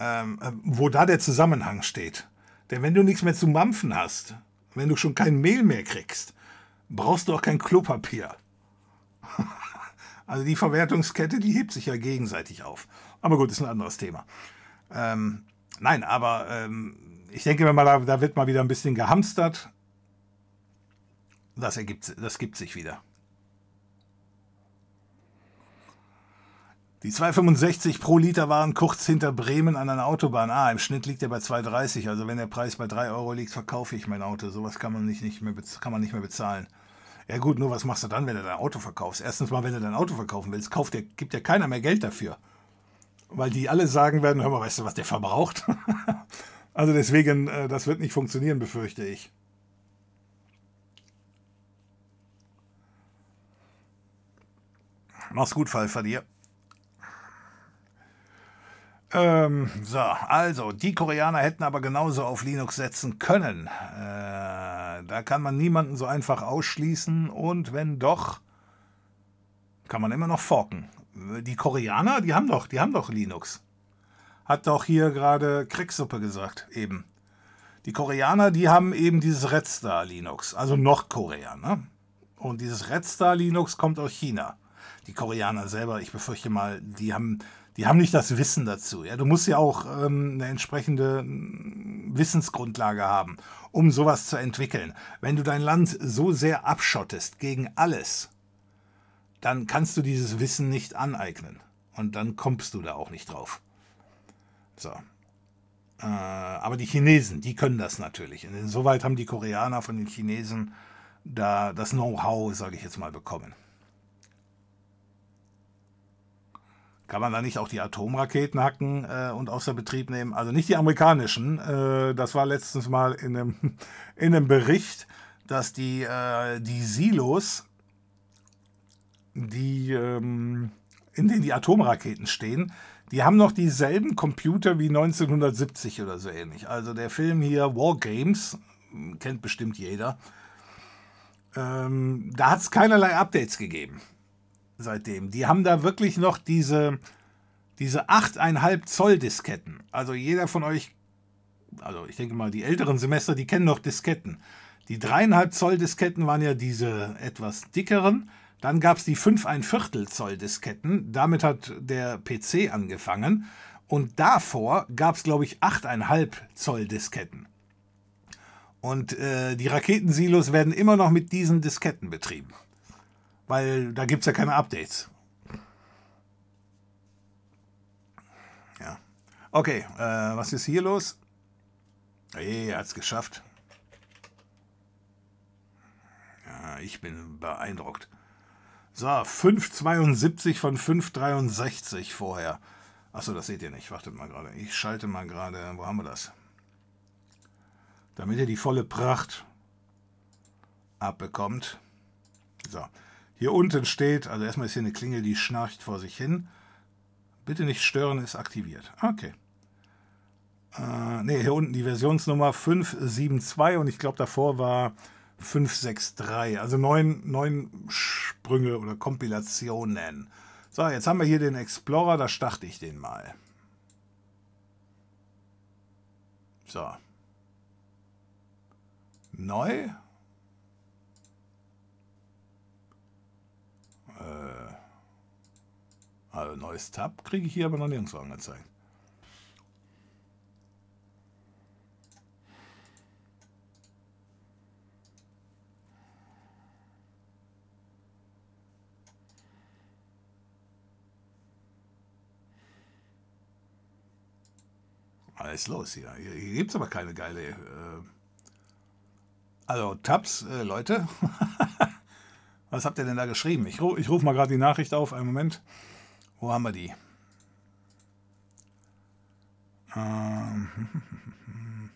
S1: ähm, äh, wo da der Zusammenhang steht. Denn wenn du nichts mehr zu mampfen hast, wenn du schon kein Mehl mehr kriegst, brauchst du auch kein Klopapier. also die Verwertungskette, die hebt sich ja gegenseitig auf. Aber gut, ist ein anderes Thema. Ähm, nein, aber ähm, ich denke mal, da, da, wird mal wieder ein bisschen gehamstert. Das ergibt, das gibt sich wieder. Die 2,65 pro Liter waren kurz hinter Bremen an einer Autobahn. Ah, im Schnitt liegt er bei 2,30. Also wenn der Preis bei 3 Euro liegt, verkaufe ich mein Auto. Sowas kann man nicht, nicht, mehr, kann man nicht mehr bezahlen. Ja gut, nur was machst du dann, wenn du dein Auto verkaufst? Erstens mal, wenn du dein Auto verkaufen willst, kauft der, gibt dir keiner mehr Geld dafür. Weil die alle sagen werden, hör mal, weißt du, was der verbraucht? also deswegen, äh, das wird nicht funktionieren, befürchte ich. Mach's gut, Pfeiffer dir. Ähm, so, also, die Koreaner hätten aber genauso auf Linux setzen können. Äh, da kann man niemanden so einfach ausschließen und wenn doch, kann man immer noch forken. Die Koreaner, die haben doch, die haben doch Linux. Hat doch hier gerade Kriegssuppe gesagt, eben. Die Koreaner, die haben eben dieses Red Star Linux, also Nordkorea, ne? Und dieses Red Star Linux kommt aus China. Die Koreaner selber, ich befürchte mal, die haben die haben nicht das Wissen dazu. Ja, du musst ja auch ähm, eine entsprechende hm, Wissensgrundlage haben, um sowas zu entwickeln. Wenn du dein Land so sehr abschottest gegen alles, dann kannst du dieses Wissen nicht aneignen. Und dann kommst du da auch nicht drauf. So. Äh, aber die Chinesen, die können das natürlich. Und insoweit haben die Koreaner von den Chinesen da das Know-how, sage ich jetzt mal, bekommen. Kann man da nicht auch die Atomraketen hacken äh, und außer Betrieb nehmen? Also nicht die amerikanischen. Äh, das war letztens mal in einem, in einem Bericht, dass die, äh, die Silos, die, ähm, in denen die Atomraketen stehen, die haben noch dieselben Computer wie 1970 oder so ähnlich. Also der Film hier War Games, kennt bestimmt jeder, ähm, da hat es keinerlei Updates gegeben seitdem. Die haben da wirklich noch diese, diese 8,5 Zoll Disketten. Also jeder von euch, also ich denke mal, die älteren Semester, die kennen noch Disketten. Die 3,5 Zoll Disketten waren ja diese etwas dickeren. Dann gab es die 5,1 Viertel Zoll Disketten. Damit hat der PC angefangen. Und davor gab es, glaube ich, 8,5 Zoll Disketten. Und äh, die Raketensilos werden immer noch mit diesen Disketten betrieben weil da gibt es ja keine Updates. Ja. Okay, äh, was ist hier los? Hey, er es geschafft. Ja, ich bin beeindruckt. So, 5,72 von 5,63 vorher. Achso, das seht ihr nicht. Wartet mal gerade. Ich schalte mal gerade. Wo haben wir das? Damit ihr die volle Pracht abbekommt. So. Hier unten steht, also erstmal ist hier eine Klingel, die schnarcht vor sich hin. Bitte nicht stören ist aktiviert. Okay. Äh, ne, hier unten die Versionsnummer 572 und ich glaube davor war 563. Also neun, neun Sprünge oder Kompilationen. So, jetzt haben wir hier den Explorer, da starte ich den mal. So. Neu. Äh, also neues Tab kriege ich hier aber noch nirgendwo angezeigt. Alles los hier. Hier, hier gibt es aber keine geile. Äh also, Tabs, äh, Leute. Was habt ihr denn da geschrieben? Ich, ich rufe mal gerade die Nachricht auf. Einen Moment. Wo haben wir die? Ähm,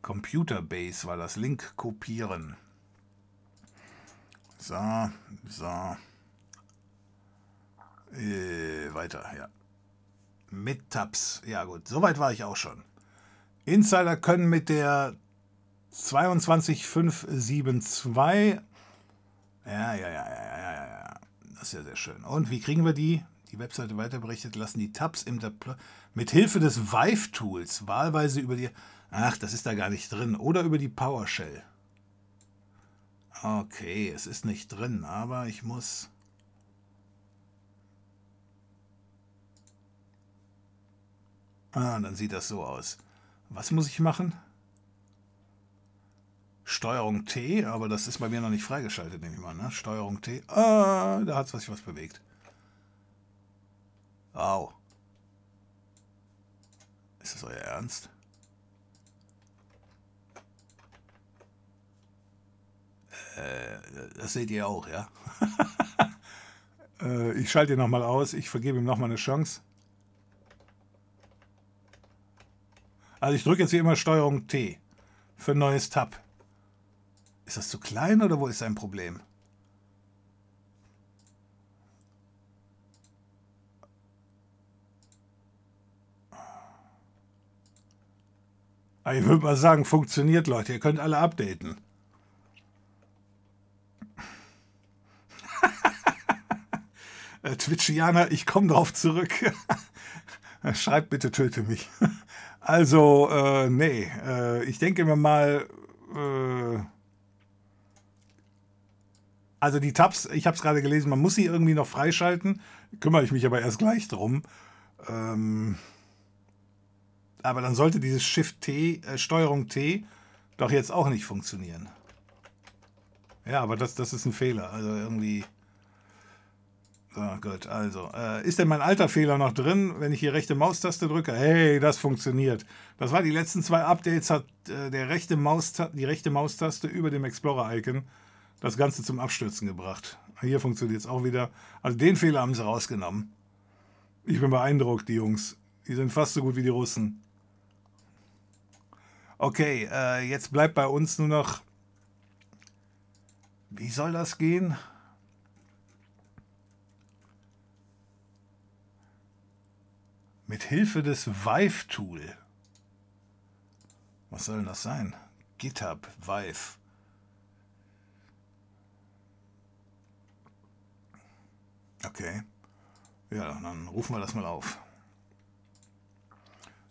S1: Computerbase war das. Link kopieren. So, so. Äh, weiter, ja. Mit Tabs. Ja gut, soweit war ich auch schon. Insider können mit der 22572 ja, ja, ja, ja, ja, ja, ja. Das ist ja sehr schön. Und wie kriegen wir die? Die Webseite weiter berichtet, lassen die Tabs im mit Hilfe des Vive-Tools wahlweise über die. Ach, das ist da gar nicht drin. Oder über die PowerShell. Okay, es ist nicht drin, aber ich muss. Ah, dann sieht das so aus. Was muss ich machen? Steuerung T, aber das ist bei mir noch nicht freigeschaltet, nehme ich mal. Ne? Steuerung T. Ah, da hat sich was bewegt. Au. Ist das euer Ernst? Äh, das seht ihr auch, ja? äh, ich schalte ihn nochmal aus. Ich vergebe ihm nochmal eine Chance. Also ich drücke jetzt hier immer Steuerung T für ein neues Tab. Ist das zu klein oder wo ist sein Problem? ich würde mal sagen, funktioniert, Leute. Ihr könnt alle updaten. Äh, Twitchianer, ich komme drauf zurück. Schreibt bitte, töte mich. Also, äh, nee, äh, ich denke mir mal, äh, also die Tabs, ich habe es gerade gelesen, man muss sie irgendwie noch freischalten. Kümmere ich mich aber erst gleich drum. Ähm, aber dann sollte dieses Shift T, äh, Steuerung T, doch jetzt auch nicht funktionieren. Ja, aber das, das ist ein Fehler. Also irgendwie. So, gut, also. Äh, ist denn mein alter Fehler noch drin, wenn ich hier rechte Maustaste drücke? Hey, das funktioniert. Das war die letzten zwei Updates, hat äh, der rechte die rechte Maustaste über dem Explorer-Icon das Ganze zum Abstürzen gebracht. Hier funktioniert es auch wieder. Also den Fehler haben sie rausgenommen. Ich bin beeindruckt, die Jungs. Die sind fast so gut wie die Russen. Okay, äh, jetzt bleibt bei uns nur noch... Wie soll das gehen? Mit Hilfe des Vive-Tool. Was soll denn das sein? GitHub, Vive. Okay. Ja, dann rufen wir das mal auf.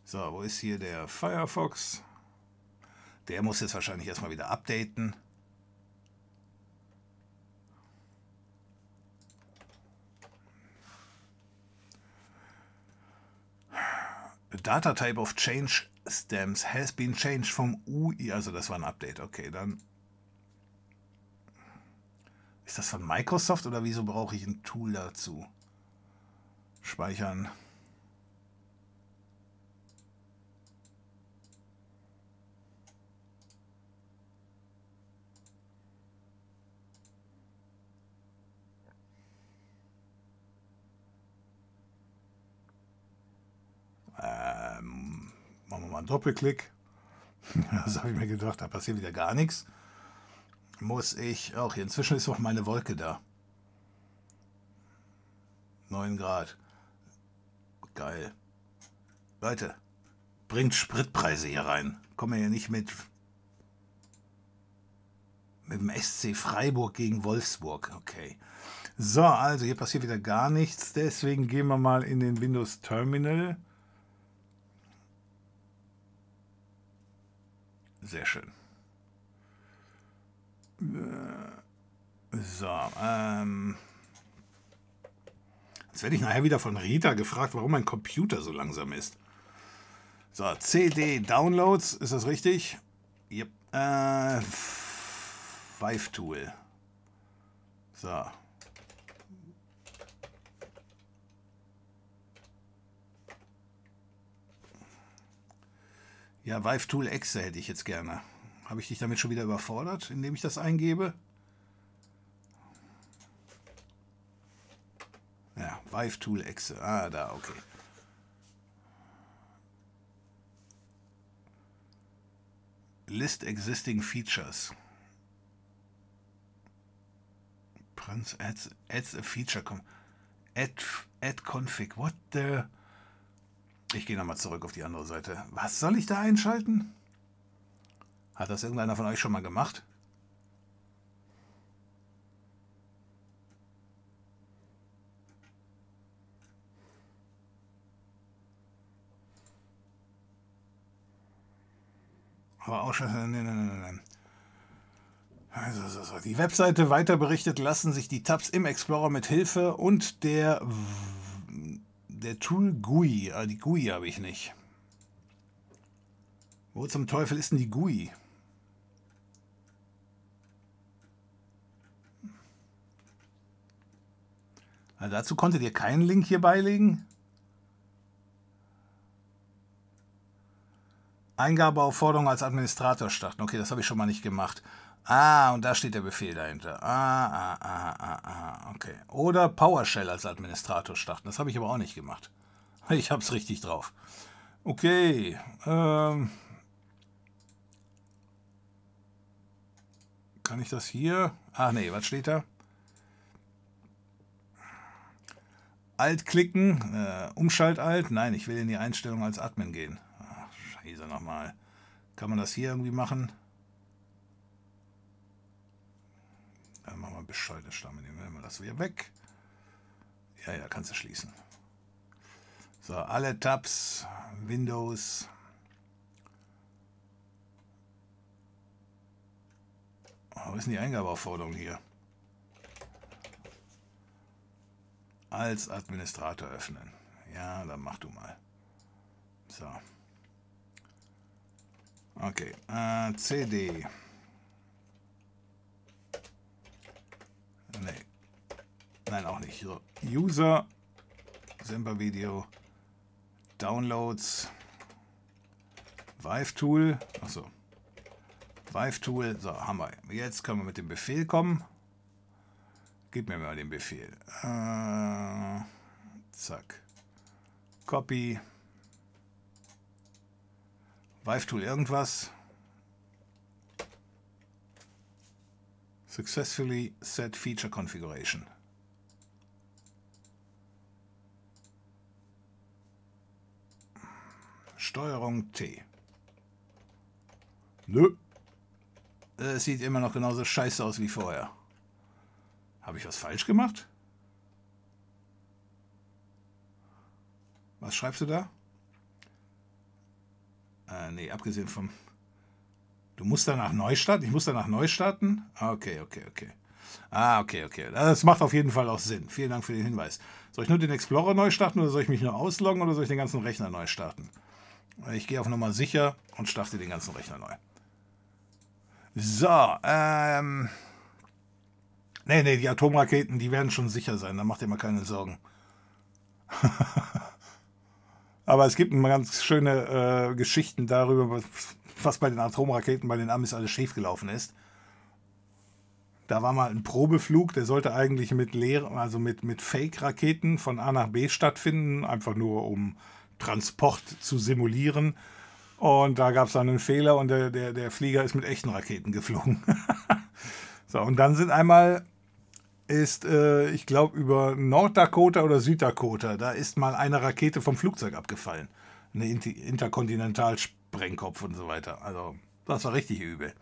S1: So, wo ist hier der Firefox? Der muss jetzt wahrscheinlich erstmal wieder updaten. Data Type of Change Stamps has been changed vom UI. Also das war ein Update. Okay, dann. Ist das von Microsoft oder wieso brauche ich ein Tool dazu? Speichern. einen Doppelklick. Das habe ich mir gedacht, da passiert wieder gar nichts. Muss ich auch hier. Inzwischen ist auch meine Wolke da. 9 Grad. Geil. Leute, bringt Spritpreise hier rein. Kommen wir ja nicht mit mit dem SC Freiburg gegen Wolfsburg. Okay. So, also hier passiert wieder gar nichts. Deswegen gehen wir mal in den Windows Terminal. Sehr schön. So, ähm. Jetzt werde ich nachher wieder von Rita gefragt, warum mein Computer so langsam ist. So, CD Downloads, ist das richtig? Yep. Äh, Vive Tool. So. Ja, Vive Tool Exe hätte ich jetzt gerne. Habe ich dich damit schon wieder überfordert, indem ich das eingebe? Ja, Vive Tool Exe. Ah, da, okay. List existing features. Prince adds, adds a feature. Add, add config. What the... Ich gehe nochmal zurück auf die andere Seite. Was soll ich da einschalten? Hat das irgendeiner von euch schon mal gemacht? Aber auch schon. Nein, nein, nein, nein. Also, so, so. Die Webseite weiter berichtet, lassen sich die Tabs im Explorer mit Hilfe und der der Tool GUI. Ah, die GUI habe ich nicht. Wo zum Teufel ist denn die GUI? Na, dazu konntet ihr keinen Link hier beilegen? Eingabeaufforderung als Administrator starten. Okay, das habe ich schon mal nicht gemacht. Ah, und da steht der Befehl dahinter. Ah, ah, ah, ah, ah, okay. Oder PowerShell als Administrator starten. Das habe ich aber auch nicht gemacht. Ich habe es richtig drauf. Okay. Ähm, kann ich das hier? Ach nee, was steht da? Alt klicken, äh, Umschalt-Alt. Nein, ich will in die Einstellung als Admin gehen. Ach, scheiße nochmal. Kann man das hier irgendwie machen? Dann machen wir Bescheid, Stamm. Nehmen wir das wieder weg. Ja, ja, kannst du schließen. So, alle Tabs, Windows. Oh, wo ist denn die Eingabeaufforderung hier? Als Administrator öffnen. Ja, dann mach du mal. So. Okay. Äh, CD. Nee. Nein, auch nicht. So. User. Semper Video. Downloads. Vive Tool. Achso. Vive Tool. So, haben wir. Jetzt können wir mit dem Befehl kommen. Gib mir mal den Befehl. Äh, zack. Copy. Vive Tool irgendwas. Successfully set feature configuration. Steuerung T. Nö. Es sieht immer noch genauso scheiße aus wie vorher. Habe ich was falsch gemacht? Was schreibst du da? Äh, nee, abgesehen vom... Du musst danach neu starten? Ich muss danach neu starten? Ah, okay, okay, okay. Ah, okay, okay. Das macht auf jeden Fall auch Sinn. Vielen Dank für den Hinweis. Soll ich nur den Explorer neu starten oder soll ich mich nur ausloggen oder soll ich den ganzen Rechner neu starten? Ich gehe auf Nummer sicher und starte den ganzen Rechner neu. So, ähm... Nee, nee, die Atomraketen, die werden schon sicher sein, da macht ihr mal keine Sorgen. Aber es gibt ganz schöne äh, Geschichten darüber, was bei den Atomraketen bei den Amis alles schiefgelaufen ist. Da war mal ein Probeflug, der sollte eigentlich mit also mit, mit Fake-Raketen von A nach B stattfinden, einfach nur um Transport zu simulieren. Und da gab es dann einen Fehler und der, der, der Flieger ist mit echten Raketen geflogen. so, und dann sind einmal ist, äh, ich glaube, über Norddakota oder Süddakota. Da ist mal eine Rakete vom Flugzeug abgefallen. Eine Inter Interkontinentalsprengkopf und so weiter. Also, das war richtig übel.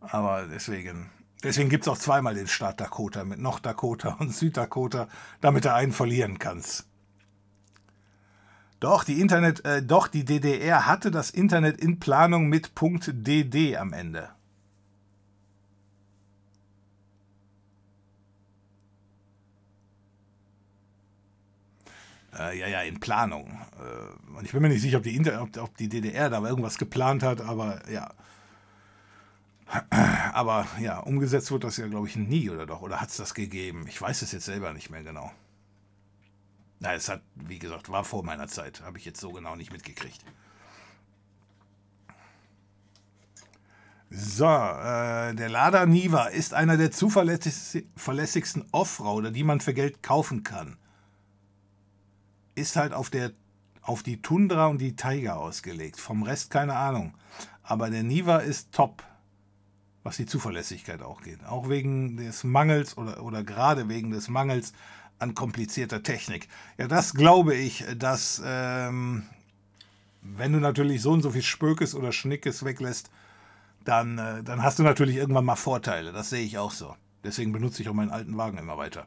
S1: Aber deswegen, deswegen gibt es auch zweimal den Staat Dakota mit Norddakota und Süddakota, damit du einen verlieren kannst. Doch, die Internet, äh, doch, die DDR hatte das Internet in Planung mit .dd am Ende. Äh, ja, ja, in Planung. Äh, und ich bin mir nicht sicher, ob die, Inter ob, ob die DDR da irgendwas geplant hat, aber ja. Aber ja, umgesetzt wird das ja, glaube ich, nie, oder doch? Oder hat es das gegeben? Ich weiß es jetzt selber nicht mehr genau. Na, es hat, wie gesagt, war vor meiner Zeit. Habe ich jetzt so genau nicht mitgekriegt. So, äh, der Lada Niva ist einer der zuverlässigsten Offroader, die man für Geld kaufen kann. Ist halt auf, der, auf die Tundra und die Tiger ausgelegt. Vom Rest keine Ahnung. Aber der Niva ist top, was die Zuverlässigkeit auch geht. Auch wegen des Mangels oder, oder gerade wegen des Mangels an komplizierter Technik. Ja, das glaube ich, dass ähm, wenn du natürlich so und so viel Spökes oder Schnickes weglässt, dann, äh, dann hast du natürlich irgendwann mal Vorteile. Das sehe ich auch so. Deswegen benutze ich auch meinen alten Wagen immer weiter.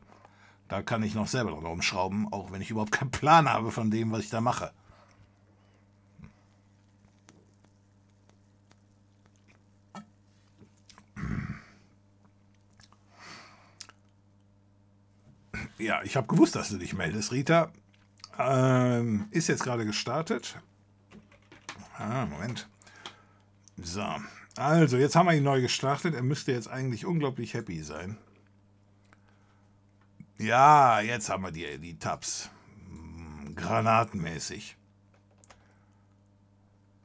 S1: Da kann ich noch selber dran rumschrauben, auch wenn ich überhaupt keinen Plan habe von dem, was ich da mache. Ja, ich habe gewusst, dass du dich meldest, Rita. Ähm, ist jetzt gerade gestartet. Ah, Moment. So, also jetzt haben wir ihn neu gestartet. Er müsste jetzt eigentlich unglaublich happy sein. Ja, jetzt haben wir die, die Tabs. Hm, granatenmäßig.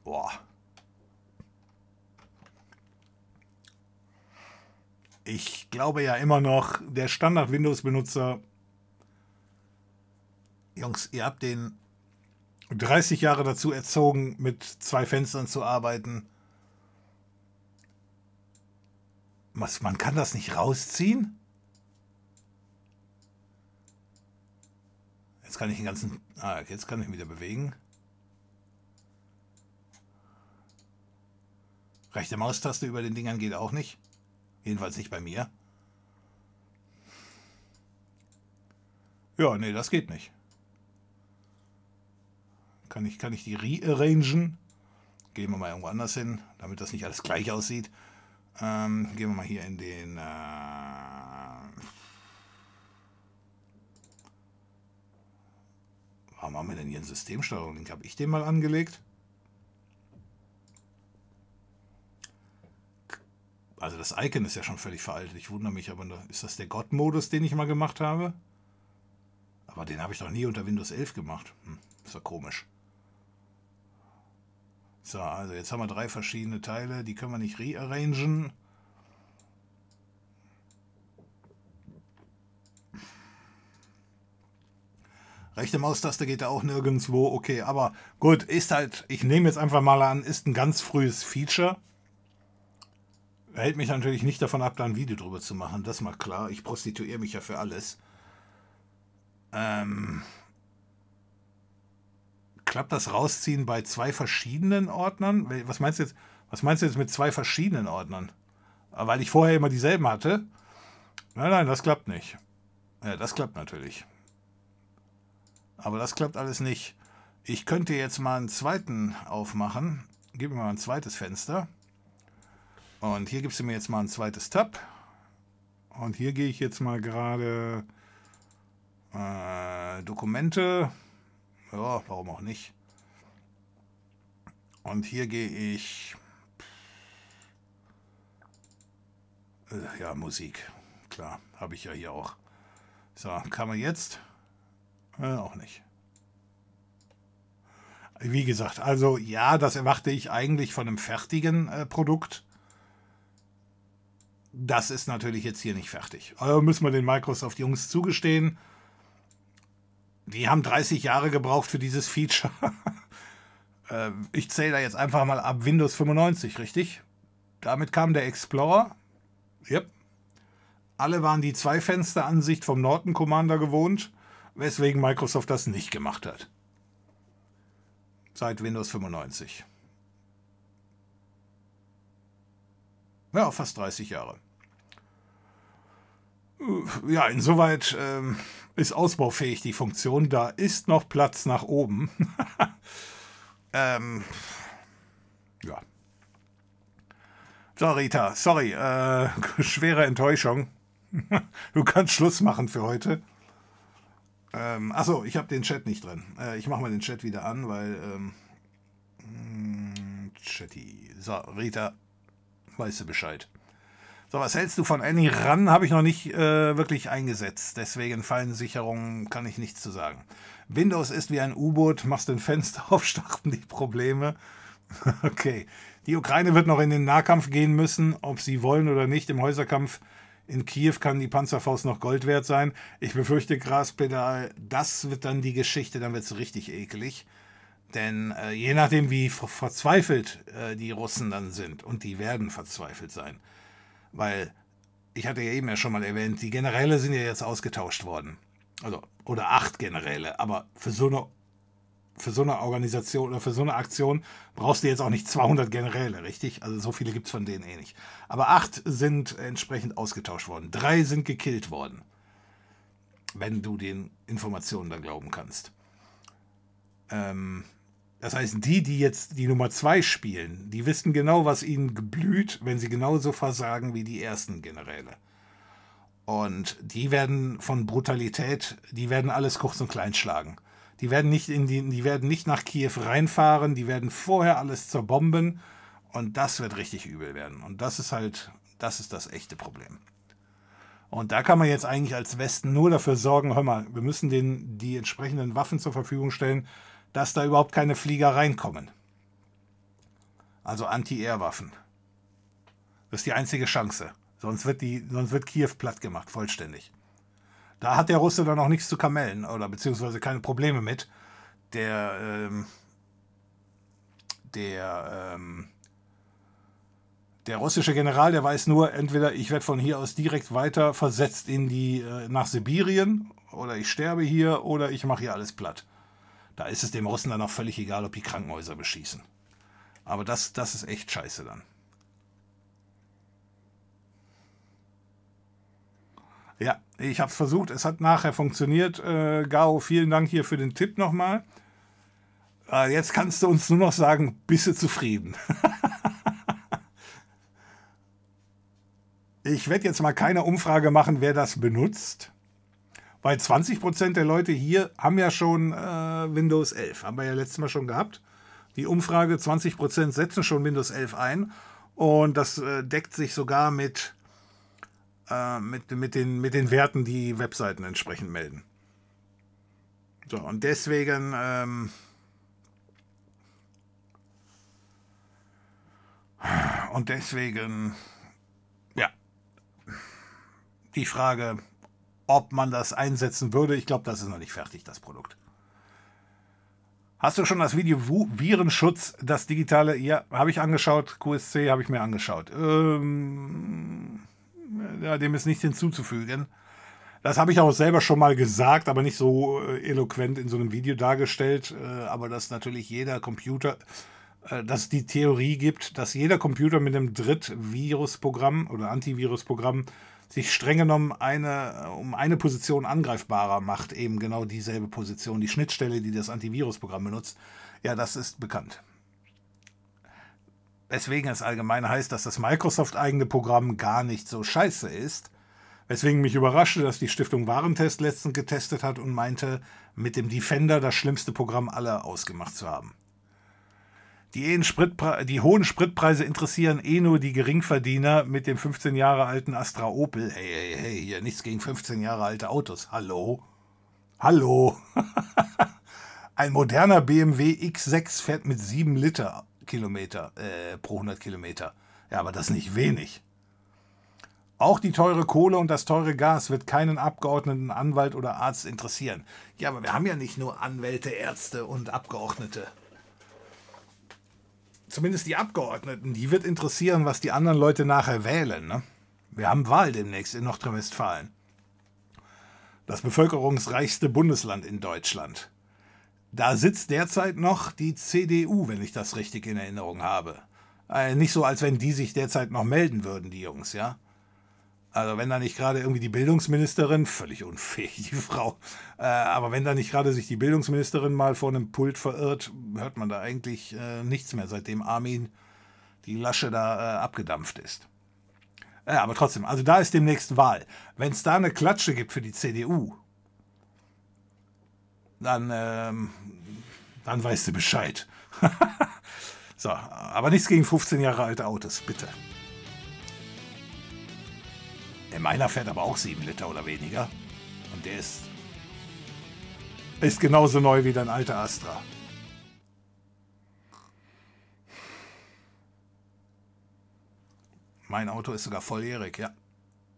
S1: Boah. Ich glaube ja immer noch, der Standard-Windows-Benutzer Jungs, ihr habt den 30 Jahre dazu erzogen, mit zwei Fenstern zu arbeiten. Was, man kann das nicht rausziehen? Jetzt kann ich den ganzen... Ah, jetzt kann ich wieder bewegen. Rechte Maustaste über den Dingern geht auch nicht. Jedenfalls nicht bei mir. Ja, nee, das geht nicht. Kann ich, kann ich die rearrangen? Gehen wir mal irgendwo anders hin, damit das nicht alles gleich aussieht. Ähm, gehen wir mal hier in den... Äh Warum haben wir denn hier einen Systemsteuerung? Habe ich den mal angelegt? Also das Icon ist ja schon völlig veraltet. Ich wundere mich, aber ist das der God-Modus, den ich mal gemacht habe? Aber den habe ich doch nie unter Windows 11 gemacht. Hm, ist ja komisch. So, also jetzt haben wir drei verschiedene Teile, die können wir nicht rearrangen. Rechte Maustaste geht da auch nirgendwo. Okay, aber gut, ist halt, ich nehme jetzt einfach mal an, ist ein ganz frühes Feature. Hält mich natürlich nicht davon ab, da ein Video drüber zu machen, das mal klar. Ich prostituiere mich ja für alles. Ähm, klappt das Rausziehen bei zwei verschiedenen Ordnern? Was meinst du jetzt, was meinst du jetzt mit zwei verschiedenen Ordnern? Ah, weil ich vorher immer dieselben hatte? Nein, nein, das klappt nicht. Ja, das klappt natürlich. Aber das klappt alles nicht. Ich könnte jetzt mal einen zweiten aufmachen. Gib mir mal ein zweites Fenster. Und hier gibst du mir jetzt mal ein zweites Tab. Und hier gehe ich jetzt mal gerade äh, Dokumente. Ja, warum auch nicht. Und hier gehe ich... Äh, ja, Musik. Klar, habe ich ja hier auch. So, kann man jetzt? Äh, auch nicht. Wie gesagt, also ja, das erwarte ich eigentlich von einem fertigen äh, Produkt. Das ist natürlich jetzt hier nicht fertig. Aber müssen wir den Microsoft-Jungs zugestehen die haben 30 Jahre gebraucht für dieses Feature. Äh, ich zähle da jetzt einfach mal ab Windows 95, richtig? Damit kam der Explorer. Yep. Alle waren die Zwei-Fenster-Ansicht vom Norton Commander gewohnt, weswegen Microsoft das nicht gemacht hat. Seit Windows 95. Ja, fast 30 Jahre. Ja, insoweit ähm, ist ausbaufähig die Funktion. Da ist noch Platz nach oben. ähm, ja. So, Rita, sorry, äh, schwere Enttäuschung. du kannst Schluss machen für heute. Ähm, achso, ich habe den Chat nicht drin. Äh, ich mache mal den Chat wieder an, weil. Ähm, hm, Chatty. So, Rita, weißt du Bescheid. So, was hältst du von Annie ran? Habe ich noch nicht äh, wirklich eingesetzt. Deswegen Fallensicherung kann ich nichts zu sagen. Windows ist wie ein U-Boot, machst ein Fenster auf, starten die Probleme. okay. Die Ukraine wird noch in den Nahkampf gehen müssen, ob sie wollen oder nicht. Im Häuserkampf in Kiew kann die Panzerfaust noch Gold wert sein. Ich befürchte, Graspedal, das wird dann die Geschichte, dann wird es richtig eklig. Denn äh, je nachdem, wie verzweifelt äh, die Russen dann sind, und die werden verzweifelt sein, weil ich hatte ja eben ja schon mal erwähnt, die Generäle sind ja jetzt ausgetauscht worden. Also, oder acht Generäle, aber für so eine für so eine Organisation oder für so eine Aktion brauchst du jetzt auch nicht 200 Generäle, richtig? Also so viele gibt es von denen eh nicht. Aber acht sind entsprechend ausgetauscht worden. Drei sind gekillt worden. Wenn du den Informationen da glauben kannst. Ähm, das heißt, die, die jetzt die Nummer zwei spielen, die wissen genau, was ihnen geblüht, wenn sie genauso versagen wie die ersten Generäle. Und die werden von Brutalität, die werden alles kurz und klein schlagen. Die werden nicht in die, die werden nicht nach Kiew reinfahren, die werden vorher alles zerbomben und das wird richtig übel werden. Und das ist halt, das ist das echte Problem. Und da kann man jetzt eigentlich als Westen nur dafür sorgen, hör mal, wir müssen denen die entsprechenden Waffen zur Verfügung stellen, dass da überhaupt keine Flieger reinkommen. Also Anti-Air-Waffen. Das ist die einzige Chance. Sonst wird, die, sonst wird Kiew platt gemacht, vollständig. Da hat der Russe dann auch nichts zu kamellen oder beziehungsweise keine Probleme mit. Der, ähm, der, ähm, der russische General, der weiß nur, entweder ich werde von hier aus direkt weiter versetzt in die, äh, nach Sibirien oder ich sterbe hier oder ich mache hier alles platt. Da ist es dem Russen dann auch völlig egal, ob die Krankenhäuser beschießen. Aber das, das ist echt scheiße dann. Ja, ich habe es versucht, es hat nachher funktioniert. Äh, Gao, vielen Dank hier für den Tipp nochmal. Äh, jetzt kannst du uns nur noch sagen, bist du zufrieden? ich werde jetzt mal keine Umfrage machen, wer das benutzt. Weil 20% der Leute hier haben ja schon äh, Windows 11. Haben wir ja letztes Mal schon gehabt. Die Umfrage, 20% setzen schon Windows 11 ein. Und das äh, deckt sich sogar mit, äh, mit, mit, den, mit den Werten, die Webseiten entsprechend melden. So, und deswegen... Ähm, und deswegen, ja, die Frage, ob man das einsetzen würde. Ich glaube, das ist noch nicht fertig, das Produkt. Hast du schon das Video Virenschutz, das digitale? Ja, habe ich angeschaut. QSC habe ich mir angeschaut. Ähm, ja, dem ist nichts hinzuzufügen. Das habe ich auch selber schon mal gesagt, aber nicht so äh, eloquent in so einem Video dargestellt. Äh, aber dass natürlich jeder Computer, äh, dass die Theorie gibt, dass jeder Computer mit einem Drittvirusprogramm oder Antivirusprogramm sich streng genommen eine, um eine Position angreifbarer macht, eben genau dieselbe Position, die Schnittstelle, die das Antivirusprogramm benutzt, ja, das ist bekannt. Weswegen es allgemein heißt, dass das Microsoft-eigene Programm gar nicht so scheiße ist. Weswegen mich überraschte, dass die Stiftung Warentest letztens getestet hat und meinte, mit dem Defender das schlimmste Programm aller ausgemacht zu haben. Die, die, hohen Spritpreise interessieren eh nur die Geringverdiener mit dem 15 Jahre alten Astra Opel. Hey, hey, hey, hier nichts gegen 15 Jahre alte Autos. Hallo? Hallo? Ein moderner BMW X6 fährt mit 7 Liter Kilometer äh, pro 100 Kilometer. Ja, aber das nicht wenig. Auch die teure Kohle und das teure Gas wird keinen Abgeordneten, Anwalt oder Arzt interessieren. Ja, aber wir haben ja nicht nur Anwälte, Ärzte und Abgeordnete zumindest die Abgeordneten, die wird interessieren, was die anderen Leute nachher wählen. Ne? Wir haben Wahl demnächst in Nordrhein-Westfalen. Das bevölkerungsreichste Bundesland in Deutschland. Da sitzt derzeit noch die CDU, wenn ich das richtig in Erinnerung habe. Äh, nicht so, als wenn die sich derzeit noch melden würden, die Jungs, ja. Also wenn da nicht gerade irgendwie die Bildungsministerin, völlig unfähig, die Frau, äh, aber wenn da nicht gerade sich die Bildungsministerin mal vor einem Pult verirrt, hört man da eigentlich äh, nichts mehr, seitdem Armin die Lasche da äh, abgedampft ist. Ja, aber trotzdem, also da ist demnächst Wahl. Wenn es da eine Klatsche gibt für die CDU, dann, ähm, dann weißt du Bescheid. so, aber nichts gegen 15 Jahre alte Autos, bitte. Der meiner fährt aber auch 7 Liter oder weniger. Und der ist, ist genauso neu wie dein alter Astra. Mein Auto ist sogar volljährig, ja.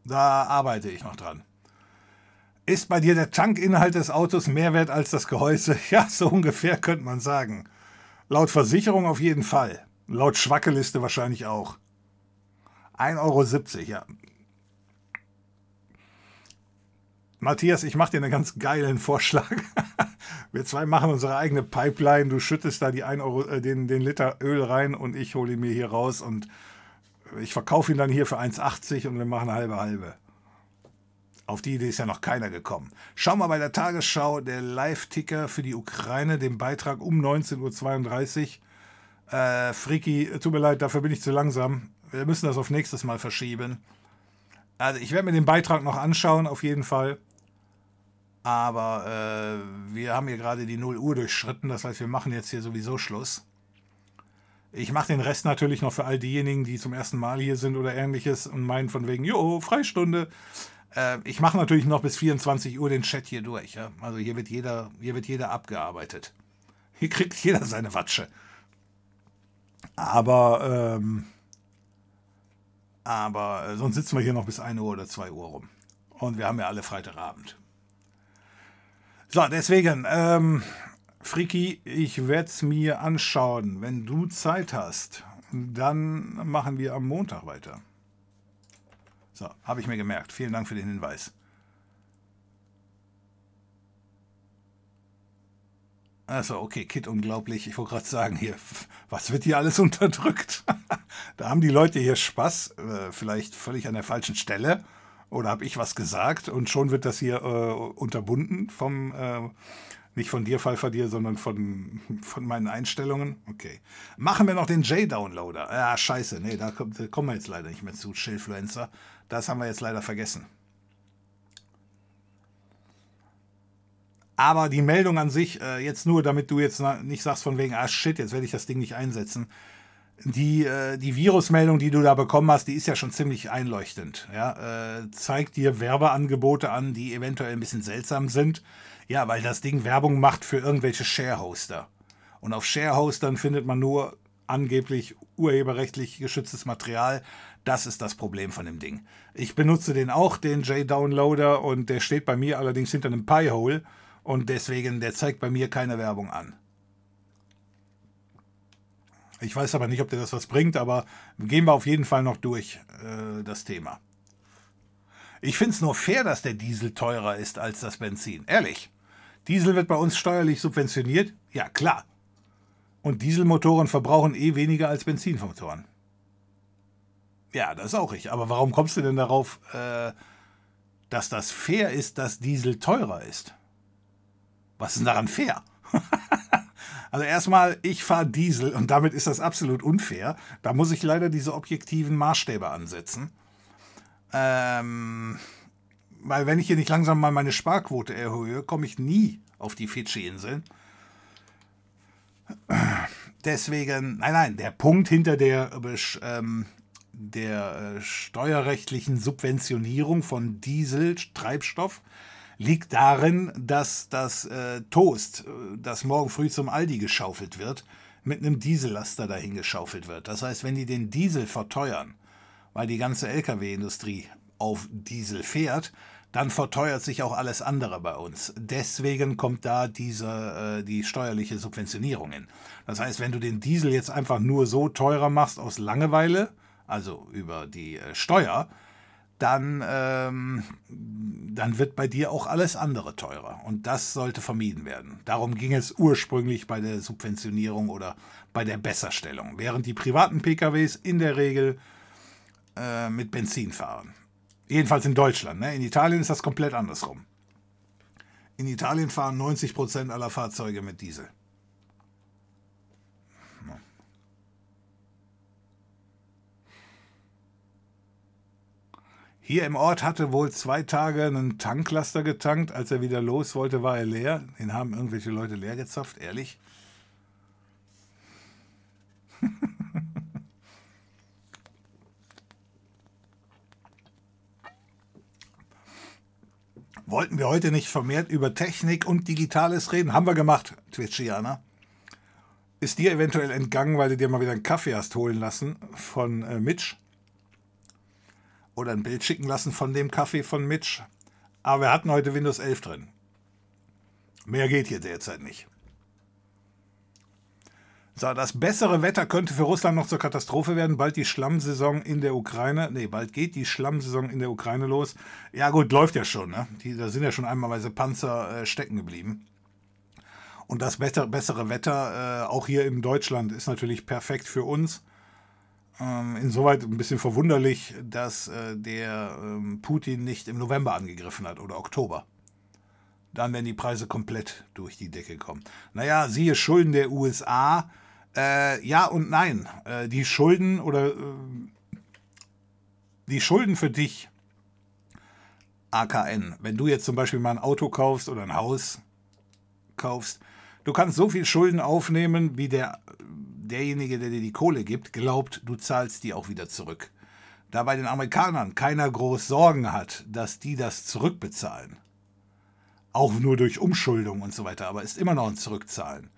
S1: Da arbeite ich noch dran. Ist bei dir der Tankinhalt des Autos mehr wert als das Gehäuse? Ja, so ungefähr könnte man sagen. Laut Versicherung auf jeden Fall. Laut Schwackeliste wahrscheinlich auch. 1,70 Euro, ja. Matthias, ich mache dir einen ganz geilen Vorschlag. Wir zwei machen unsere eigene Pipeline. Du schüttest da die 1 Euro, äh, den, den Liter Öl rein und ich hole ihn mir hier raus und ich verkaufe ihn dann hier für 1,80 und wir machen halbe halbe. Auf die Idee ist ja noch keiner gekommen. Schau mal bei der Tagesschau, der Live-Ticker für die Ukraine, den Beitrag um 19.32 Uhr. Äh, Friki, tut mir leid, dafür bin ich zu langsam. Wir müssen das auf nächstes Mal verschieben. Also ich werde mir den Beitrag noch anschauen, auf jeden Fall. Aber äh, wir haben hier gerade die 0 Uhr durchschritten. Das heißt, wir machen jetzt hier sowieso Schluss. Ich mache den Rest natürlich noch für all diejenigen, die zum ersten Mal hier sind oder ähnliches und meinen von wegen, jo, Freistunde. Äh, ich mache natürlich noch bis 24 Uhr den Chat hier durch. Ja? Also hier wird, jeder, hier wird jeder abgearbeitet. Hier kriegt jeder seine Watsche. Aber, ähm, aber äh, sonst sitzen wir hier noch bis 1 Uhr oder 2 Uhr rum. Und wir haben ja alle Freitagabend. So, deswegen, ähm, Friki, ich werde es mir anschauen. Wenn du Zeit hast, dann machen wir am Montag weiter. So, habe ich mir gemerkt. Vielen Dank für den Hinweis. Also, okay, Kit, unglaublich. Ich wollte gerade sagen, hier, was wird hier alles unterdrückt? da haben die Leute hier Spaß, äh, vielleicht völlig an der falschen Stelle. Oder habe ich was gesagt und schon wird das hier äh, unterbunden vom, äh, nicht von dir, Pfeiffer dir, sondern von, von meinen Einstellungen. Okay. Machen wir noch den J-Downloader. Ja, scheiße, nee, da, kommt, da kommen wir jetzt leider nicht mehr zu, Shellfluencer. Das haben wir jetzt leider vergessen. Aber die Meldung an sich, äh, jetzt nur, damit du jetzt nicht sagst von wegen, ah shit, jetzt werde ich das Ding nicht einsetzen die, äh, die Virusmeldung, die du da bekommen hast, die ist ja schon ziemlich einleuchtend. Ja? Äh, zeigt dir Werbeangebote an, die eventuell ein bisschen seltsam sind. Ja, weil das Ding Werbung macht für irgendwelche Sharehoster. Und auf Sharehostern findet man nur angeblich urheberrechtlich geschütztes Material. Das ist das Problem von dem Ding. Ich benutze den auch, den J-Downloader, und der steht bei mir allerdings hinter einem Pi-Hole. Und deswegen, der zeigt bei mir keine Werbung an. Ich weiß aber nicht, ob dir das was bringt, aber gehen wir auf jeden Fall noch durch äh, das Thema. Ich finde es nur fair, dass der Diesel teurer ist als das Benzin. Ehrlich. Diesel wird bei uns steuerlich subventioniert? Ja, klar. Und Dieselmotoren verbrauchen eh weniger als Benzinmotoren. Ja, das ist auch richtig. Aber warum kommst du denn darauf, äh, dass das fair ist, dass Diesel teurer ist? Was ist denn daran fair? Also erstmal, ich fahre Diesel und damit ist das absolut unfair. Da muss ich leider diese objektiven Maßstäbe ansetzen. Ähm, weil wenn ich hier nicht langsam mal meine Sparquote erhöhe, komme ich nie auf die Fidschi-Inseln. Deswegen, nein, nein, der Punkt hinter der, ähm, der äh, steuerrechtlichen Subventionierung von Diesel-Treibstoff liegt darin, dass das äh, Toast, äh, das morgen früh zum Aldi geschaufelt wird, mit einem Diesellaster dahin geschaufelt wird. Das heißt, wenn die den Diesel verteuern, weil die ganze Lkw-Industrie auf Diesel fährt, dann verteuert sich auch alles andere bei uns. Deswegen kommt da diese, äh, die steuerliche Subventionierung hin. Das heißt, wenn du den Diesel jetzt einfach nur so teurer machst aus Langeweile, also über die äh, Steuer, dann, ähm, dann wird bei dir auch alles andere teurer. Und das sollte vermieden werden. Darum ging es ursprünglich bei der Subventionierung oder bei der Besserstellung. Während die privaten PKWs in der Regel äh, mit Benzin fahren. Jedenfalls in Deutschland. Ne? In Italien ist das komplett andersrum. In Italien fahren 90% aller Fahrzeuge mit Diesel. Hier im Ort hatte wohl zwei Tage einen Tanklaster getankt. Als er wieder los wollte, war er leer. Den haben irgendwelche Leute leer gezapft, ehrlich. Wollten wir heute nicht vermehrt über Technik und Digitales reden? Haben wir gemacht, Twitchianer. Ist dir eventuell entgangen, weil du dir mal wieder einen Kaffee hast holen lassen von äh, Mitch? Oder ein Bild schicken lassen von dem Kaffee von Mitch? Aber wir hatten heute Windows 11 drin. Mehr geht hier derzeit nicht. So, das bessere Wetter könnte für Russland noch zur Katastrophe werden. Bald die Schlammsaison in der Ukraine. Nee, bald geht die Schlammsaison in der Ukraine los. Ja, gut, läuft ja schon. Ne? Die, da sind ja schon einmalweise Panzer äh, stecken geblieben. Und das bessere Wetter, äh, auch hier in Deutschland, ist natürlich perfekt für uns. Ähm, insoweit ein bisschen verwunderlich, dass äh, der ähm, Putin nicht im November angegriffen hat oder Oktober. Dann werden die Preise komplett durch die Decke kommen. Naja, siehe Schulden der USA äh, ja und nein. Äh, die Schulden oder äh, die Schulden für dich, AKN, wenn du jetzt zum Beispiel mal ein Auto kaufst oder ein Haus kaufst, du kannst so viel Schulden aufnehmen, wie der, derjenige, der dir die Kohle gibt, glaubt, du zahlst die auch wieder zurück. Da bei den Amerikanern keiner groß Sorgen hat, dass die das zurückbezahlen, auch nur durch Umschuldung und so weiter, aber ist immer noch ein Zurückzahlen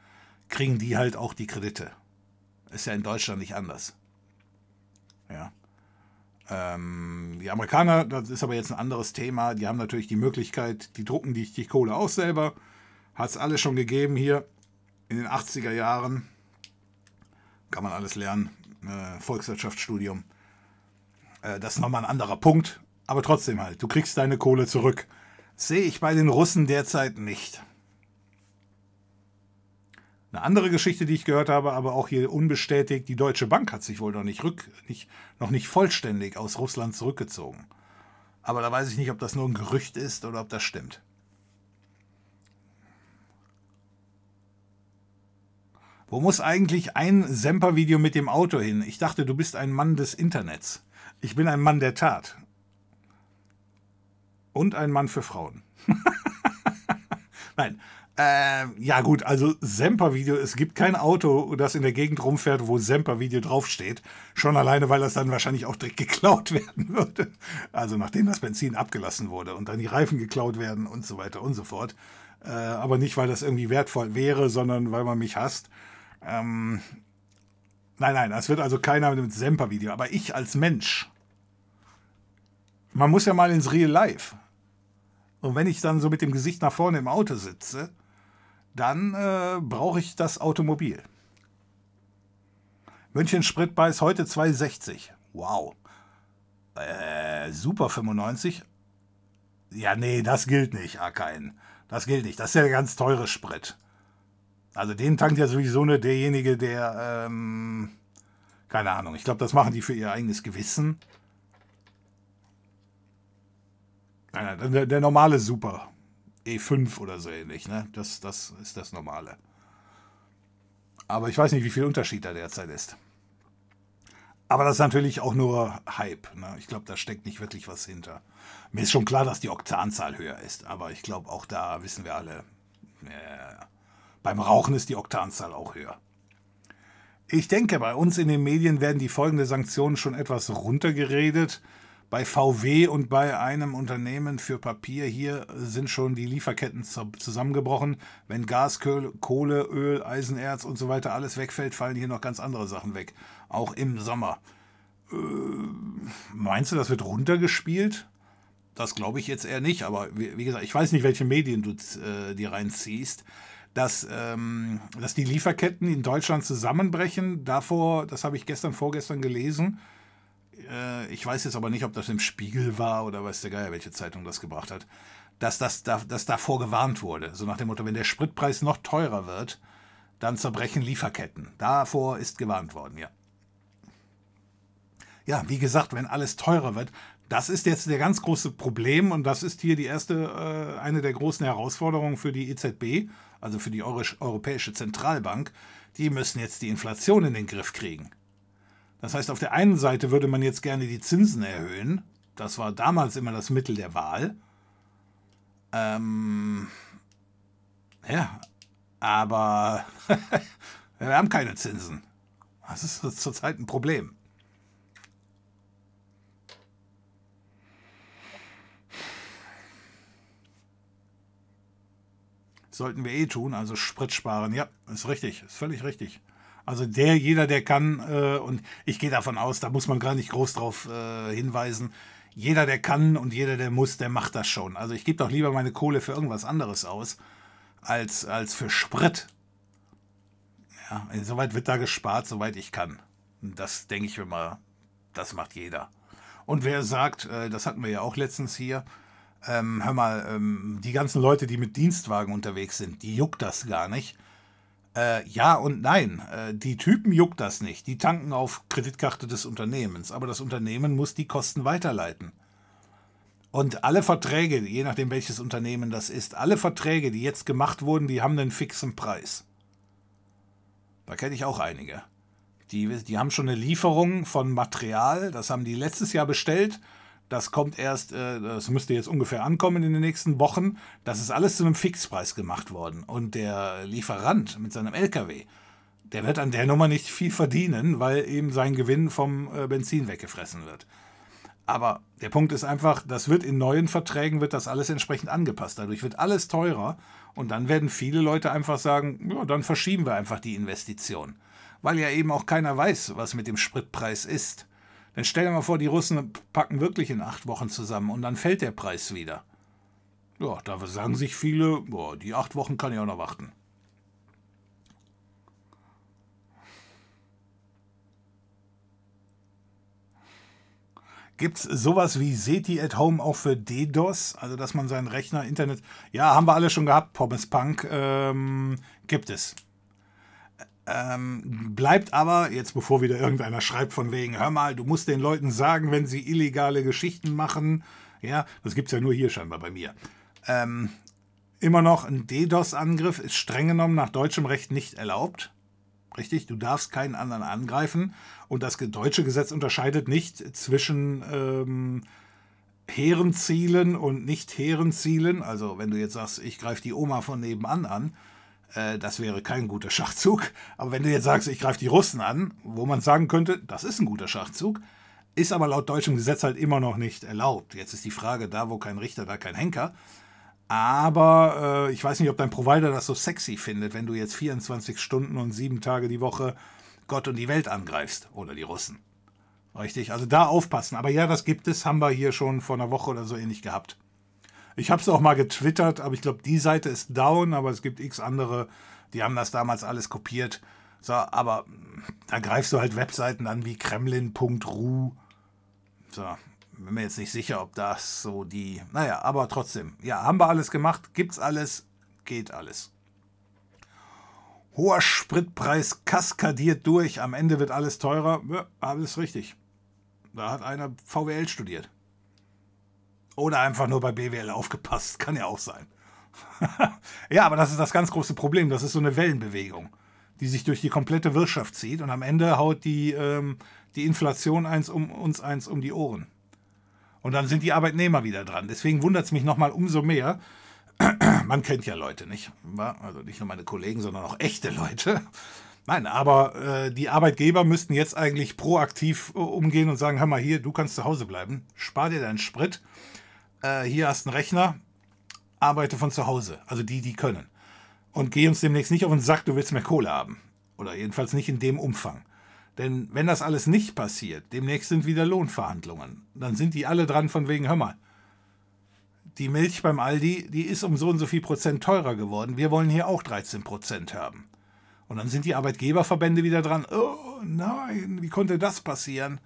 S1: kriegen die halt auch die Kredite. Ist ja in Deutschland nicht anders. Ja. Ähm, die Amerikaner, das ist aber jetzt ein anderes Thema, die haben natürlich die Möglichkeit, die drucken die, die Kohle auch selber. Hat es alles schon gegeben hier in den 80er Jahren. Kann man alles lernen. Äh, Volkswirtschaftsstudium. Äh, das ist nochmal ein anderer Punkt. Aber trotzdem halt, du kriegst deine Kohle zurück. Sehe ich bei den Russen derzeit nicht. Eine andere Geschichte, die ich gehört habe, aber auch hier unbestätigt, die Deutsche Bank hat sich wohl noch nicht, rück, nicht, noch nicht vollständig aus Russland zurückgezogen. Aber da weiß ich nicht, ob das nur ein Gerücht ist oder ob das stimmt. Wo muss eigentlich ein Semper-Video mit dem Auto hin? Ich dachte, du bist ein Mann des Internets. Ich bin ein Mann der Tat. Und ein Mann für Frauen. Nein, äh, ja gut, also Semper-Video, es gibt kein Auto, das in der Gegend rumfährt, wo Semper-Video draufsteht. Schon alleine, weil das dann wahrscheinlich auch direkt geklaut werden würde. Also nachdem das Benzin abgelassen wurde und dann die Reifen geklaut werden und so weiter und so fort. Äh, aber nicht, weil das irgendwie wertvoll wäre, sondern weil man mich hasst. Ähm, nein, nein, es wird also keiner mit Semper-Video. Aber ich als Mensch, man muss ja mal ins Real Life. Und wenn ich dann so mit dem Gesicht nach vorne im Auto sitze, dann äh, brauche ich das Automobil. München Spritpreis heute 2,60. Wow. Äh, Super 95. Ja, nee, das gilt nicht, A-Kein. Das gilt nicht. Das ist ja der ganz teure Sprit. Also den tankt ja sowieso nur derjenige, der, ähm, keine Ahnung, ich glaube, das machen die für ihr eigenes Gewissen. Nein, der, der normale Super. E5 oder so ähnlich. Ne? Das, das ist das Normale. Aber ich weiß nicht, wie viel Unterschied da derzeit ist. Aber das ist natürlich auch nur Hype. Ne? Ich glaube, da steckt nicht wirklich was hinter. Mir ist schon klar, dass die Oktanzahl höher ist. Aber ich glaube, auch da wissen wir alle, äh, beim Rauchen ist die Oktanzahl auch höher. Ich denke, bei uns in den Medien werden die folgende Sanktionen schon etwas runtergeredet. Bei VW und bei einem Unternehmen für Papier hier sind schon die Lieferketten zusammengebrochen. Wenn Gas, Kohle, Öl, Eisenerz und so weiter alles wegfällt, fallen hier noch ganz andere Sachen weg. Auch im Sommer. Äh, meinst du, das wird runtergespielt? Das glaube ich jetzt eher nicht, aber wie, wie, gesagt, ich weiß nicht, welche Medien du äh, dir reinziehst. Dass, ähm, dass die Lieferketten in Deutschland zusammenbrechen, davor, das habe ich gestern, vorgestern gelesen äh, ich weiß jetzt aber nicht, ob das im Spiegel war oder weiß der Geier, welche Zeitung das gebracht hat, dass, das, da, dass davor gewarnt wurde. So nach dem Motto, wenn der Spritpreis noch teurer wird, dann zerbrechen Lieferketten. Davor ist gewarnt worden, ja. Ja, wie gesagt, wenn alles teurer wird, das ist jetzt der ganz große Problem und das ist hier die erste, äh, eine der großen Herausforderungen für die EZB, also für die Euro Europäische Zentralbank. Die müssen jetzt die Inflation in den Griff kriegen. Das heißt, auf der einen Seite würde man jetzt gerne die Zinsen erhöhen. Das war damals immer das Mittel der Wahl. Ähm, ja, aber wir haben keine Zinsen. Das ist zurzeit ein Problem. Sollten wir eh tun, also Sprit sparen. Ja, ist richtig, ist völlig richtig. Also der, jeder, der kann, äh, und ich gehe davon aus, da muss man gar nicht groß drauf äh, hinweisen, jeder, der kann und jeder, der muss, der macht das schon. Also ich gebe doch lieber meine Kohle für irgendwas anderes aus, als, als für Sprit. Ja, soweit wird da gespart, soweit ich kann. Das denke ich mir mal, das macht jeder. Und wer sagt, äh, das hatten wir ja auch letztens hier, ähm, hör mal, ähm, die ganzen Leute, die mit Dienstwagen unterwegs sind, die juckt das gar nicht. Äh, ja und nein. Äh, die Typen juckt das nicht. Die tanken auf Kreditkarte des Unternehmens. Aber das Unternehmen muss die Kosten weiterleiten. Und alle Verträge, je nachdem welches Unternehmen das ist, alle Verträge, die jetzt gemacht wurden, die haben einen fixen Preis. Da kenne ich auch einige. Die, die haben schon eine Lieferung von Material, das haben die letztes Jahr bestellt das kommt erst, äh, das müsste jetzt ungefähr ankommen in den nächsten Wochen. Das ist alles zu einem Fixpreis gemacht worden. Und der Lieferant mit seinem LKW, der wird an der Nummer nicht viel verdienen, weil eben sein Gewinn vom äh, Benzin weggefressen wird. Aber der Punkt ist einfach, das wird in neuen Verträgen wird das alles entsprechend angepasst. Dadurch wird alles teurer und dann werden viele Leute einfach sagen, ja, dann verschieben wir einfach die Investition. Weil ja eben auch keiner weiß, was mit dem Spritpreis ist. Dann stell dir mal vor, die Russen packen wirklich in acht Wochen zusammen und dann fällt der Preis wieder. Ja, da sagen sich viele, boah, die acht Wochen kann ich auch noch warten. Gibt es sowas wie SETI at Home auch für DDoS? Also, dass man seinen Rechner, Internet. Ja, haben wir alle schon gehabt, Pommes Punk. Ähm, gibt es. Ähm, bleibt aber, jetzt bevor wieder irgendeiner schreibt von wegen, hör mal, du musst den Leuten sagen, wenn sie illegale Geschichten machen, ja, das gibt es ja nur hier scheinbar bei mir. Ähm, immer noch ein DDoS-Angriff ist streng genommen nach deutschem Recht nicht erlaubt. Richtig, du darfst keinen anderen angreifen. Und das deutsche Gesetz unterscheidet nicht zwischen ähm, hehren Zielen und nicht hehren Zielen. Also wenn du jetzt sagst, ich greife die Oma von nebenan an, das wäre kein guter Schachzug. Aber wenn du jetzt sagst, ich greife die Russen an, wo man sagen könnte, das ist ein guter Schachzug, ist aber laut deutschem Gesetz halt immer noch nicht erlaubt. Jetzt ist die Frage, da wo kein Richter, da kein Henker. Aber äh, ich weiß nicht, ob dein Provider das so sexy findet, wenn du jetzt 24 Stunden und sieben Tage die Woche Gott und die Welt angreifst oder die Russen. Richtig, also da aufpassen. Aber ja, das gibt es, haben wir hier schon vor einer Woche oder so ähnlich gehabt. Ich habe es auch mal getwittert, aber ich glaube, die Seite ist down, aber es gibt x andere, die haben das damals alles kopiert. So, aber da greifst du halt Webseiten an wie kremlin.ru. So, bin mir jetzt nicht sicher, ob das so die. Naja, aber trotzdem. Ja, haben wir alles gemacht, gibt's alles, geht alles. Hoher Spritpreis kaskadiert durch, am Ende wird alles teurer. Ja, alles richtig. Da hat einer VWL studiert. Oder einfach nur bei BWL aufgepasst. Kann ja auch sein. ja, aber das ist das ganz große Problem. Das ist so eine Wellenbewegung, die sich durch die komplette Wirtschaft zieht und am Ende haut die, ähm, die Inflation eins um, uns eins um die Ohren. Und dann sind die Arbeitnehmer wieder dran. Deswegen wundert es mich nochmal umso mehr. Man kennt ja Leute, nicht? Also nicht nur meine Kollegen, sondern auch echte Leute. Nein, aber äh, die Arbeitgeber müssten jetzt eigentlich proaktiv äh, umgehen und sagen: Hör mal hier, du kannst zu Hause bleiben, spar dir deinen Sprit äh, hier hast du einen Rechner, arbeite von zu Hause. Also die, die können. Und geh uns demnächst nicht auf den Sack, du willst mehr Kohle haben. Oder jedenfalls nicht in dem Umfang. Denn wenn das alles nicht passiert, demnächst sind wieder Lohnverhandlungen. Dann sind die alle dran von wegen, hör mal, die Milch beim Aldi, die ist um so und so viel Prozent teurer geworden. Wir wollen hier auch 13 Prozent haben. Und dann sind die Arbeitgeberverbände wieder dran, oh nein, wie konnte das passieren?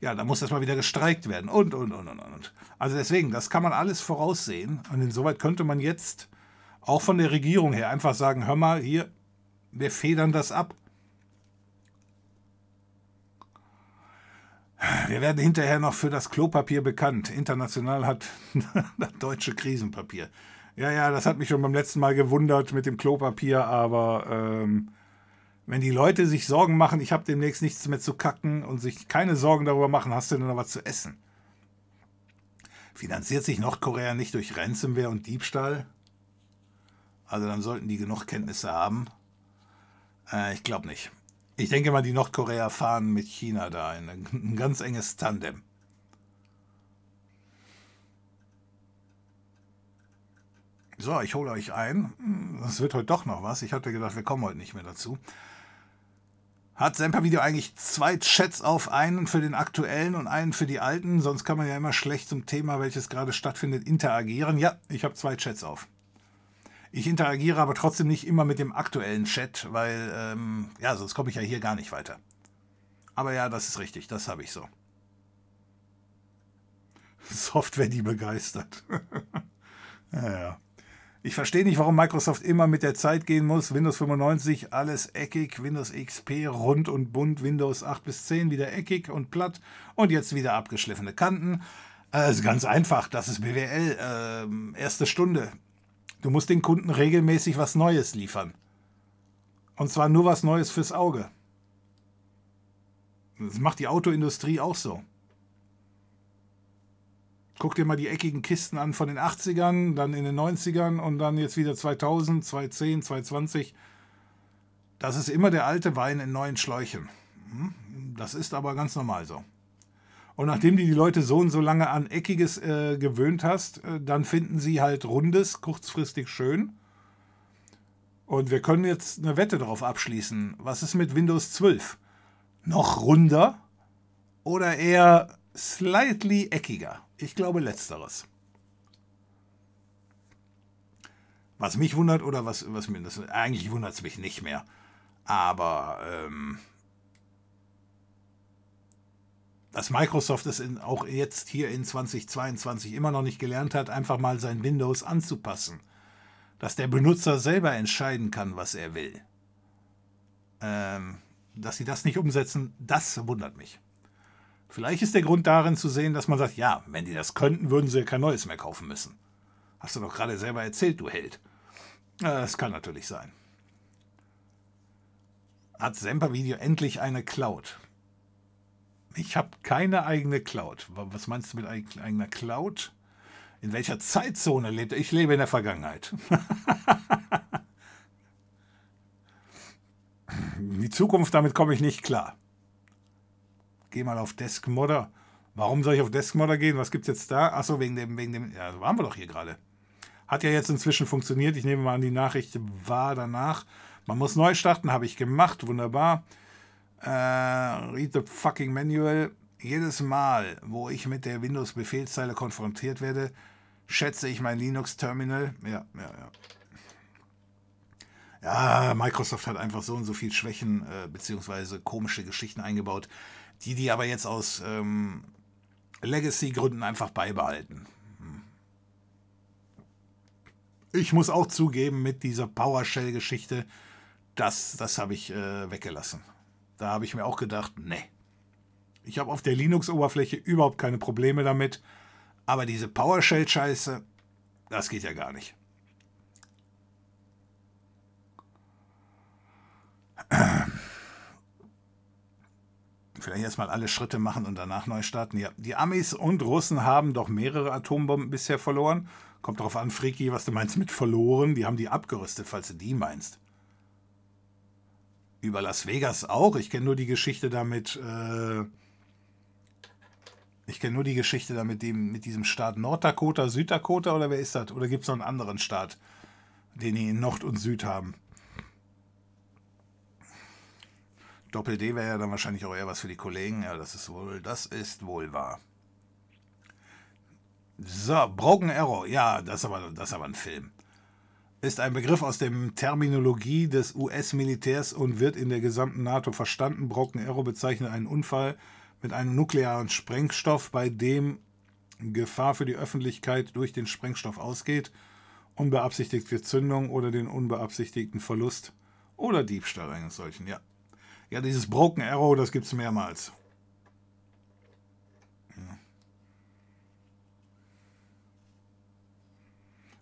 S1: Ja, da muss erstmal wieder gestreikt werden und, und, und, und, und. Also deswegen, das kann man alles voraussehen. Und insoweit könnte man jetzt auch von der Regierung her einfach sagen, hör mal, hier, wir federn das ab. Wir werden hinterher noch für das Klopapier bekannt. International hat das deutsche Krisenpapier. Ja, ja, das hat mich schon beim letzten Mal gewundert mit dem Klopapier, aber ähm, wenn die Leute sich Sorgen machen, ich habe demnächst nichts mehr zu kacken und sich keine Sorgen darüber machen, hast du denn noch was zu essen? Finanziert sich Nordkorea nicht durch Ransomware und Diebstahl? Also dann sollten die genug Kenntnisse haben. Äh, ich glaube nicht. Ich denke mal, die Nordkorea fahren mit China da in ein, ein ganz enges Tandem. So, ich hole euch ein. Das wird heute doch noch was. Ich hatte gedacht, wir kommen heute nicht mehr dazu. Hat Semper Video eigentlich zwei Chats auf, einen für den aktuellen und einen für die alten? Sonst kann man ja immer schlecht zum Thema, welches gerade stattfindet, interagieren. Ja, ich habe zwei Chats auf. Ich interagiere aber trotzdem nicht immer mit dem aktuellen Chat, weil, ähm, ja, sonst komme ich ja hier gar nicht weiter. Aber ja, das ist richtig, das habe ich so. Software, die begeistert. ja, ja. Ich verstehe nicht, warum Microsoft immer mit der Zeit gehen muss. Windows 95, alles eckig, Windows XP rund und bunt, Windows 8 bis 10 wieder eckig und platt und jetzt wieder abgeschliffene Kanten. Also ganz einfach, das ist BWL, äh, erste Stunde. Du musst den Kunden regelmäßig was Neues liefern. Und zwar nur was Neues fürs Auge. Das macht die Autoindustrie auch so. Guck dir mal die eckigen Kisten an von den 80ern, dann in den 90ern und dann jetzt wieder 2000, 2010, 2020. Das ist immer der alte Wein in neuen Schläuchen. Hm? Das ist aber ganz normal so. Und nachdem du die Leute so und so lange an Eckiges äh, gewöhnt hast, äh, dann finden sie halt Rundes kurzfristig schön. Und wir können jetzt eine Wette darauf abschließen. Was ist mit Windows 12? Noch runder oder eher slightly eckiger? Ich glaube letzteres. Was mich wundert oder was, was mir das eigentlich wundert es mich nicht mehr. Aber ähm, dass Microsoft es in, auch jetzt hier in 2022 immer noch nicht gelernt hat, einfach mal sein Windows anzupassen. Dass der Benutzer selber entscheiden kann, was er will. Ähm, dass sie das nicht umsetzen, das wundert mich. Vielleicht ist der Grund darin zu sehen, dass man sagt, ja, wenn die das könnten, würden sie ja kein neues mehr kaufen müssen. Hast du doch gerade selber erzählt, du Held. Das kann natürlich sein. Hat Semper Video endlich eine Cloud? Ich habe keine eigene Cloud. Was meinst du mit eigener Cloud? In welcher Zeitzone lebt er? Ich lebe in der Vergangenheit. Die Zukunft, damit komme ich nicht klar. Geh mal auf Deskmodder. Warum soll ich auf Deskmodder gehen? Was gibt es jetzt da? Achso, wegen dem, wegen dem. Ja, waren wir doch hier gerade. Hat ja jetzt inzwischen funktioniert. Ich nehme mal an, die Nachricht war danach. Man muss neu starten, habe ich gemacht. Wunderbar. Äh, read the fucking manual. Jedes Mal, wo ich mit der Windows-Befehlszeile konfrontiert werde, schätze ich mein Linux-Terminal. Ja, ja, ja. Ja, Microsoft hat einfach so und so viel Schwächen äh, beziehungsweise komische Geschichten eingebaut, die die aber jetzt aus ähm, Legacy-Gründen einfach beibehalten. Hm. Ich muss auch zugeben, mit dieser PowerShell-Geschichte, das, das habe ich äh, weggelassen. Da habe ich mir auch gedacht, nee. Ich habe auf der Linux-Oberfläche überhaupt keine Probleme damit. Aber diese PowerShell-Scheiße, das geht ja gar nicht. Vielleicht erstmal alle Schritte machen und danach neu starten. Ja, die Amis und Russen haben doch mehrere Atombomben bisher verloren. Kommt darauf an, Friki, was du meinst mit verloren. Die haben die abgerüstet, falls du die meinst über Las Vegas auch. Ich kenne nur die Geschichte damit. Äh, ich kenne nur die Geschichte da mit, dem, mit diesem Staat Norddakota, Süddakota oder wer ist das? Oder gibt es noch einen anderen Staat, den die in Nord und Süd haben? Doppel-D wäre ja dann wahrscheinlich auch eher was für die Kollegen. Ja, das ist wohl, das ist wohl wahr. So, Broken Arrow. Ja, das ist aber, das ist aber ein Film ist ein Begriff aus der Terminologie des US-Militärs und wird in der gesamten NATO verstanden. Broken Arrow bezeichnet einen Unfall mit einem nuklearen Sprengstoff, bei dem Gefahr für die Öffentlichkeit durch den Sprengstoff ausgeht, unbeabsichtigte Zündung oder den unbeabsichtigten Verlust oder Diebstahl eines solchen, ja. Ja, dieses Broken Arrow, das gibt es mehrmals.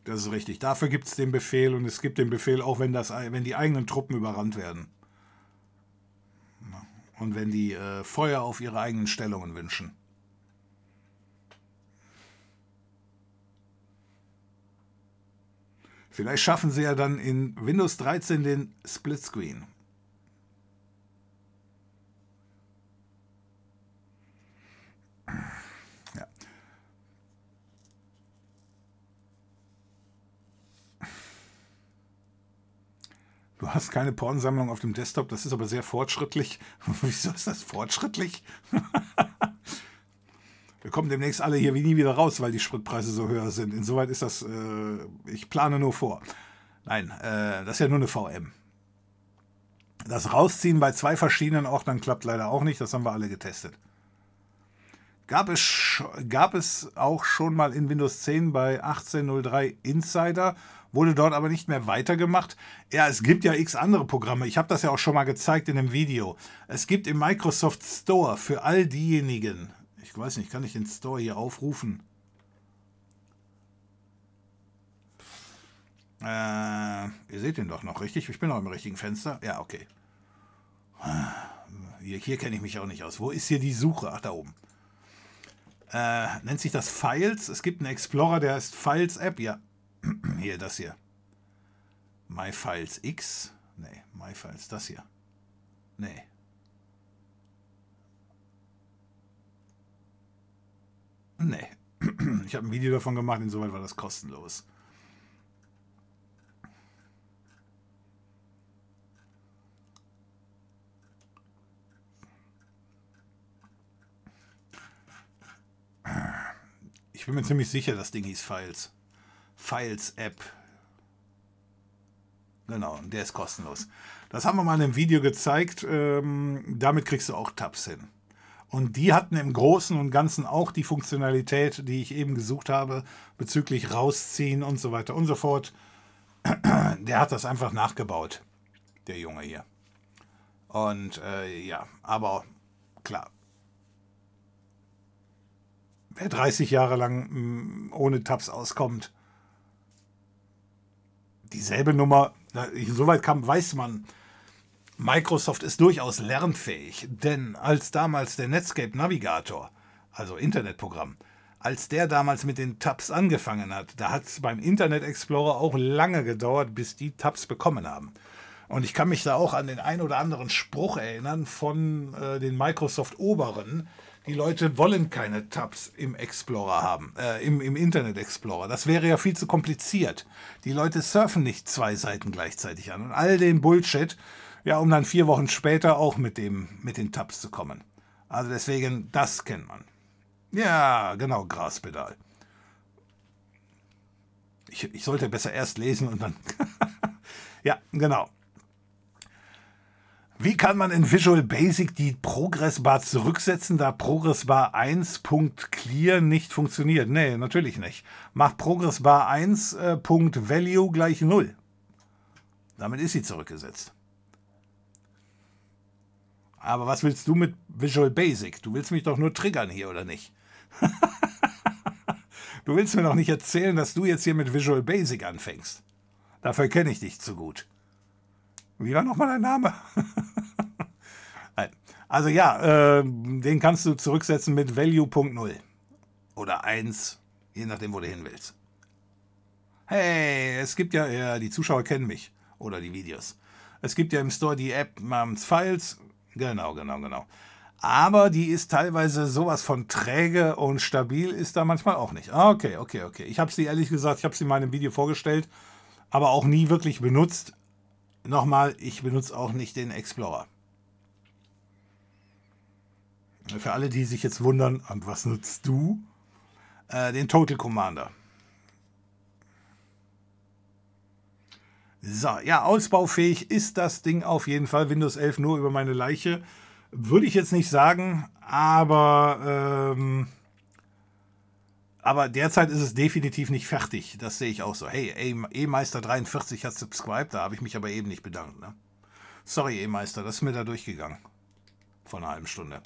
S1: Das ist richtig. Dafür gibt es den Befehl und es gibt den Befehl auch, wenn, das, wenn die eigenen Truppen überrannt werden. Und wenn die äh, Feuer auf ihre eigenen Stellungen wünschen. Vielleicht schaffen sie ja dann in Windows 13 den Splitscreen. Du hast keine Pornsammlung auf dem Desktop, das ist aber sehr fortschrittlich. Wieso ist das fortschrittlich? Wir kommen demnächst alle hier wie nie wieder raus, weil die Spritpreise so höher sind. Insoweit ist das, äh, ich plane nur vor. Nein, äh, das ist ja nur eine VM. Das Rausziehen bei zwei verschiedenen Ordnern klappt leider auch nicht, das haben wir alle getestet. Gab es, gab es auch schon mal in Windows 10 bei 18.03 Insider wurde dort aber nicht mehr weitergemacht. Ja, es gibt ja x andere Programme. Ich habe das ja auch schon mal gezeigt in einem Video. Es gibt im Microsoft Store für all diejenigen, ich weiß nicht, kann ich den Store hier aufrufen? Äh, ihr seht den doch noch, richtig? Ich bin noch im richtigen Fenster. Ja, okay. Hier, hier kenne ich mich auch nicht aus. Wo ist hier die Suche? Ach, da oben. Äh, nennt sich das Files. Es gibt einen Explorer, der heißt Files App. Ja, hier, das hier. MyFiles X. Nee, MyFiles, das hier. Nee. Nee. Ich habe ein Video davon gemacht, insoweit war das kostenlos. Ich bin mir ziemlich sicher, das Ding hieß Files. Files App. Genau, der ist kostenlos. Das haben wir mal in einem Video gezeigt. Ähm, damit kriegst du auch Tabs hin. Und die hatten im Großen und Ganzen auch die Funktionalität, die ich eben gesucht habe, bezüglich rausziehen und so weiter und so fort. Der hat das einfach nachgebaut, der Junge hier. Und äh, ja, aber klar. Wer 30 Jahre lang mh, mm, ohne Tabs auskommt, dieselbe Nummer, soweit kam, weiß man, Microsoft ist durchaus lernfähig, denn als damals der Netscape Navigator, also Internetprogramm, als der damals mit den Tabs angefangen hat, da hat es beim Internet Explorer auch lange gedauert, bis die Tabs bekommen haben. Und ich kann mich da auch an den ein oder anderen Spruch erinnern von äh, den Microsoft-Oberen, die Leute wollen keine Tabs im Explorer haben, äh, im, im Internet Explorer. Das wäre ja viel zu kompliziert. Die Leute surfen nicht zwei Seiten gleichzeitig an und all den Bullshit, ja, um dann vier Wochen später auch mit, dem, mit den Tabs zu kommen. Also deswegen, das kennt man. Ja, genau, Graspedal. Ich, ich sollte besser erst lesen und dann. ja, genau. Wie kann man in Visual Basic die Progressbar zurücksetzen, da Progressbar 1.clear nicht funktioniert? Nee, natürlich nicht. Mach Progressbar 1.value äh, gleich 0. Damit ist sie zurückgesetzt. Aber was willst du mit Visual Basic? Du willst mich doch nur triggern hier, oder nicht? du willst mir doch nicht erzählen, dass du jetzt hier mit Visual Basic anfängst. Dafür kenne ich dich zu gut. Wie war nochmal dein Name? also ja, äh, den kannst du zurücksetzen mit Value.0 oder 1, je nachdem, wo du hin willst. Hey, es gibt ja, ja, die Zuschauer kennen mich oder die Videos. Es gibt ja im Store die App namens Files. Genau, genau, genau. Aber die ist teilweise sowas von träge und stabil ist da manchmal auch nicht. Okay, okay, okay. Ich habe sie ehrlich gesagt, ich habe sie in meinem Video vorgestellt, aber auch nie wirklich benutzt. Nochmal, ich benutze auch nicht den Explorer. Für alle, die sich jetzt wundern, und was nutzt du? Äh, den Total Commander. So, ja, ausbaufähig ist das Ding auf jeden Fall. Windows 11 nur über meine Leiche. Würde ich jetzt nicht sagen, aber, ähm, aber derzeit ist es definitiv nicht fertig. Das sehe ich auch so. Hey, E-Meister 43 hat subscribed, da habe ich mich aber eben nicht bedankt. Ne? Sorry, E-Meister, das ist mir da durchgegangen. Vor einer halben Stunde.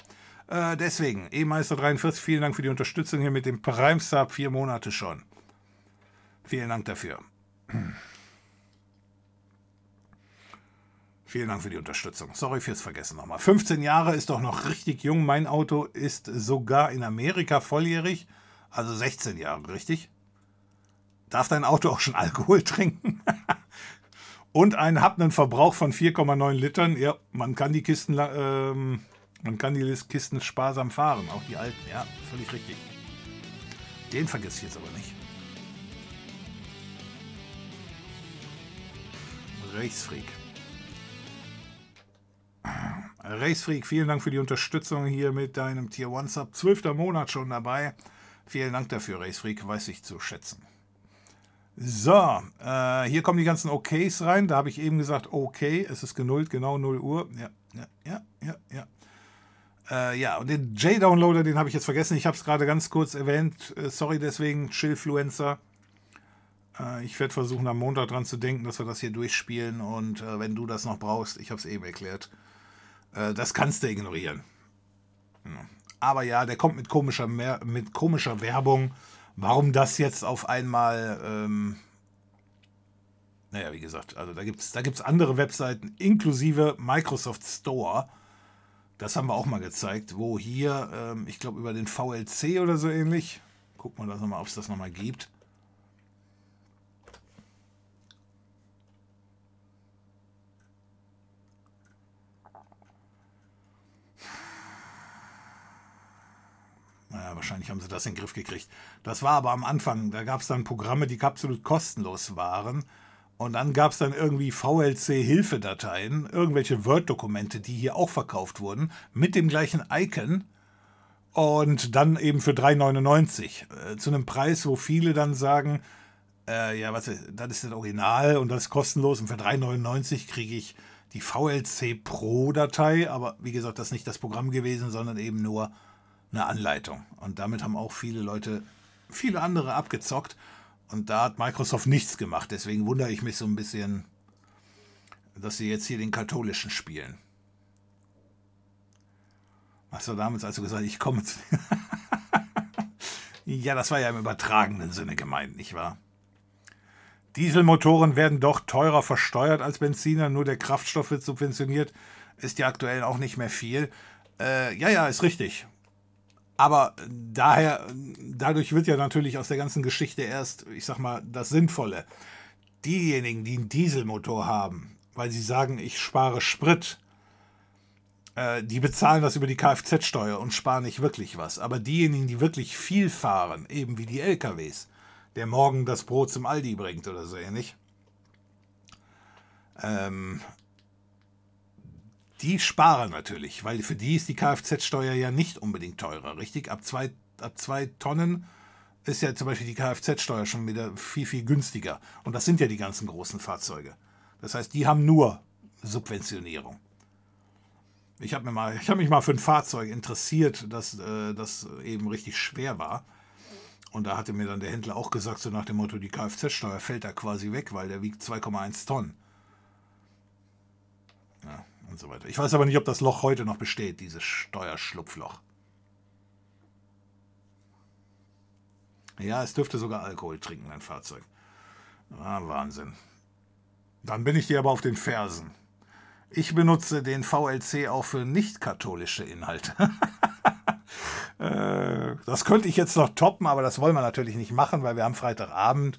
S1: Äh, deswegen, E-Meister 43, vielen Dank für die Unterstützung hier mit dem Prime Sub, vier Monate schon. Vielen Dank dafür. Vielen Dank für die Unterstützung. Sorry fürs Vergessen nochmal. 15 Jahre ist doch noch richtig jung. Mein Auto ist sogar in Amerika volljährig. Also 16 Jahre, richtig? Darf dein Auto auch schon Alkohol trinken? Und einen hat einen Verbrauch von 4,9 Litern. Ja, man kann die Kisten, ähm, man kann die Kisten sparsam fahren, auch die alten. Ja, völlig richtig. Den vergiss ich jetzt aber nicht. Racefreak. Racefreak, vielen Dank für die Unterstützung hier mit deinem Tier 1 Sub. Zwölfter Monat schon dabei. Vielen Dank dafür, Racefreak, weiß ich zu schätzen. So, äh, hier kommen die ganzen OKs rein. Da habe ich eben gesagt, okay, es ist genullt, genau 0 Uhr. Ja, ja, ja, ja, ja. Äh, ja, und den J-Downloader, den habe ich jetzt vergessen. Ich habe es gerade ganz kurz erwähnt. Äh, sorry deswegen, Chillfluencer. Äh, ich werde versuchen, am Montag dran zu denken, dass wir das hier durchspielen. Und äh, wenn du das noch brauchst, ich habe es eben erklärt, äh, das kannst du ignorieren. Ja. Aber ja, der kommt mit komischer, mit komischer Werbung. Warum das jetzt auf einmal... Ähm, naja, wie gesagt, also da gibt es da gibt's andere Webseiten, inklusive Microsoft Store. Das haben wir auch mal gezeigt, wo hier, ähm, ich glaube, über den VLC oder so ähnlich. Gucken wir das nochmal, ob es das nochmal gibt. Naja, wahrscheinlich haben sie das in den Griff gekriegt. Das war aber am Anfang. Da gab es dann Programme, die absolut kostenlos waren. Und dann gab es dann irgendwie VLC-Hilfedateien, irgendwelche Word-Dokumente, die hier auch verkauft wurden, mit dem gleichen Icon. Und dann eben für 3,99. Äh, zu einem Preis, wo viele dann sagen, äh, ja, was, das ist das Original und das ist kostenlos. Und für 3,99 kriege ich die VLC Pro-Datei. Aber wie gesagt, das ist nicht das Programm gewesen, sondern eben nur eine Anleitung. Und damit haben auch viele Leute, viele andere abgezockt. Und da hat Microsoft nichts gemacht. Deswegen wundere ich mich so ein bisschen, dass sie jetzt hier den katholischen spielen. Was war damals, als du gesagt ich komme zu. ja, das war ja im übertragenen Sinne gemeint, nicht wahr? Dieselmotoren werden doch teurer versteuert als Benziner, nur der Kraftstoff wird subventioniert. Ist ja aktuell auch nicht mehr viel. Äh, ja, ja, ist richtig. Aber daher, dadurch wird ja natürlich aus der ganzen Geschichte erst, ich sag mal, das Sinnvolle. Diejenigen, die einen Dieselmotor haben, weil sie sagen, ich spare Sprit, äh, die bezahlen das über die Kfz-Steuer und sparen nicht wirklich was. Aber diejenigen, die wirklich viel fahren, eben wie die LKWs, der morgen das Brot zum Aldi bringt oder so ähnlich, ähm, die sparen natürlich, weil für die ist die Kfz-Steuer ja nicht unbedingt teurer, richtig? Ab zwei, ab zwei Tonnen ist ja zum Beispiel die Kfz-Steuer schon wieder viel, viel günstiger. Und das sind ja die ganzen großen Fahrzeuge. Das heißt, die haben nur Subventionierung. Ich habe hab mich mal für ein Fahrzeug interessiert, das, äh, das eben richtig schwer war. Und da hatte mir dann der Händler auch gesagt, so nach dem Motto, die Kfz-Steuer fällt da quasi weg, weil der wiegt 2,1 Tonnen. Und so weiter. Ich weiß aber nicht, ob das Loch heute noch besteht, dieses Steuerschlupfloch. Ja, es dürfte sogar Alkohol trinken, ein Fahrzeug. Ah, Wahnsinn. Dann bin ich dir aber auf den Fersen. Ich benutze den VLC auch für nicht-katholische Inhalte. Äh, das könnte ich jetzt noch toppen, aber das wollen wir natürlich nicht machen, weil wir haben Freitagabend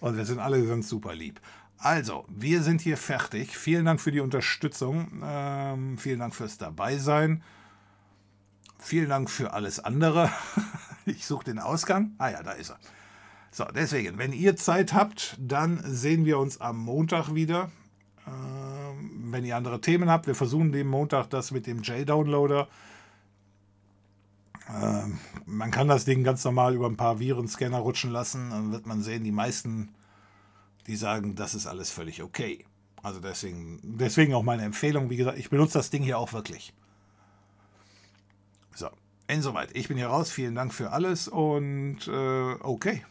S1: und wir sind alle ganz super lieb. Also, wir sind hier fertig. Vielen Dank für die Unterstützung. Ähm, vielen Dank fürs Dabeisein. Vielen Dank für alles andere. ich suche den Ausgang. Ah ja, da ist er. So, deswegen, wenn ihr Zeit habt, dann sehen wir uns am Montag wieder. Ähm, wenn ihr andere Themen habt, wir versuchen den Montag das mit dem J-Downloader. Ähm, man kann das Ding ganz normal über ein paar Virenscanner rutschen lassen. Dann wird man sehen, die meisten die sagen, das ist alles völlig okay. Also deswegen, deswegen auch meine Empfehlung, wie gesagt, ich benutze das Ding hier auch wirklich. So, insoweit, ich bin hier raus. Vielen Dank für alles und äh, okay.